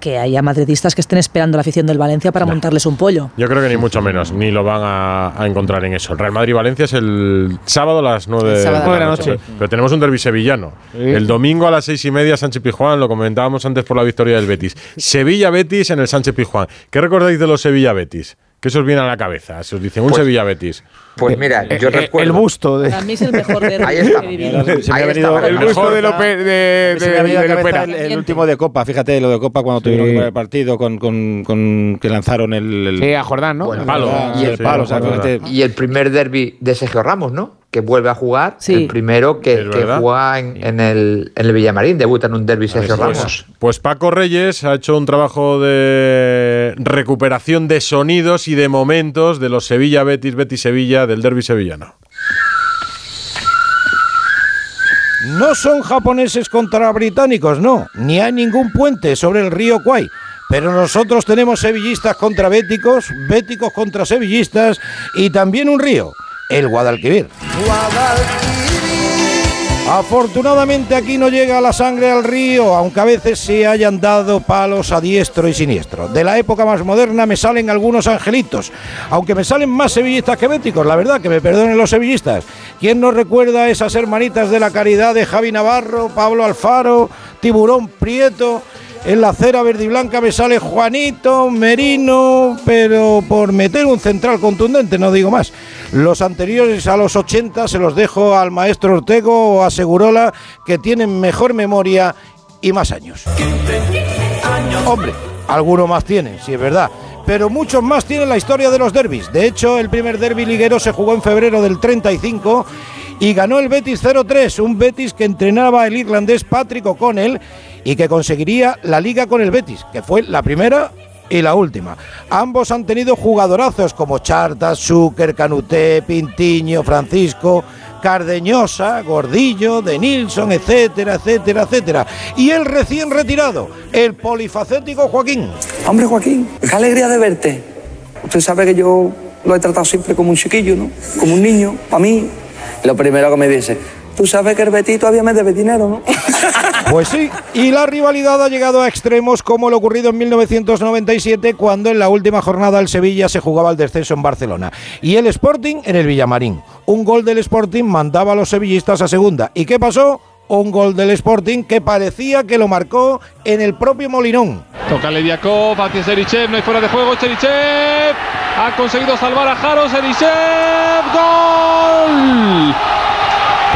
S6: que haya madridistas que estén esperando a la afición del Valencia para montarles un pollo.
S1: Yo creo que ni mucho menos, ni lo van a, a encontrar en eso. El Real Madrid-Valencia es el sábado a las 9
S6: El sábado
S1: de la noche.
S6: noche.
S1: Pero tenemos un derbi sevillano. El domingo a las seis y media, Sánchez Pijuán, lo comentábamos antes por la victoria del Betis. Sevilla-Betis en el Sánchez Pijuán. ¿Qué recordáis de los Sevilla-Betis? ¿Qué se os viene a la cabeza? Se os dicen un
S8: Pues-
S1: Sevilla-Betis.
S8: Pues mira, yo
S12: Eh, eh,
S8: recuerdo.
S12: el busto de-
S6: Para mí es el mejor derbi (laughs)
S8: Ahí
S6: que
S8: está.
S6: he vivido.
S14: Se me
S8: Ahí
S14: ha venido
S8: está.
S14: el busto de Lope de, el, el último de Copa, fíjate lo de Copa cuando tuvieron que poner el partido con, con, con- que lanzaron el, el-
S12: Sí, a Jordán, ¿no?
S14: el
S12: El
S14: palo, y el
S12: Sí,
S14: palo, o sea,
S12: Jordán.
S14: fíjate,
S8: Y el primer derby de Sergio Ramos, ¿no? Que vuelve a jugar.
S6: Sí.
S8: El primero que, juega en, en el, en el Villamarín. Debuta en un derby Sergio
S1: Pues,
S8: Ramos.
S1: pues Paco Reyes ha hecho un trabajo de recuperación de sonidos y de momentos de los Sevilla-Betis, Betis-Sevilla, del derbi sevillano.
S14: No son japoneses contra británicos, no. Ni hay ningún puente sobre el río Kwai. Pero nosotros tenemos sevillistas contra béticos, béticos contra sevillistas y también un río, el Guadalquivir. Afortunadamente aquí no llega la sangre al río, aunque a veces se hayan dado palos a diestro y siniestro. De la época más moderna me salen algunos angelitos, aunque me salen más sevillistas que béticos, la verdad, que me perdonen los sevillistas. ¿Quién nos recuerda a esas hermanitas de la caridad de Javi Navarro, Pablo Alfaro, Tiburón Prieto? En la acera verde y blanca me sale Juanito, Merino, pero por meter un central contundente, no digo más. Los anteriores a los 80 se los dejo al maestro Ortego o a Segurola, que tienen mejor memoria y más años. Hombre, alguno más tienen, si es verdad. Pero muchos más tienen la historia de los derbis. De hecho, el primer derby liguero se jugó en febrero del 35 y ganó el Betis 0-3, un Betis que entrenaba el irlandés Patrick O'Connell y que conseguiría la liga con el Betis, que fue la primera y la última. Ambos han tenido jugadorazos como Charta, Zucker, Canuté, Pintiño, Francisco, Cardeñosa, Gordillo, De Nilsson, etcétera, etcétera, etcétera. Y el recién retirado, el polifacético Joaquín.
S30: Hombre, Joaquín, qué alegría de verte. Usted sabe que yo lo he tratado siempre como un chiquillo, ¿no? Como un niño, para mí. Lo primero que me dice, tú sabes que el Betis todavía me debe dinero, ¿no? (laughs)
S14: Pues sí, y la rivalidad ha llegado a extremos como lo ocurrido en 1997 cuando en la última jornada el Sevilla se jugaba el descenso en Barcelona y el Sporting en el Villamarín. Un gol del Sporting mandaba a los sevillistas a segunda. ¿Y qué pasó? Un gol del Sporting que parecía que lo marcó en el propio Molinón.
S31: Toca Leviakov hacia Serichev, no hay fuera de juego, Serichev ha conseguido salvar a Jaro, Serichev, ¡gol!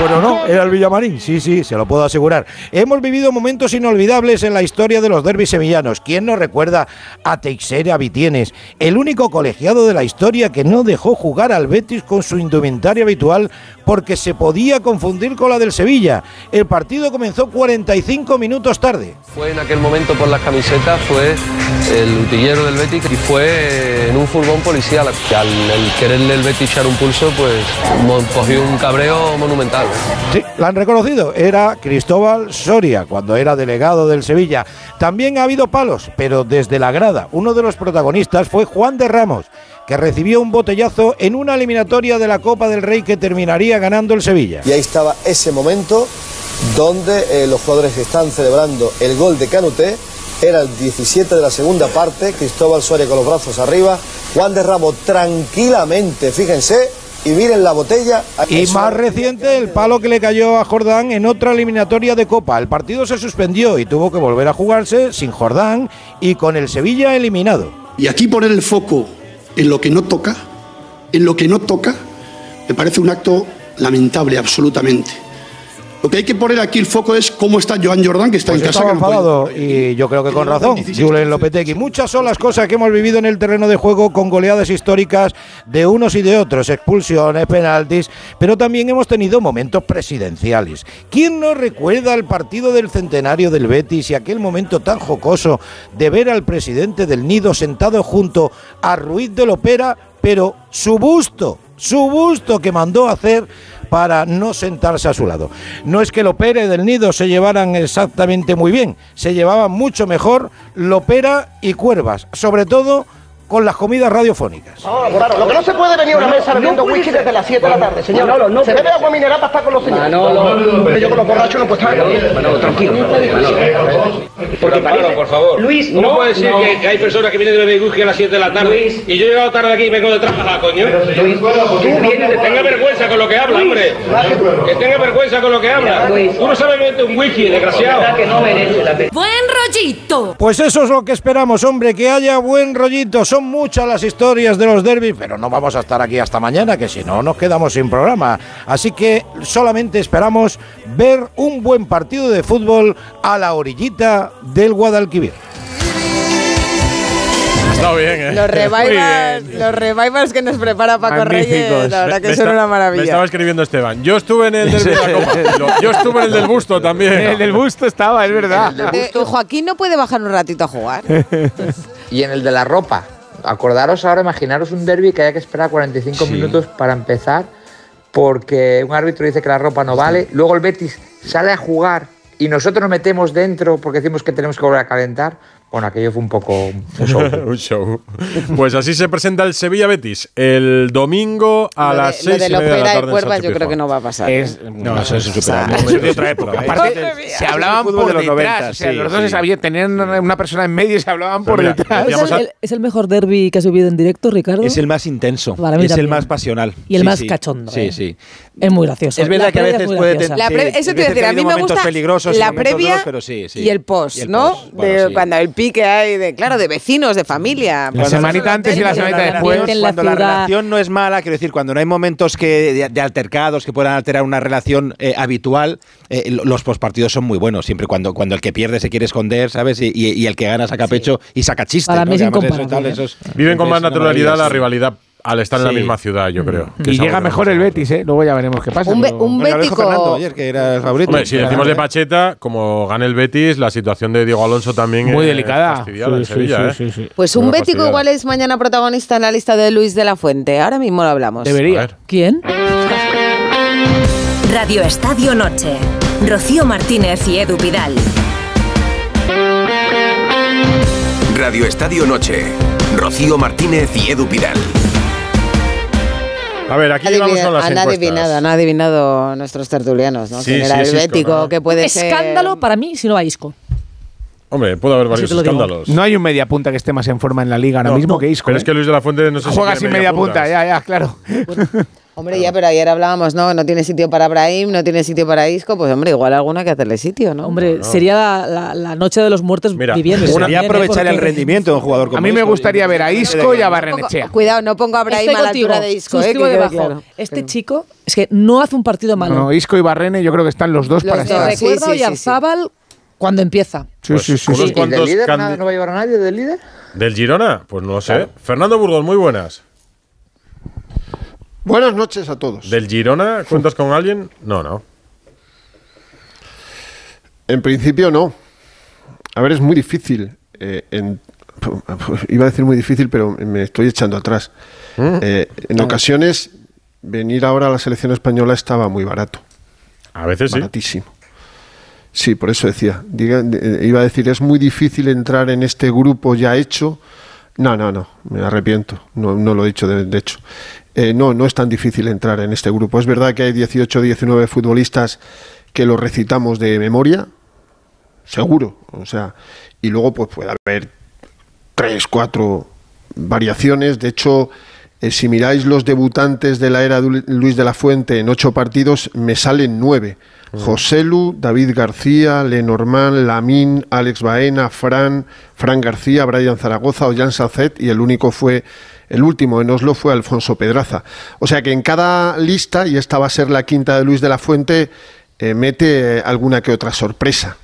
S14: Bueno, no, era el Villamarín, sí, sí, se lo puedo asegurar. Hemos vivido momentos inolvidables en la historia de los derbis sevillanos. ¿Quién nos recuerda a Teixeira Vitienes, el único colegiado de la historia que no dejó jugar al Betis con su indumentaria habitual porque se podía confundir con la del Sevilla? El partido comenzó 45 minutos tarde.
S32: Fue en aquel momento por las camisetas, fue el utillero del Betis y fue en un furgón policial. Que al el quererle el Betis echar un pulso, pues cogió un cabreo monumental.
S14: Sí, la han reconocido. Era Cristóbal Soria, cuando era delegado del Sevilla. También ha habido palos, pero desde la grada. Uno de los protagonistas fue Juan de Ramos, que recibió un botellazo en una eliminatoria de la Copa del Rey que terminaría ganando el Sevilla.
S33: Y ahí estaba ese momento donde eh, los jugadores están celebrando el gol de Canuté. Era el 17 de la segunda parte, Cristóbal Suárez con los brazos arriba, Juan de Ramos tranquilamente, fíjense, y miren la botella.
S14: Y
S33: Eso-
S14: más reciente, el palo que le cayó a Jordán en otra eliminatoria de Copa. El partido se suspendió y tuvo que volver a jugarse sin Jordán y con el Sevilla eliminado.
S34: Y aquí poner el foco en lo que no toca, en lo que no toca, me parece un acto lamentable absolutamente. Lo que hay que poner aquí el foco es cómo está Joan Jordan, que está
S14: Pues
S34: en casa. que no
S14: y yo creo que con razón. Julen Lopetegui. Muchas son las cosas que hemos vivido en el terreno de juego con goleadas históricas de unos y de otros, expulsiones, penaltis, pero también hemos tenido momentos presidenciales. ¿Quién no recuerda el partido del centenario del Betis y aquel momento tan jocoso de ver al presidente del Nido sentado junto a Ruiz de Lopera, pero su busto, su busto que mandó hacer para no sentarse a su lado. No es que Lopera y del Nido se llevaran exactamente muy bien, se llevaban mucho mejor Lopera y Cuervas, sobre todo con las comidas radiofónicas.
S35: Ah, claro, lo que no se puede venir a una mesa bebiendo whisky desde las 7 de la tarde, señor.
S36: Manolo, no
S35: se
S36: puede
S35: bebe agua mineral para estar con los señores.
S36: Manolo.
S35: Yo con los borrachos no puedo estar.
S36: Manolo, tranquilo.
S35: Porque parece-
S36: por favor.
S35: Luis,
S36: ¿cómo
S35: no,
S36: puede ser
S35: no.
S36: que, hay personas que vienen de beber whisky a las 7 de la tarde y yo he llegado tarde aquí y vengo de trabajar, coño?
S35: Luis, tú vienes de-
S36: Que tenga vergüenza con lo que habla, hombre. Que tenga vergüenza con lo que habla. Tú no sabes beber un whisky, desgraciado.
S18: Buen rollito.
S14: Pues eso es lo que esperamos, hombre, que haya buen rollito. Son muchas las historias de los derbis, pero no vamos a estar aquí hasta mañana, que si no nos quedamos sin programa. Así que solamente esperamos ver un buen partido de fútbol a la orillita del Guadalquivir.
S1: Está bien, ¿eh?
S2: Los revivals,
S1: bien.
S2: los revivals que nos prepara Paco Reyes, la verdad que
S1: Me
S2: son
S1: está-
S2: una
S1: Me
S2: maravilla.
S1: estaba escribiendo Esteban. Yo estuve en el derbi de la Copa. Lo- Yo estuve en el del busto también.
S12: El del busto estaba, es verdad.
S2: Eh, Joaquín no puede bajar un ratito a jugar. (laughs)
S8: Y en el de la ropa. Acordaros ahora, imaginaros un derby que haya que esperar 45
S1: Sí.
S8: minutos para empezar porque un árbitro dice que la ropa no vale. Luego el Betis sale a jugar y nosotros nos metemos dentro porque decimos que tenemos que volver a calentar. Bueno, aquello fue un poco un show. (laughs)
S1: Un show. Pues así se presenta el Sevilla Betis el domingo a
S2: Lo de-
S1: las
S2: lo
S1: seis
S2: de
S1: y media de la tarde.
S2: Cuervas
S1: Sánchez
S2: yo creo que no va a pasar.
S12: Es-
S1: No, eso es
S2: O sea,
S1: superable.
S12: Eso es de otra época. Aparte, se hablaban por
S13: de los
S12: detrás.
S13: 90,
S12: o sea,
S13: sí,
S12: los dos
S13: sí.
S12: se sabían, tenían una persona en medio y se hablaban por
S1: mira,
S12: detrás.
S6: ¿Es el, es el mejor derby que has vivido en directo, Ricardo?
S37: Es el más intenso.
S6: Para mí
S37: es el
S6: también.
S37: más pasional.
S6: Y el
S37: Sí,
S6: más
S37: sí.
S6: cachondo,
S37: Sí,
S6: ¿eh?
S37: sí.
S6: Es muy gracioso.
S37: Es verdad
S6: La
S37: que a veces puede.
S2: La
S37: Sí,
S2: eso
S37: es
S2: te decir, a mí me
S37: momentos
S2: gusta
S37: peligrosos y
S2: la previa y el post,
S37: el
S2: ¿no? De. Cuando el pique hay, de, claro, de vecinos, de familia.
S12: La semanita antes y la semanita después.
S6: la
S37: cuando la relación no es mala, quiero decir, cuando no hay momentos que de, de altercados que puedan alterar una relación eh, habitual, eh, lo- los postpartidos son muy buenos. Siempre cuando, cuando el que pierde se quiere esconder, ¿sabes? Y, y- y el que gana saca pecho y saca chistes.
S6: Para
S37: ¿no?
S6: mí es
S37: Que además eso
S6: incomparable,
S37: tal, eso es-
S1: Viven con más naturalidad la rivalidad al estar en la misma ciudad, yo creo. que
S12: Y llega mejor el. Betis, ¿eh? Luego ya veremos qué pasa.
S2: Un, be-
S12: pero-
S2: un
S37: Bueno, Fernando ayer, que era el favorito.
S1: Hombre, si decimos de Pacheta, como gane el Betis, la situación de Diego Alonso también
S12: Muy
S1: es
S12: delicada.
S1: fastidiada
S12: Sí,
S1: en
S12: sí,
S1: Sevilla,
S12: sí,
S1: ¿eh?
S12: sí, sí.
S2: Pues un
S1: Muy
S2: bético
S1: fastidiada.
S2: igual es mañana protagonista en la lista de Luis de la Fuente. Ahora mismo lo hablamos.
S12: Debería.
S6: ¿Quién?
S18: Radio Estadio Noche. Rocío Martínez y Edu Pidal.
S17: Radio Estadio Noche. Rocío Martínez y Edu Pidal.
S1: A ver, aquí vamos con las
S2: han
S1: encuestas.
S2: adivinado, han adivinado nuestros tertulianos, ¿no?
S1: Sí,
S2: ¿Quién era
S1: sí,
S2: el
S1: es Isco,
S2: bético
S1: ¿no?
S2: que puede ser?
S6: Escándalo para mí si no va Isco.
S1: Hombre, puede haber varios escándalos.
S12: No hay un media punta que esté más en forma en la liga ahora
S1: No,
S12: mismo
S1: no,
S12: que Isco.
S1: Pero
S12: ¿eh?
S1: es que Luis de la Fuente no sé si
S12: Juega sin media punta, ya, ya, claro.
S2: Hombre, ya, pero ayer hablábamos, ¿no? No tiene sitio para Brahim, no tiene sitio para Isco. Pues, hombre, igual alguna que hacerle sitio, ¿no?
S6: Hombre, sería la, la- la noche de los muertos
S1: Mira,
S6: vivientes.
S1: una-
S37: Sería
S6: ¿eh?
S37: aprovechar el
S6: Porque-
S37: rendimiento de un jugador como
S12: A mí me gustaría ver a Isco y a Barrenechea.
S2: Cuidado, no pongo a Brahim
S6: Estoy
S2: a la
S6: contigo,
S2: altura de Isco, ¿eh? Claro.
S6: Este chico es que no hace un partido malo.
S12: No, Isco y Barrene yo creo que están los dos
S2: Los
S12: para estar.
S2: sí,
S6: Recuerdo
S2: sí, sí, sí.
S6: Yarzábal cuando empieza.
S12: Sí,
S1: Pues
S12: sí, sí. sí.
S8: ¿Y del líder no va a llevar a nadie del líder?
S1: ¿Del Girona? Pues no lo sé. Fernando Burgos, muy buenas.
S38: Buenas noches a todos.
S1: ¿Del Girona cuentas con alguien? No, no.
S38: En principio no. A ver, es muy difícil. eh, en- iba a decir muy difícil, pero me estoy echando atrás.
S1: Mm.
S38: Eh, en ocasiones, venir ahora a la selección española estaba muy barato.
S1: A veces sí.
S38: Baratísimo. Sí, por eso decía. Diga- eh, iba a decir, es muy difícil entrar en este grupo ya hecho No, no, no, me arrepiento, no, no lo he dicho de, de hecho. Eh, no, no es tan difícil entrar en este grupo. Es verdad que hay 18 o 19 futbolistas que lo recitamos de memoria, seguro, o sea, y luego pues puede haber tres, cuatro variaciones. De hecho, eh, si miráis los debutantes de la era de Lu- Luis de la Fuente en ocho partidos, me salen nueve. Joselu, David García, Lenormand, Lamín, Alex Baena, Fran, Fran García, Brian Zaragoza, Ollán Sacet y el único fue, el último en Oslo fue Alfonso Pedraza. O sea que en cada lista, y esta va a ser la quinta de Luis de la Fuente, eh, mete eh, alguna que otra sorpresa.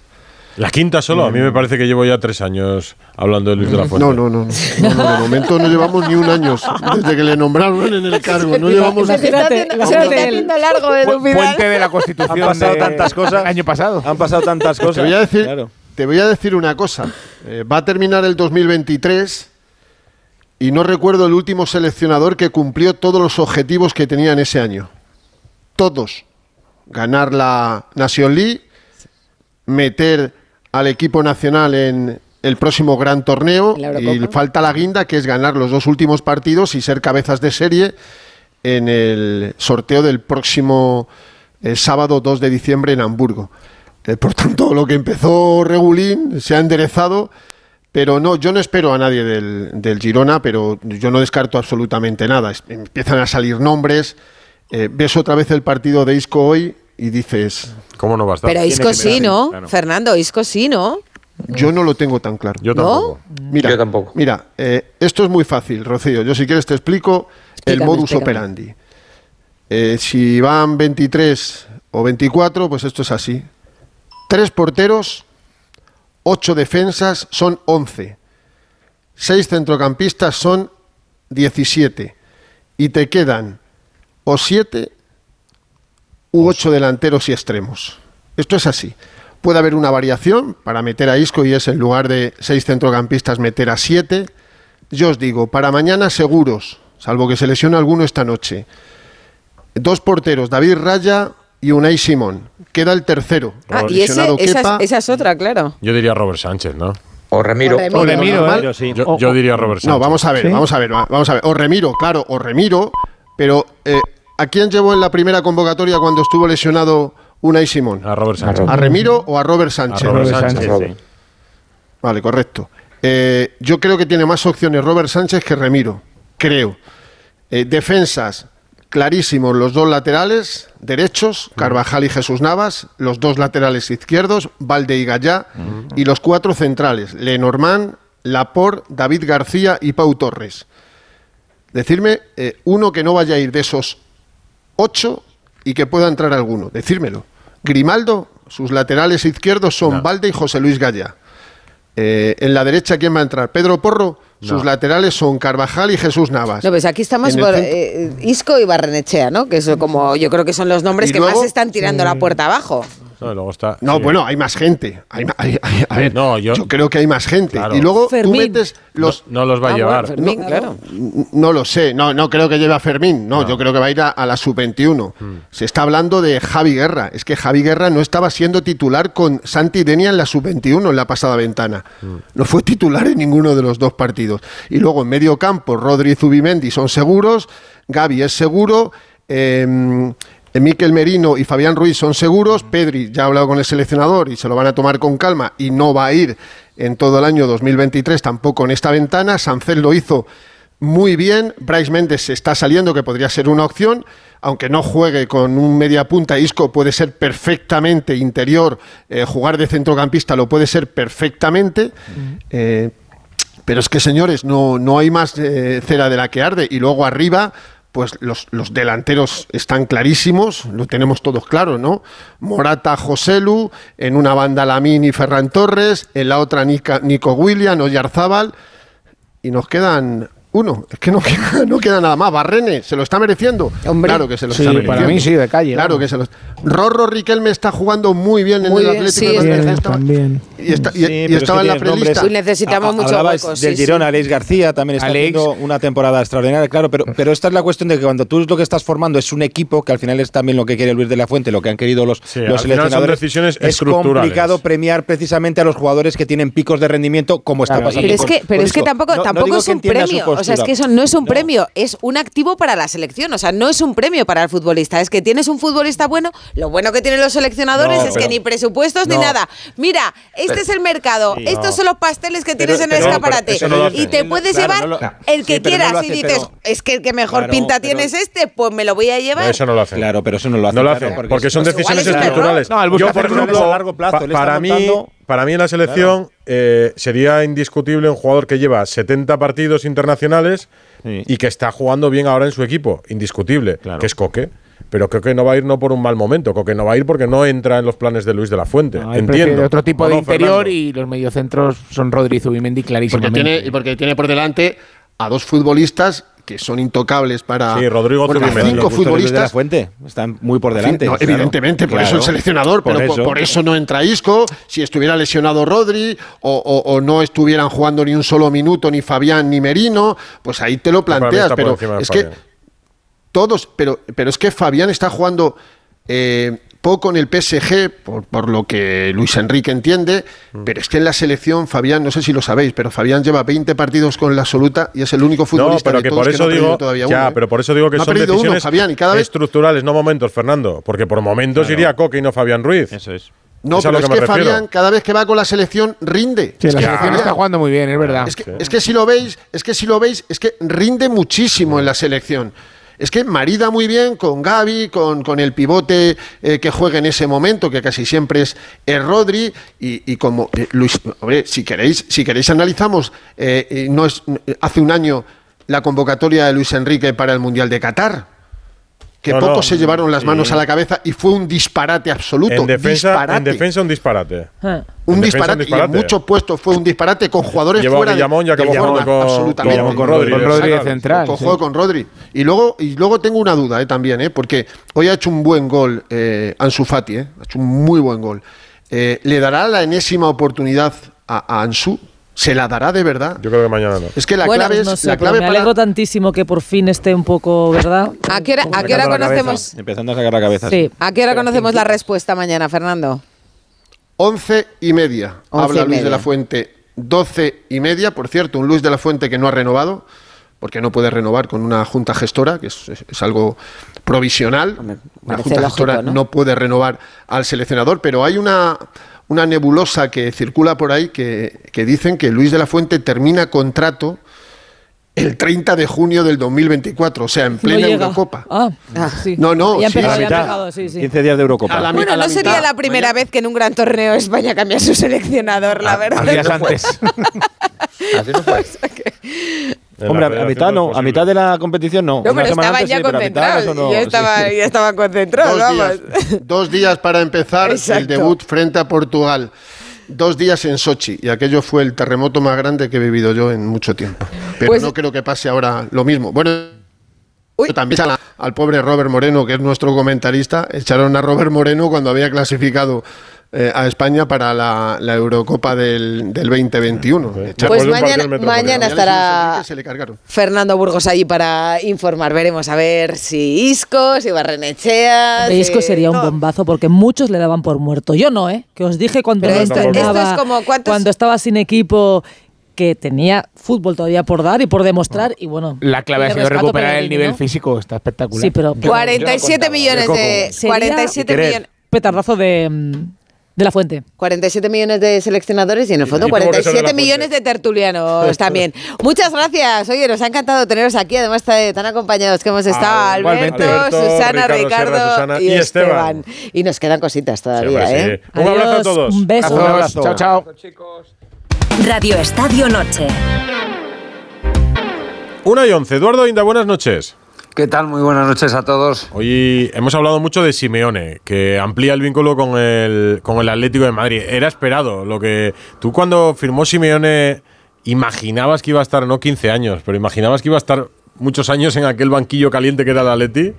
S1: La quinta solo, a mí me parece que llevo ya tres años hablando de Luis de la Fuente.
S38: No, no, no, no, no, de momento no llevamos ni un año desde que le nombraron en el cargo. No llevamos
S2: Se está haciendo- largo, Pidal.
S12: Puente de la Constitución.
S38: Han pasado
S12: de-
S38: tantas cosas.
S12: Año pasado.
S38: Han pasado tantas cosas. Te voy a decir, te voy a decir una cosa. Eh, va a terminar el 2023 y no recuerdo el último seleccionador que cumplió todos los objetivos que tenía en ese año. Todos. Ganar la Nation League, meter al equipo nacional en el próximo gran torneo y falta la guinda que es ganar los dos últimos partidos y ser cabezas de serie en el sorteo del próximo eh, sábado 2 de diciembre en Hamburgo. Eh, por tanto, lo que empezó Regulín se ha enderezado, pero no, yo no espero a nadie del, del Girona, pero yo no descarto absolutamente nada. Empiezan a salir nombres, eh, ves otra vez el partido de Isco hoy y dices...
S1: ¿Cómo no va a
S2: Pero Isco sí, ¿no? Fernando, Isco sí, ¿no?
S38: Yo no lo tengo tan claro.
S1: Yo
S2: tampoco.
S38: Mira, Mira, eh, esto es muy fácil, Rocío. Yo si quieres te explico el modus
S2: explícame.
S38: operandi. Eh, si van 23 o 24, pues esto es así. Tres porteros, ocho defensas, son 11. Seis centrocampistas son 17. Y te quedan o siete u ocho delanteros y extremos. Esto es así. Puede haber una variación para meter a Isco y es en lugar de seis centrocampistas meter a siete. Yo os digo, para mañana seguros, salvo que se lesione alguno esta noche. Dos porteros, David Raya y Unai Simón. Queda el tercero.
S2: Ah, y ese, esa, es, esa es otra, claro.
S1: Yo diría Robert Sánchez, ¿no?
S38: O
S2: Remiro. O Remiro.
S1: ¿eh? Yo, yo diría Robert Sánchez.
S38: No, vamos a ver,
S1: ¿Sí?
S38: vamos a ver, va- vamos a ver. O Remiro, claro, o Remiro, pero eh, ¿a quién llevó en la primera convocatoria cuando estuvo lesionado Unai Simón?
S1: A Robert Sánchez.
S38: ¿A Remiro o a Robert Sánchez?
S1: A Robert Sánchez, sí.
S38: Vale, correcto. Eh, yo creo que tiene más opciones Robert Sánchez que Remiro. Creo. Eh, defensas, clarísimos los dos laterales derechos, Carvajal y Jesús Navas, los dos laterales izquierdos, Valde y Gallá, y los cuatro centrales, Lenormand, Laporte, David García y Pau Torres. Decirme eh, uno que no vaya a ir de esos ocho y que pueda entrar alguno. Decírmelo. Grimaldo, sus laterales izquierdos son Valde y José Luis Gallá. Eh, en la derecha, ¿quién va a entrar? Pedro Porro. Sus laterales son Carvajal y Jesús Navas.
S2: No, pues aquí estamos por eh, Isco y Barrenechea, ¿no? Que eso como yo creo que son los nombres
S38: Y
S2: que
S38: luego-
S2: más están tirando la puerta abajo.
S1: No, luego está.
S38: No,
S1: sí.
S38: bueno, hay más gente. Hay hay- hay- a ver,
S1: No,
S38: yo, creo que hay más gente.
S1: Claro.
S38: Y luego tú
S1: Fermín.
S38: metes los.
S1: No, no los va a
S2: Ah,
S1: llevar.
S2: bueno, Fermín, claro.
S38: No lo sé, no, no creo que lleve a Fermín, no, yo creo que va a ir a, a la sub-21. Se está hablando de Javi Guerra, es que Javi Guerra no estaba siendo titular con Santi Denia en la sub-21 en la pasada ventana. No fue titular en ninguno de los dos partidos. Y luego en medio campo, Rodri y Zubimendi son seguros, Gaby es seguro, eh, Miquel Merino y Fabián Ruiz son seguros, Pedri ya ha hablado con el seleccionador y se lo van a tomar con calma y no va a ir en todo el año 2023 tampoco en esta ventana, Sancel lo hizo muy bien. Bryce Méndez se está saliendo, que podría ser una opción, aunque no juegue con un media punta. Isco puede ser perfectamente interior, eh, jugar de centrocampista lo puede ser perfectamente. Eh, pero es que, señores, no, no hay más eh, cera de la que arde. Y luego arriba, pues los, los delanteros están clarísimos, lo tenemos todos claro, ¿no? Morata, Joselu, en una banda Lamín y Ferran Torres, en la otra Nico William, Oyarzábal y nos quedan Uno, es que no (laughs) queda, no queda nada más. Barrene, ¿se lo está mereciendo? Claro que se lo
S12: Sí,
S38: está mereciendo.
S12: para mí sí, de calle,
S38: Claro
S12: vamos.
S38: que se lo Rorro Riquelme está jugando muy bien en
S2: Muy
S38: el
S2: bien,
S38: Atlético
S2: sí,
S38: de Madrid.
S2: es
S38: Estaba-
S12: También.
S38: y está- y-
S37: Sí,
S38: y
S37: pero es que
S38: estaba en la prelista.
S2: Uy, necesitamos muchos
S37: Hablabais
S2: huecos,
S37: del
S2: sí,
S37: Girona,
S2: sí.
S37: Alex García también está
S12: Alex.
S37: haciendo una temporada extraordinaria, claro, pero, pero esta es la cuestión de que cuando tú lo que estás formando es un equipo, que al final es también lo que quiere Luis de la Fuente, lo que han querido los,
S1: Sí,
S37: los seleccionadores,
S1: decisiones
S37: es complicado premiar precisamente a los jugadores que tienen picos de rendimiento como está
S12: Claro,
S37: pasando
S2: Pero es que, pero
S37: con
S2: es que
S37: Isco.
S2: tampoco, tampoco es un
S37: entienda
S2: O sea, es que eso no es un premio, es un activo para la selección. O sea, no es un premio para el futbolista. Es que tienes un futbolista bueno. Lo bueno que tienen los seleccionadores
S1: No,
S2: es que ni presupuestos ni nada. Mira, este es el mercado.
S1: Sí,
S2: Estos
S1: no.
S2: son los pasteles que
S37: Pero-
S2: tienes en el
S37: pero-
S2: escaparate. y te puedes
S37: Claro,
S2: llevar
S37: no lo-
S2: el que
S37: Sí, pero no
S2: quieras. y dices,
S37: pero-
S2: es que el que mejor
S37: Claro,
S2: pinta
S37: pero-
S2: tiene es este, pues me lo voy a llevar.
S1: No, eso no lo hacen.
S37: Claro, pero eso no lo hace.
S1: No lo hacen,
S37: claro,
S1: porque, son
S2: Pues
S1: decisiones estructurales.
S37: No,
S1: Yo, por ejemplo,
S37: a largo plazo,
S1: para, mí, para mí en la selección eh, sería indiscutible un jugador que lleva 70 partidos internacionales
S37: Sí.
S1: y que está jugando bien ahora en su equipo, indiscutible,
S37: Claro.
S1: que es Coque. Pero Coque no va a ir no por un mal momento, Coque no va a ir porque no entra en los planes de Luis de la Fuente.
S12: No,
S1: Entiendo.
S12: otro tipo
S1: ¿O
S12: de
S1: no,
S12: interior
S1: Fernando?
S12: y los mediocentros son Rodri y Zubimendi
S38: Porque
S12: clarísimamente.
S38: tiene, y porque tiene por delante a dos futbolistas que son intocables para.
S1: Sí, Rodrigo
S38: a
S1: Zubimendi.
S38: cinco
S37: Luis de la
S38: futbolistas.
S37: Fuente están muy por delante.
S38: No,
S37: claro.
S38: evidentemente, por
S37: Claro.
S38: eso el seleccionador,
S37: Por
S38: pero por,
S37: eso.
S38: por eso no entra Isco. Si estuviera lesionado Rodri o, o- o no estuvieran jugando ni un solo minuto ni Fabián ni Merino, pues ahí te lo planteas. Pero es que todos, pero, pero es que Fabián está jugando eh, poco en el PSG, por, por lo que Luis Enrique entiende,
S1: Mm.
S38: pero es que en la selección, Fabián, no sé si lo sabéis, pero Fabián lleva 20 partidos con la absoluta y es el único
S1: No,
S38: futbolista
S1: pero
S38: de
S1: que
S38: todos
S1: por
S38: que
S1: eso
S38: no ha perdido
S1: digo,
S38: todavía
S1: ya,
S38: uno, ¿eh?
S1: pero por eso digo que
S38: No ha
S1: son
S38: perdido uno,
S1: decisiones
S38: Fabián, y cada vez
S1: estructurales, no momentos, Fernando, porque por momentos iría Coque y no Fabián Ruiz.
S37: Eso es.
S38: No,
S1: Es
S38: pero es
S1: que
S38: que. Fabián, cada vez que va con la selección, rinde.
S12: Sí,
S38: es,
S12: la
S38: que,
S12: selección está jugando muy bien, es verdad.
S38: es, que, es que si lo veis, es que si lo veis, es que rinde muchísimo en la selección. Es que marida muy bien con Gaby, con, con el pivote eh, que juega en ese momento, que casi siempre es, es Rodri, y, como eh, Luis, si queréis, si queréis analizamos, eh, no hace un año la convocatoria de Luis Enrique para el Mundial de Qatar. Que
S1: No,
S38: pocos
S1: no,
S38: se llevaron las manos
S1: y-
S38: a la cabeza y fue un disparate absoluto.
S1: En defensa,
S38: disparate.
S1: en defensa un disparate.
S6: Ah.
S38: Un
S1: En defensa,
S38: disparate, y en muchos puestos fue un disparate con jugadores
S1: Llevó
S38: fuera de-
S1: ya
S38: de,
S1: acabó
S38: forma,
S1: con-
S38: absolutamente.
S1: con- con Rodri.
S12: Con Rodri de
S38: Exacto,
S12: central,
S38: Con,
S12: sí.
S38: juego con Rodri. Y luego, y luego tengo una duda eh, también, eh, porque hoy ha hecho un buen gol eh, Ansu Fati, eh, ha hecho un muy buen gol. Eh, ¿Le dará la enésima oportunidad a, a Ansu? ¿Se la dará de verdad?
S1: Yo creo que mañana no.
S38: Es que la
S6: Bueno,
S38: clave es
S6: no sé,
S38: la clave
S6: me
S38: para-
S6: alegro tantísimo que por fin esté un poco, ¿verdad?
S2: ¿A qué hora, a qué hora
S37: Sacando la cabeza,
S2: conocemos?
S37: Empezando a sacar la cabeza.
S6: Sí.
S2: ¿A qué hora conocemos la respuesta mañana, Fernando?
S38: Once y media.
S2: Once
S38: Habla
S2: y
S38: Luis de la Fuente. Doce y media, por cierto, un Luis de la Fuente que no ha renovado, porque no puede renovar con una junta gestora, que es, es- es algo provisional. Una
S2: parece
S38: junta
S2: lógico,
S38: gestora
S2: ¿no?
S38: ¿no? puede renovar al seleccionador, pero hay una, una nebulosa que circula por ahí que, que dicen que Luis de la Fuente termina contrato el 30 de junio del 2024, o sea, en plena
S6: no llega.
S38: Eurocopa.
S6: Ah, sí.
S38: No, no,
S6: Ya
S38: sí,
S6: empezado,
S38: a
S6: empezado, sí, sí.
S37: 15 días de Eurocopa.
S38: La
S2: Bueno, no sería la primera vez que en un gran torneo España cambia su seleccionador, la verdad.
S12: Días antes. (laughs)
S37: Así no fue. (laughs) a, a mitad
S1: no
S37: a mitad de la competición no.
S2: No, pero estaban ya concentrados. ya, estaban, concentrados,
S38: Dos
S2: vamos.
S38: días, dos días para empezar
S2: Exacto.
S38: el debut frente a Portugal. Dos días en Sochi. Y aquello fue el terremoto más grande que he vivido yo en mucho tiempo. Pero
S2: Pues-
S38: no creo que pase ahora lo mismo. Bueno, también al pobre Robert Moreno, que es nuestro comentarista. Echaron a Robert Moreno cuando había clasificado eh, a España para la, la Eurocopa del, del 2021. Echaron-
S2: Pues mañana, estará
S38: Enrique se le cargaron.
S2: Fernando Burgos allí para informar. Veremos a ver si Isco, si Barrenechea. si-
S6: Isco sería un
S2: No,
S6: bombazo porque muchos le daban por muerto. Yo no, ¿eh? Que os dije cuando,
S2: Pero esto-
S6: entrenaba,
S2: esto es como, ¿cuántos-
S6: cuando estaba sin equipo que tenía fútbol todavía por dar y por demostrar y bueno.
S12: La clave ha sido recuperar el nivel
S6: ¿no?
S12: físico, está espectacular.
S6: Sí, pero, pero
S2: 47 millones de.
S6: sería
S2: 47 millones.
S6: petardazo de, mm, de la fuente.
S2: 47 millones de seleccionadores y en el fondo
S1: Y pobre eso de la
S2: 47
S1: Fuente.
S2: millones de tertulianos también. (laughs) Muchas gracias. Oye, nos ha encantado teneros aquí, además ta- tan acompañados que hemos estado
S1: Ah,
S2: Alberto.
S1: Alberto,
S2: Susana,
S1: Ricardo,
S2: Ricardo,
S1: Serra, Susana
S2: y,
S1: y
S2: Esteban.
S1: Esteban.
S2: Y nos quedan cositas todavía,
S1: Sí,
S2: ¿eh?
S1: sí. Un abrazo a todos.
S6: Un beso.
S12: Un
S37: abrazo.
S12: Chao, chao.
S18: Radio Estadio Noche.
S1: Una y once. Eduardo Inda, buenas noches.
S39: ¿Qué tal? Muy buenas noches a todos.
S1: Hoy hemos hablado mucho de Simeone, que amplía el vínculo con el, con el Atlético de Madrid. Era esperado lo que. Tú, cuando firmó Simeone ¿imaginabas que iba a estar, no 15 años, pero imaginabas que iba a estar muchos años en aquel banquillo caliente que era el Atleti?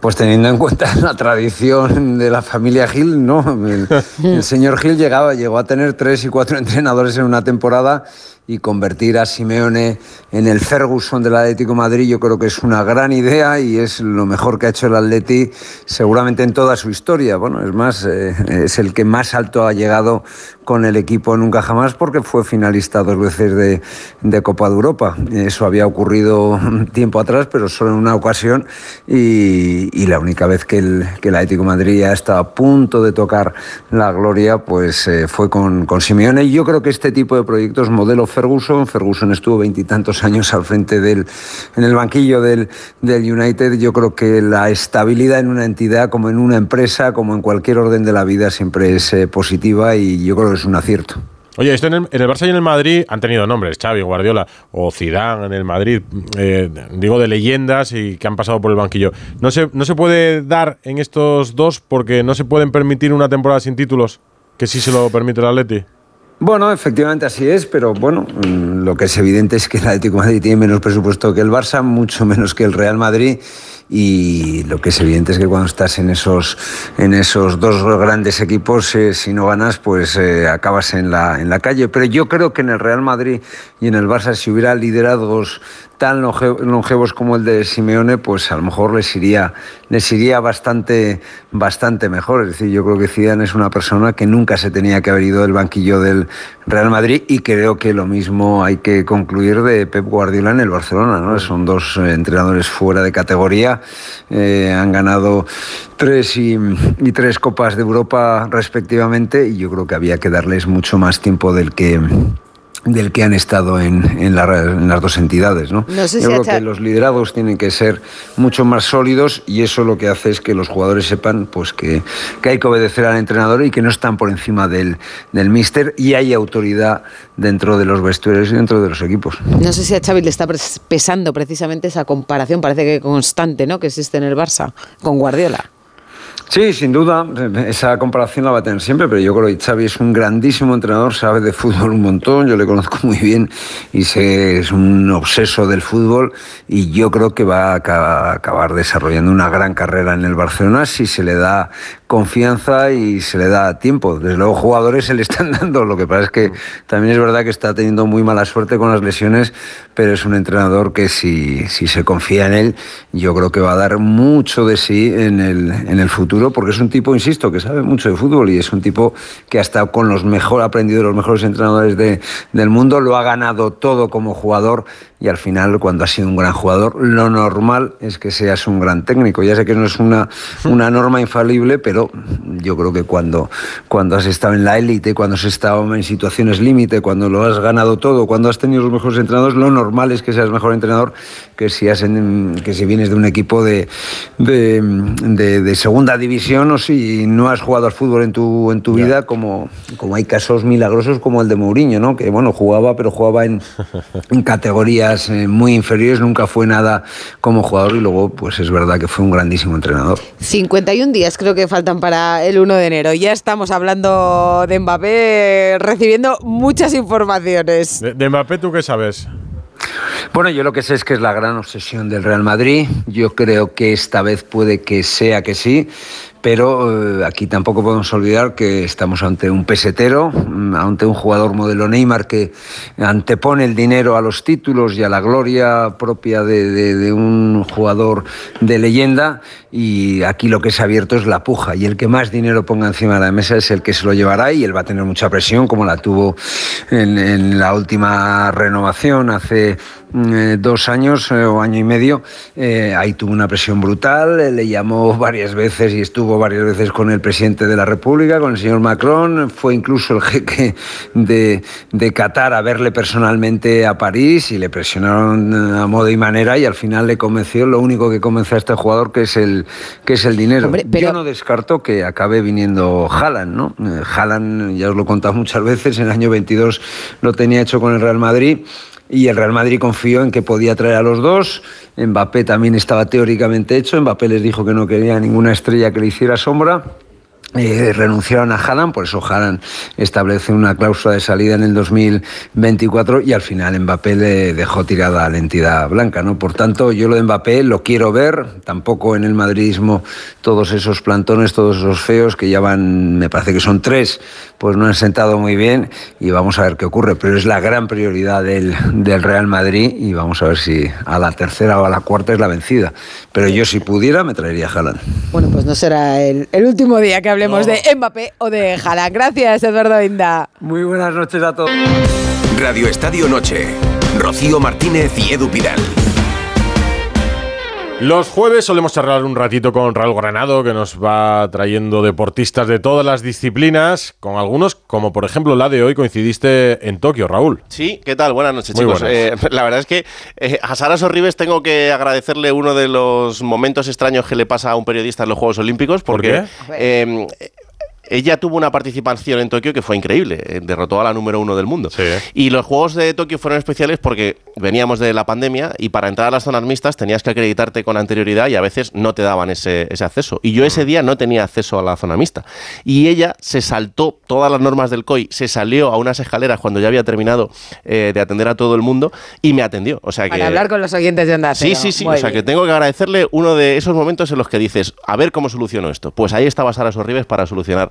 S40: Pues teniendo en cuenta la tradición de la familia Gil, no. El, el (laughs) señor Gil llegaba, llegó a tener tres y cuatro entrenadores en una temporada y convertir a Simeone en el Ferguson del Atlético Madrid yo creo que es una gran idea y es lo mejor que ha hecho el Atleti seguramente en toda su historia. Bueno, es más, eh, es el que más alto ha llegado con el equipo nunca jamás porque fue finalista dos veces de, Copa de Europa. Eso había ocurrido (laughs) tiempo atrás, pero solo en una ocasión y, la única vez que el, que Atlético Madrid ya estaba a punto de tocar la gloria, pues eh, fue con, Simeone. Y yo creo que este tipo de proyectos, modelo Ferguson, Ferguson estuvo veintitantos años al frente del, en el banquillo del, United, yo creo que la estabilidad en una entidad como en una empresa, como en cualquier orden de la vida, siempre es eh, positiva y yo es un acierto.
S1: Oye, esto en el, en el, Barça y en el Madrid han tenido nombres, Xavi, Guardiola o Zidane en el Madrid, eh, digo de leyendas y que han pasado por el banquillo. No se, no se puede dar en estos dos porque no se pueden permitir una temporada sin títulos, que sí se lo permite el Atleti.
S40: Bueno, efectivamente así es, pero bueno, mm, lo que es evidente es que el Atlético de Madrid tiene menos presupuesto que el Barça, mucho menos que el Real Madrid y lo que es evidente es que cuando estás en esos en esos dos grandes equipos eh, si no ganas pues eh, acabas en la en la calle. Pero yo creo que en el Real Madrid y en el Barça si hubiera liderazgos tan longevos como el de Simeone pues a lo mejor les iría les iría bastante bastante mejor es decir yo creo que Zidane es una persona que nunca se tenía que haber ido del banquillo del Real Madrid y creo que lo mismo hay que concluir de Pep Guardiola en el Barcelona ¿no? son dos eh, entrenadores fuera de categoría eh, han ganado tres y, y, tres copas de Europa respectivamente y yo creo que había que darles mucho más tiempo del que del que han estado en, en, la, en las dos entidades. ¿no?
S2: No sé
S40: Yo
S2: si
S40: creo
S2: hasta-
S40: que los liderados tienen que ser mucho más sólidos y eso lo que hace es que los jugadores sepan pues, que, que hay que obedecer al entrenador y que no están por encima del, del míster y hay autoridad dentro de los vestuarios y dentro de los equipos.
S2: No sé si a Xavi le está pesando precisamente esa comparación, parece que constante, ¿no? Que existe en el Barça con Guardiola.
S40: Sí, sin duda, esa comparación la va a tener siempre, pero yo creo que Xavi es un grandísimo entrenador, sabe de fútbol un montón, yo le conozco muy bien y sé, es un obseso del fútbol y yo creo que va a aca- acabar desarrollando una gran carrera en el Barcelona si se le da confianza y se le da tiempo. Desde luego jugadores se le están (laughs) dando, lo que pasa es que también es verdad que está teniendo muy mala suerte con las lesiones, pero es un entrenador que si, si se confía en él, yo creo que va a dar mucho de sí en el, en el futuro, porque es un tipo, insisto, que sabe mucho de fútbol y es un tipo que ha con los mejor, aprendido de los mejores entrenadores de- del mundo, lo ha ganado todo como jugador y al final, cuando has sido un gran jugador, lo normal es que seas un gran técnico. Ya sé que no es una, (laughs) una norma infalible, pero yo creo que cuando, cuando has estado en la élite, cuando has estado en situaciones límite, cuando lo has ganado todo, cuando has tenido los mejores entrenadores, lo normal es que seas mejor entrenador que si, has en- que si vienes de un equipo de, de, de- de segunda división o si no has jugado al fútbol en tu, en tu vida, como, como hay casos milagrosos como el de Mourinho, ¿no? que bueno, jugaba, pero jugaba en, en categorías eh, muy inferiores, nunca fue nada como jugador y luego pues es verdad que fue un grandísimo entrenador.
S2: 51 días creo que faltan para el 1 de enero. Ya estamos hablando de Mbappé, recibiendo muchas informaciones.
S1: De, de Mbappé, ¿tú qué sabes?
S40: Bueno, yo lo que sé es que es la gran obsesión del Real Madrid. Yo creo que esta vez puede que sea que sí, pero eh, aquí tampoco podemos olvidar que estamos ante un pesetero, mm, ante un jugador modelo Neymar que antepone el dinero a los títulos y a la gloria propia de, un jugador de leyenda. Y aquí lo que ha abierto es la puja. Y el que más dinero ponga encima de la mesa es el que se lo llevará y él va a tener mucha presión, como la tuvo en, la última renovación hace eh, dos años eh, o año y medio. Eh, ahí tuvo una presión brutal, eh, le llamó (laughs) varias veces y estuvo varias veces con el presidente de la República, con el señor Macron. Fue incluso el (laughs) jeque de, de Qatar a verle personalmente a París y le presionaron a modo y manera y al final le convenció lo único que convence a este jugador que es el, que es el dinero.
S2: Hombre, pero-
S40: Yo no descarto que acabe viniendo Haaland, ¿no? Haaland, ya os lo he contado (laughs) muchas veces, en el año 22 lo tenía hecho con el Real Madrid y el Real Madrid confió en que podía traer a los dos. Mbappé también estaba teóricamente hecho. Mbappé les dijo que no quería ninguna estrella que le hiciera sombra. eh, renunciaron a Haaland, por eso Haaland establece una cláusula de salida en el 2024 y al final Mbappé le dejó tirada a la entidad blanca, ¿no? Por tanto, yo lo de Mbappé lo quiero ver, tampoco en el madridismo todos esos plantones, todos esos feos que ya van, me parece que son tres, pues no han sentado muy bien y vamos a ver qué ocurre, pero es la gran prioridad del, del Real Madrid y vamos a ver si a la tercera o a la cuarta es la vencida. Pero yo si pudiera me traería a Haaland.
S2: Bueno, pues no será el, el último día que hablemos de Mbappé o de Haaland. Gracias, Eduardo Inda.
S40: Muy buenas noches a todos.
S17: Radio Estadio Noche. Rocío Martínez y Edu Pidal.
S1: Los jueves solemos charlar un ratito con Raúl Granado, que nos va trayendo deportistas de todas las disciplinas, con algunos, como por ejemplo la de hoy, coincidiste en Tokio, Raúl.
S41: Sí, ¿qué tal? Buenas noches,
S1: Muy
S41: chicos.
S1: buenas.
S41: Eh, la verdad es que eh, a Sara Sorribes tengo que agradecerle uno de los momentos extraños que le pasa a un periodista en los Juegos Olímpicos, porque eh, ella tuvo una participación en Tokio que fue increíble, eh, derrotó a la número uno del mundo. Y los Juegos de Tokio fueron especiales porque veníamos de la pandemia y para entrar a las zonas mixtas tenías que acreditarte con anterioridad y a veces no te daban ese, ese acceso. Y yo ese día no tenía acceso a la zona mixta. Y ella se saltó todas las normas del COI, se salió a unas escaleras cuando ya había terminado eh, de atender a todo el mundo y me atendió. O sea que,
S2: Para hablar con los oyentes de Onda
S41: Sí, sí, sí.
S2: Muy
S41: o sea que tengo que agradecerle uno de esos momentos en los que dices, a ver cómo soluciono esto. Pues ahí estaba Sara Sorribes para solucionar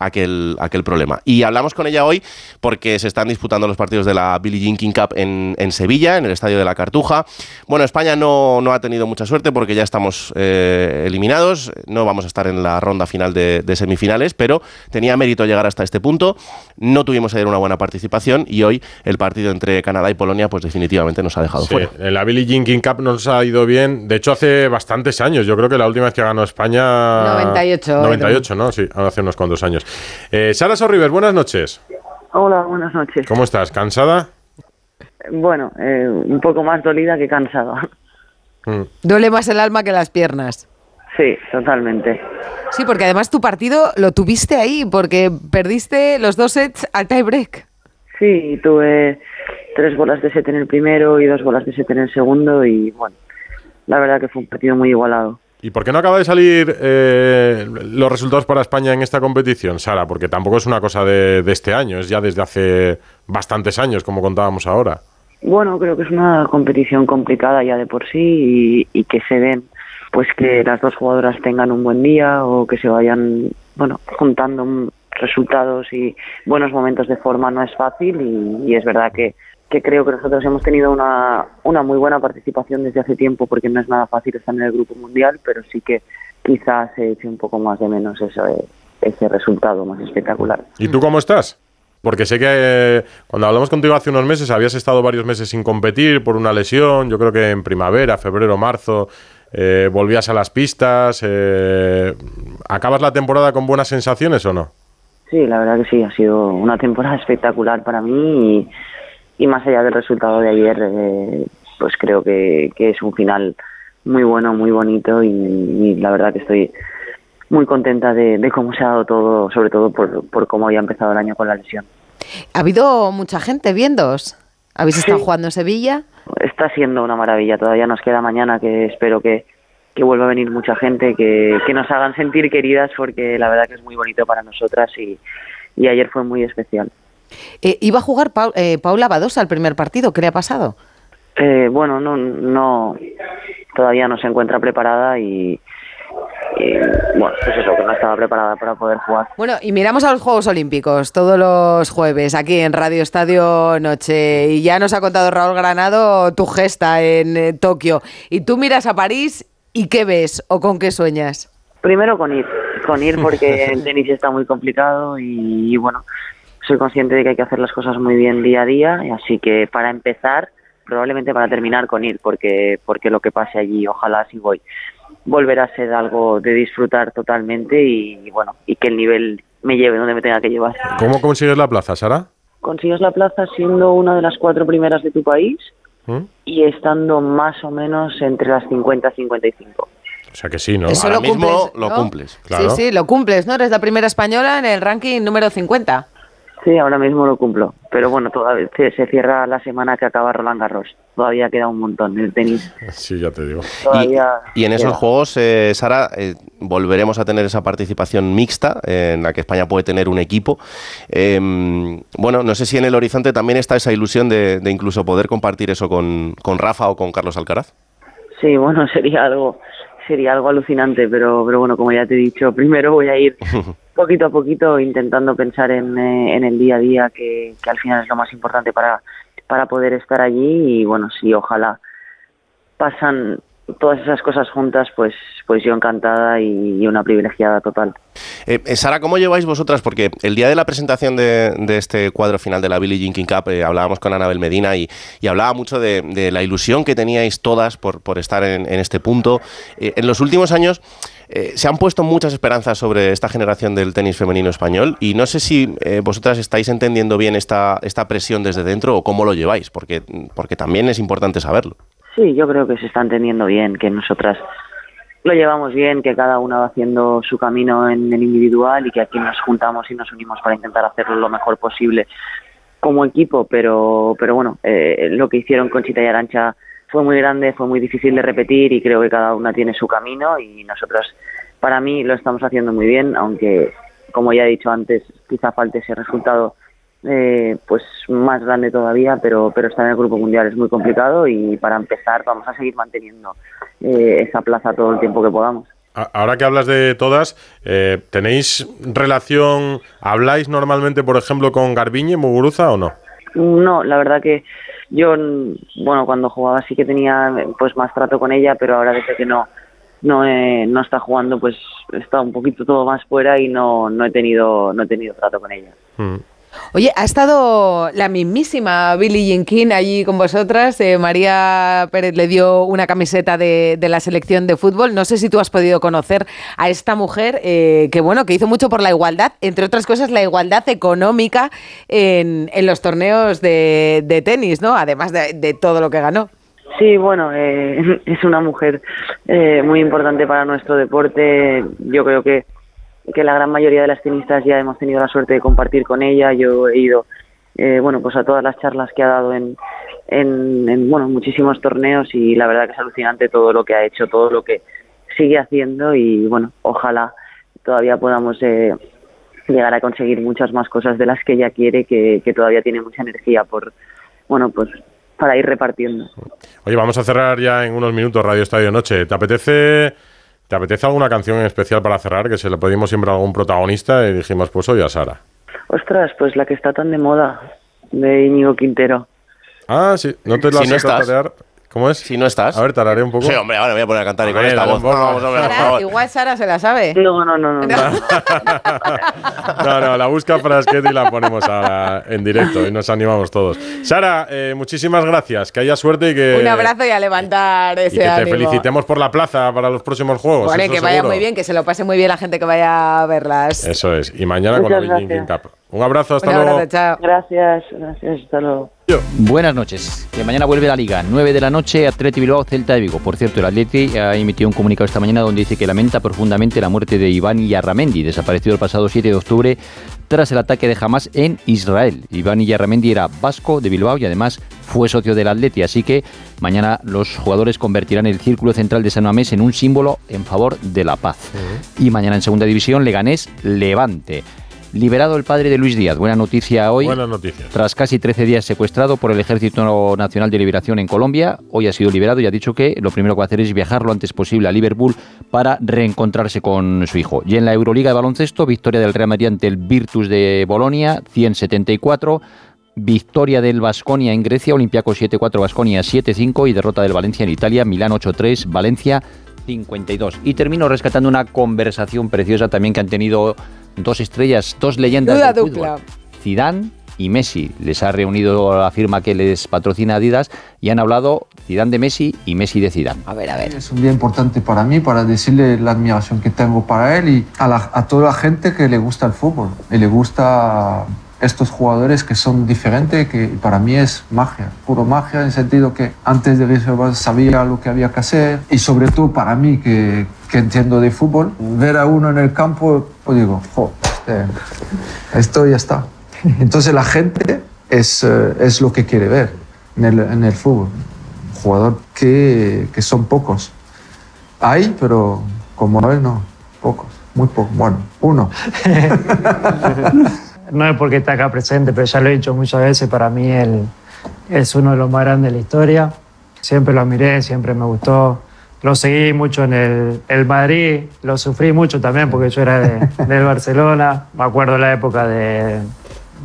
S41: aquel, aquel problema. Y hablamos con ella hoy porque se están disputando los partidos de la Billie Jean King Cup en, en Sevilla, en el Estadio de la Cartuja. Bueno, España no, no ha tenido mucha suerte porque ya estamos eh, eliminados, no vamos a estar en la ronda final de, de semifinales, pero tenía mérito llegar hasta este punto. No tuvimos ayer una buena participación y hoy el partido entre Canadá y Polonia pues definitivamente nos ha dejado
S1: Sí,
S41: fuera.
S1: en la Billie Jean King Cup nos ha ido bien. De hecho, hace bastantes años. Yo creo que la última vez que ganó España.
S2: 98,
S1: 98, ¿no? Sí, hace unos cuantos años. Eh, Sara Sorribes, buenas noches.
S42: Hola, buenas noches.
S1: ¿Cómo estás? ¿Cansada?
S42: Bueno, eh, un poco más dolida que cansada.
S1: Mm.
S2: Duele más el alma que las piernas.
S42: Sí, totalmente.
S2: Sí, porque además tu partido lo tuviste ahí, porque perdiste los dos sets al tiebreak.
S42: Sí, tuve tres bolas de set en el primero y dos bolas de set en el segundo y bueno, la verdad que fue un partido muy igualado.
S1: ¿Y por qué no acaba de salir eh, los resultados para España en esta competición, Sara? Porque tampoco es una cosa de, este año, es ya desde hace bastantes años, como contábamos ahora.
S42: Bueno, creo que es una competición complicada ya de por sí y, que se den pues que las dos jugadoras tengan un buen día o que se vayan, bueno, juntando resultados y buenos momentos de forma no es fácil y es verdad que, que creo que nosotros hemos tenido una, una muy buena participación desde hace tiempo porque no es nada fácil estar en el grupo mundial, pero sí que quizás se eche un poco más de menos eso, eh, ese resultado más espectacular.
S1: ¿Y tú cómo estás? Porque sé que eh, cuando hablamos contigo hace unos meses habías estado varios meses sin competir por una lesión. Yo creo que en primavera, febrero, marzo, eh, volvías a las pistas. eh, ¿Acabas la temporada con buenas sensaciones o no?
S42: Sí, la verdad que sí, ha sido una temporada (laughs) espectacular para mí y, y más allá del resultado de ayer, eh, pues creo que, que es un final muy bueno, muy bonito y, y la verdad que estoy muy contenta de, de cómo se ha dado todo, sobre todo por, por cómo había empezado el año con la lesión.
S2: Ha habido mucha gente viéndoos. ¿Habéis estado jugando en Sevilla?
S42: Está siendo una maravilla, todavía nos queda mañana que espero que, que vuelva a venir mucha gente, que, que nos hagan sentir queridas porque la verdad que es muy bonito para nosotras y, y ayer fue muy especial.
S2: Eh, iba a jugar eh, Paula Badosa al primer partido. ¿Qué le ha pasado?
S42: Eh, bueno, no, no, todavía no se encuentra preparada y, y, bueno, pues eso, que no estaba preparada para poder jugar.
S2: Bueno, y miramos a los Juegos Olímpicos todos los jueves aquí en Radio Estadio Noche. Y ya nos ha contado Raúl Granado tu gesta en eh, Tokio. Y tú miras a París y ¿qué ves o con qué sueñas?
S42: Primero con ir, con ir porque (laughs) el tenis está muy complicado y, y, bueno, soy consciente de que hay que hacer las cosas muy bien día a día, y así que para empezar, probablemente para terminar con ir, porque porque lo que pase allí, ojalá si voy, volverá a ser algo de disfrutar totalmente y, y bueno, y que el nivel me lleve donde me tenga que llevar.
S1: ¿Cómo consigues la plaza, Sara?
S42: Consigues la plaza siendo una de las cuatro primeras de tu país
S1: ¿Mm?
S42: y estando más o menos entre las 50 y 55.
S1: O sea que sí, ¿no?
S2: Eso lo cumples, ¿no?
S1: Claro.
S2: Sí, sí, lo cumples, ¿no? Eres la primera española en el ranking número 50.
S42: Sí, ahora mismo lo cumplo. Pero bueno, todavía se, se cierra la semana que acaba Roland Garros. Todavía queda un montón en el tenis. (laughs)
S1: Sí, ya te digo.
S42: Todavía
S41: Y en esos
S42: queda.
S41: juegos, eh, Sara, eh, volveremos a tener esa participación mixta eh, en la que España puede tener un equipo. Eh, bueno, no sé si en el horizonte también está esa ilusión de, de incluso poder compartir eso con, con Rafa o con Carlos Alcaraz.
S42: Sí, bueno, (laughs) sería algo sería algo alucinante, pero, pero bueno, como ya te he dicho, (laughs) primero voy a ir (laughs) poquito a poquito intentando pensar en, eh, en el día a día, que, que al final es lo más importante para, para poder estar allí y bueno, sí, ojalá pasan todas esas cosas juntas, pues, pues yo encantada y, una privilegiada total.
S41: Eh, eh, Sara, ¿cómo lleváis vosotras? Porque el día de la presentación de, este cuadro final de la Billie Jean King Cup eh, hablábamos con Anabel Medina y, y hablaba mucho de, la ilusión que teníais todas por, por estar en, este punto. En los últimos años se han puesto muchas esperanzas sobre esta generación del tenis femenino español y no sé si vosotras estáis entendiendo bien esta, esta presión desde dentro o cómo lo lleváis, porque, porque también es importante saberlo.
S42: Sí, yo creo que se está entendiendo bien, que nosotras lo llevamos bien, que cada una va haciendo su camino en el individual y que aquí nos juntamos y nos unimos para intentar hacerlo lo mejor posible como equipo, pero, pero bueno, eh, lo que hicieron Conchita y Arancha fue muy grande, fue muy difícil de repetir y creo que cada una tiene su camino y nosotros, para mí, lo estamos haciendo muy bien, aunque, como ya he dicho antes, quizá falte ese resultado eh, pues más grande todavía, pero, pero estar en el Grupo Mundial es muy complicado y para empezar vamos a seguir manteniendo eh, esa plaza todo el tiempo que podamos.
S1: Ahora que hablas de todas, eh, ¿tenéis relación, habláis normalmente, por ejemplo, con Garbiñe, Muguruza o no?
S42: No, la verdad que yo, mm, bueno, cuando jugaba sí que tenía pues más trato con ella, pero ahora desde que no no, eh, no está jugando, pues está un poquito todo más fuera y no, no he tenido no he tenido trato con ella.
S2: Oye, ha estado la mismísima Billie Jean King allí con vosotras. Eh, María Pérez le dio una camiseta de, de la selección de fútbol. No sé si tú has podido conocer a esta mujer eh, que, bueno, que hizo mucho por la igualdad, entre otras cosas, la igualdad económica en, en los torneos de, de tenis, ¿no? Además de, todo lo que ganó.
S42: Sí, bueno, eh, (laughs) es una mujer eh, muy importante para nuestro deporte. Yo creo que, que la gran mayoría de las tenistas ya hemos tenido la suerte de compartir con ella. Yo he ido, eh, bueno, pues a todas las charlas que ha dado en, en, en, bueno, muchísimos torneos y la verdad que es alucinante todo lo que ha hecho, todo lo que sigue haciendo y bueno, ojalá todavía podamos eh, llegar a conseguir muchas más cosas de las que ella quiere, que, que todavía tiene mucha energía por, bueno, pues para ir repartiendo.
S1: Oye, vamos a cerrar ya en unos minutos Radio Estadio Noche. ¿Te apetece, ¿Te apetece alguna canción en especial para cerrar? Que se le pedimos siempre a algún protagonista y dijimos, pues hoy a Sara.
S42: Ostras, pues la que está tan de moda, de Íñigo Quintero.
S1: Ah, sí, no te la
S41: Si no
S1: sé
S41: estás.
S1: ¿Cómo es?
S41: Si no estás.
S1: A ver, tararé un poco.
S41: Sí, hombre, ahora me voy a poner a cantar y con esta voz. Vamos, hombre, por
S2: Sara,
S41: favor.
S2: igual Sara se la sabe.
S42: No, no, no, no.
S1: No, (laughs) no, la busca Frasquet y la ponemos ahora en directo y nos animamos todos. Sara, eh, muchísimas gracias. Que haya suerte y que,
S2: Un abrazo y a levantar
S1: y
S2: ese
S1: que te felicitemos por la plaza para los próximos juegos.
S2: Bueno, y
S1: eso
S2: que vaya
S1: seguro.
S2: muy bien, que se lo pase muy bien la gente que vaya a verlas.
S1: Eso es. Y mañana con la Beijing. Cup. Un abrazo, hasta
S2: Un
S1: luego.
S2: abrazo, chao.
S42: Gracias, gracias, hasta luego.
S43: Buenas noches. Que mañana vuelve la Liga. 9 de la noche, Atleti Bilbao, Celta de Vigo. Por cierto, el Atleti ha emitido un comunicado esta mañana donde dice que lamenta profundamente la muerte de Iván Yarramendi, desaparecido el pasado 7 de octubre tras el ataque de Hamas en Israel. Iván Yarramendi era vasco de Bilbao y además fue socio del Atleti, así que mañana los jugadores convertirán el círculo central de San Mamés en un símbolo en favor de la paz. Y mañana en segunda división, Leganés Levante. Liberado el padre de Luis Díaz. Buena noticia hoy.
S1: Buenas noticias.
S43: Tras casi 13 días secuestrado por el Ejército Nacional de Liberación en Colombia, hoy ha sido liberado y ha dicho que lo primero que va a hacer es viajar lo antes posible a Liverpool para reencontrarse con su hijo. Y en la Euroliga de baloncesto, victoria del Real Madrid ante el Virtus de Bolonia, 174. Victoria del Vasconia en Grecia, Olympiacos 7-4, Vasconia 7-5 y derrota del Valencia en Italia, Milán 8-3, Valencia 52. Y termino rescatando una conversación preciosa también que han tenido dos estrellas, dos leyendas
S2: Duda
S43: del
S2: dupla.
S43: fútbol. Zidane y Messi. Les ha reunido la firma que les patrocina Adidas y han hablado Zidane de Messi y Messi de Zidane.
S2: A ver, a ver.
S44: Es un día importante para mí, para decirle la admiración que tengo para él y a, la- a toda la gente que le gusta el fútbol y le gusta estos jugadores que son diferentes, que para mí es magia, puro magia en el sentido que antes de reservar sabía lo que había que hacer y sobre todo para mí que, que entiendo de fútbol, ver a uno en el campo, pues digo, "Jo, este, esto ya está. Entonces la gente es, eh, es lo que quiere ver en el, en el fútbol. Jugador que, que son pocos. Hay, pero como él no, pocos, muy pocos. Bueno, uno. (laughs)
S45: no es porque está acá presente, pero ya lo he dicho muchas veces, para mí él es uno de los más grandes de la historia. Siempre lo miré, siempre me gustó. Lo seguí mucho en el, el Madrid, lo sufrí mucho también porque yo era de, del Barcelona. Me acuerdo la época de,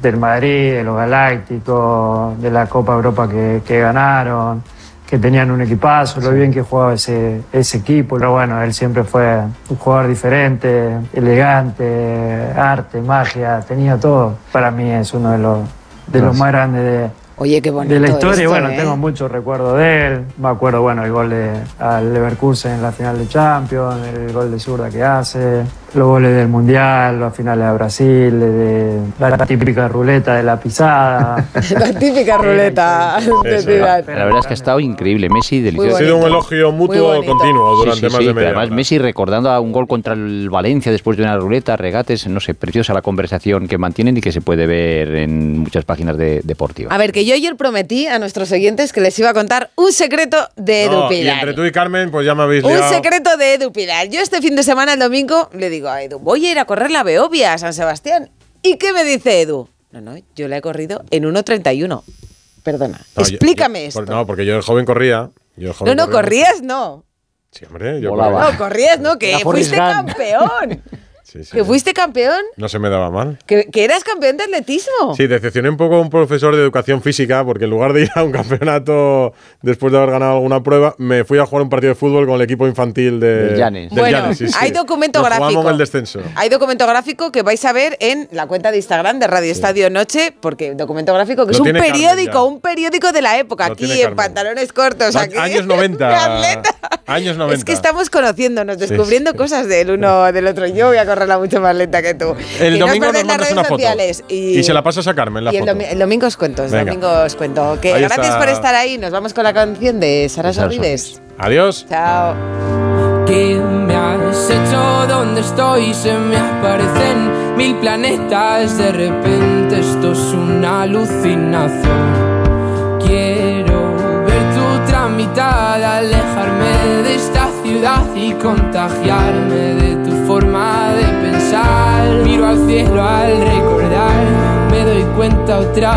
S45: del Madrid, de los Galácticos, de la Copa Europa que ganaron, que tenían un equipazo, lo bien que jugaba ese, ese equipo. Pero bueno, él siempre fue un jugador diferente, elegante, arte, magia, tenía todo. Para mí es uno de los, de los más grandes de,
S2: Oye, qué bonito
S45: de la historia.
S2: esto,
S45: bueno,
S2: ¿eh?
S45: tengo muchos recuerdos de él. Me acuerdo, bueno, el gol de, al Leverkusen en la final de Champions, el gol de zurda que hace, los goles del Mundial, las finales a Brasil, de, la típica ruleta de la pisada. (laughs)
S2: La típica ruleta de.
S43: La verdad es que ha estado increíble. Messi, delicioso.
S1: Ha sido un elogio mutuo continuo durante
S43: Sí, sí,
S1: más
S43: sí,
S1: de media
S43: Además,
S1: hora.
S43: Messi recordando a un gol contra el Valencia después de una ruleta, regates, no sé, preciosa la conversación que mantienen y que se puede ver en muchas páginas de deportivas.
S2: A ver, que yo ayer prometí a nuestros oyentes que les iba a contar un secreto de Edu
S1: No, y
S2: Pidal.
S1: entre tú y Carmen, pues ya me habéis
S2: Un
S1: liado.
S2: secreto de Edu Pidal. Yo este fin de semana, el domingo, le digo a Edu, voy a ir a correr la Beovia a San Sebastián. ¿Y qué me dice Edu? No, no, yo la he corrido en 1.31. Perdona,
S1: No, yo-
S2: explícame
S1: yo-
S2: esto.
S1: por- no, porque yo de joven corría. Yo de
S2: No,
S1: joven
S2: no,
S1: corría.
S2: corrías no.
S1: Sí, hombre, yo
S43: Volaba.
S1: corría.
S2: No, corrías no, que fuiste campeón. (laughs)
S1: Sí, sí.
S2: Que fuiste campeón.
S1: No se me daba mal.
S2: Que, que eras campeón de atletismo.
S1: Sí, decepcioné un poco a un profesor de educación física porque en lugar de ir a un (laughs) campeonato después de haber ganado alguna prueba, me fui a jugar un partido de fútbol con el equipo infantil de,
S43: Del Llanes.
S1: del
S2: Bueno,
S1: Llanes, sí, sí.
S2: hay documento
S1: Nos
S2: gráfico.
S1: jugamos el descenso.
S2: Hay documento gráfico que vais a ver en la cuenta de Instagram de Radio Estadio Noche, porque documento gráfico que
S1: Lo
S2: es un
S1: Carmen
S2: periódico, un periódico de la época,
S1: Lo
S2: aquí en pantalones cortos. Aquí, (laughs)
S1: Años 90. Años 90.
S2: Es que estamos conociéndonos,
S1: Sí,
S2: descubriendo cosas del uno del otro. Yo voy a correrla mucho más lenta que tú.
S1: El
S2: no os
S1: domingo nos
S2: perdéis las
S1: mandas una foto.
S2: sociales
S1: Y, se la pasas a Carmen, la
S2: y el,
S1: foto.
S2: el domingo os cuento, el domingo os cuento. Que gracias
S1: está.
S2: por estar ahí. Nos vamos con la canción de Sara Sorribes.
S1: Adiós.
S2: Chao.
S46: ¿Qué me has hecho? ¿Dónde estoy? Se me aparecen mil planetas. De repente esto es una alucinación. Quiero ver tu tramitada, alejarme de esta ciudad y contagiarme de Miro al cielo al recordar, me doy cuenta otra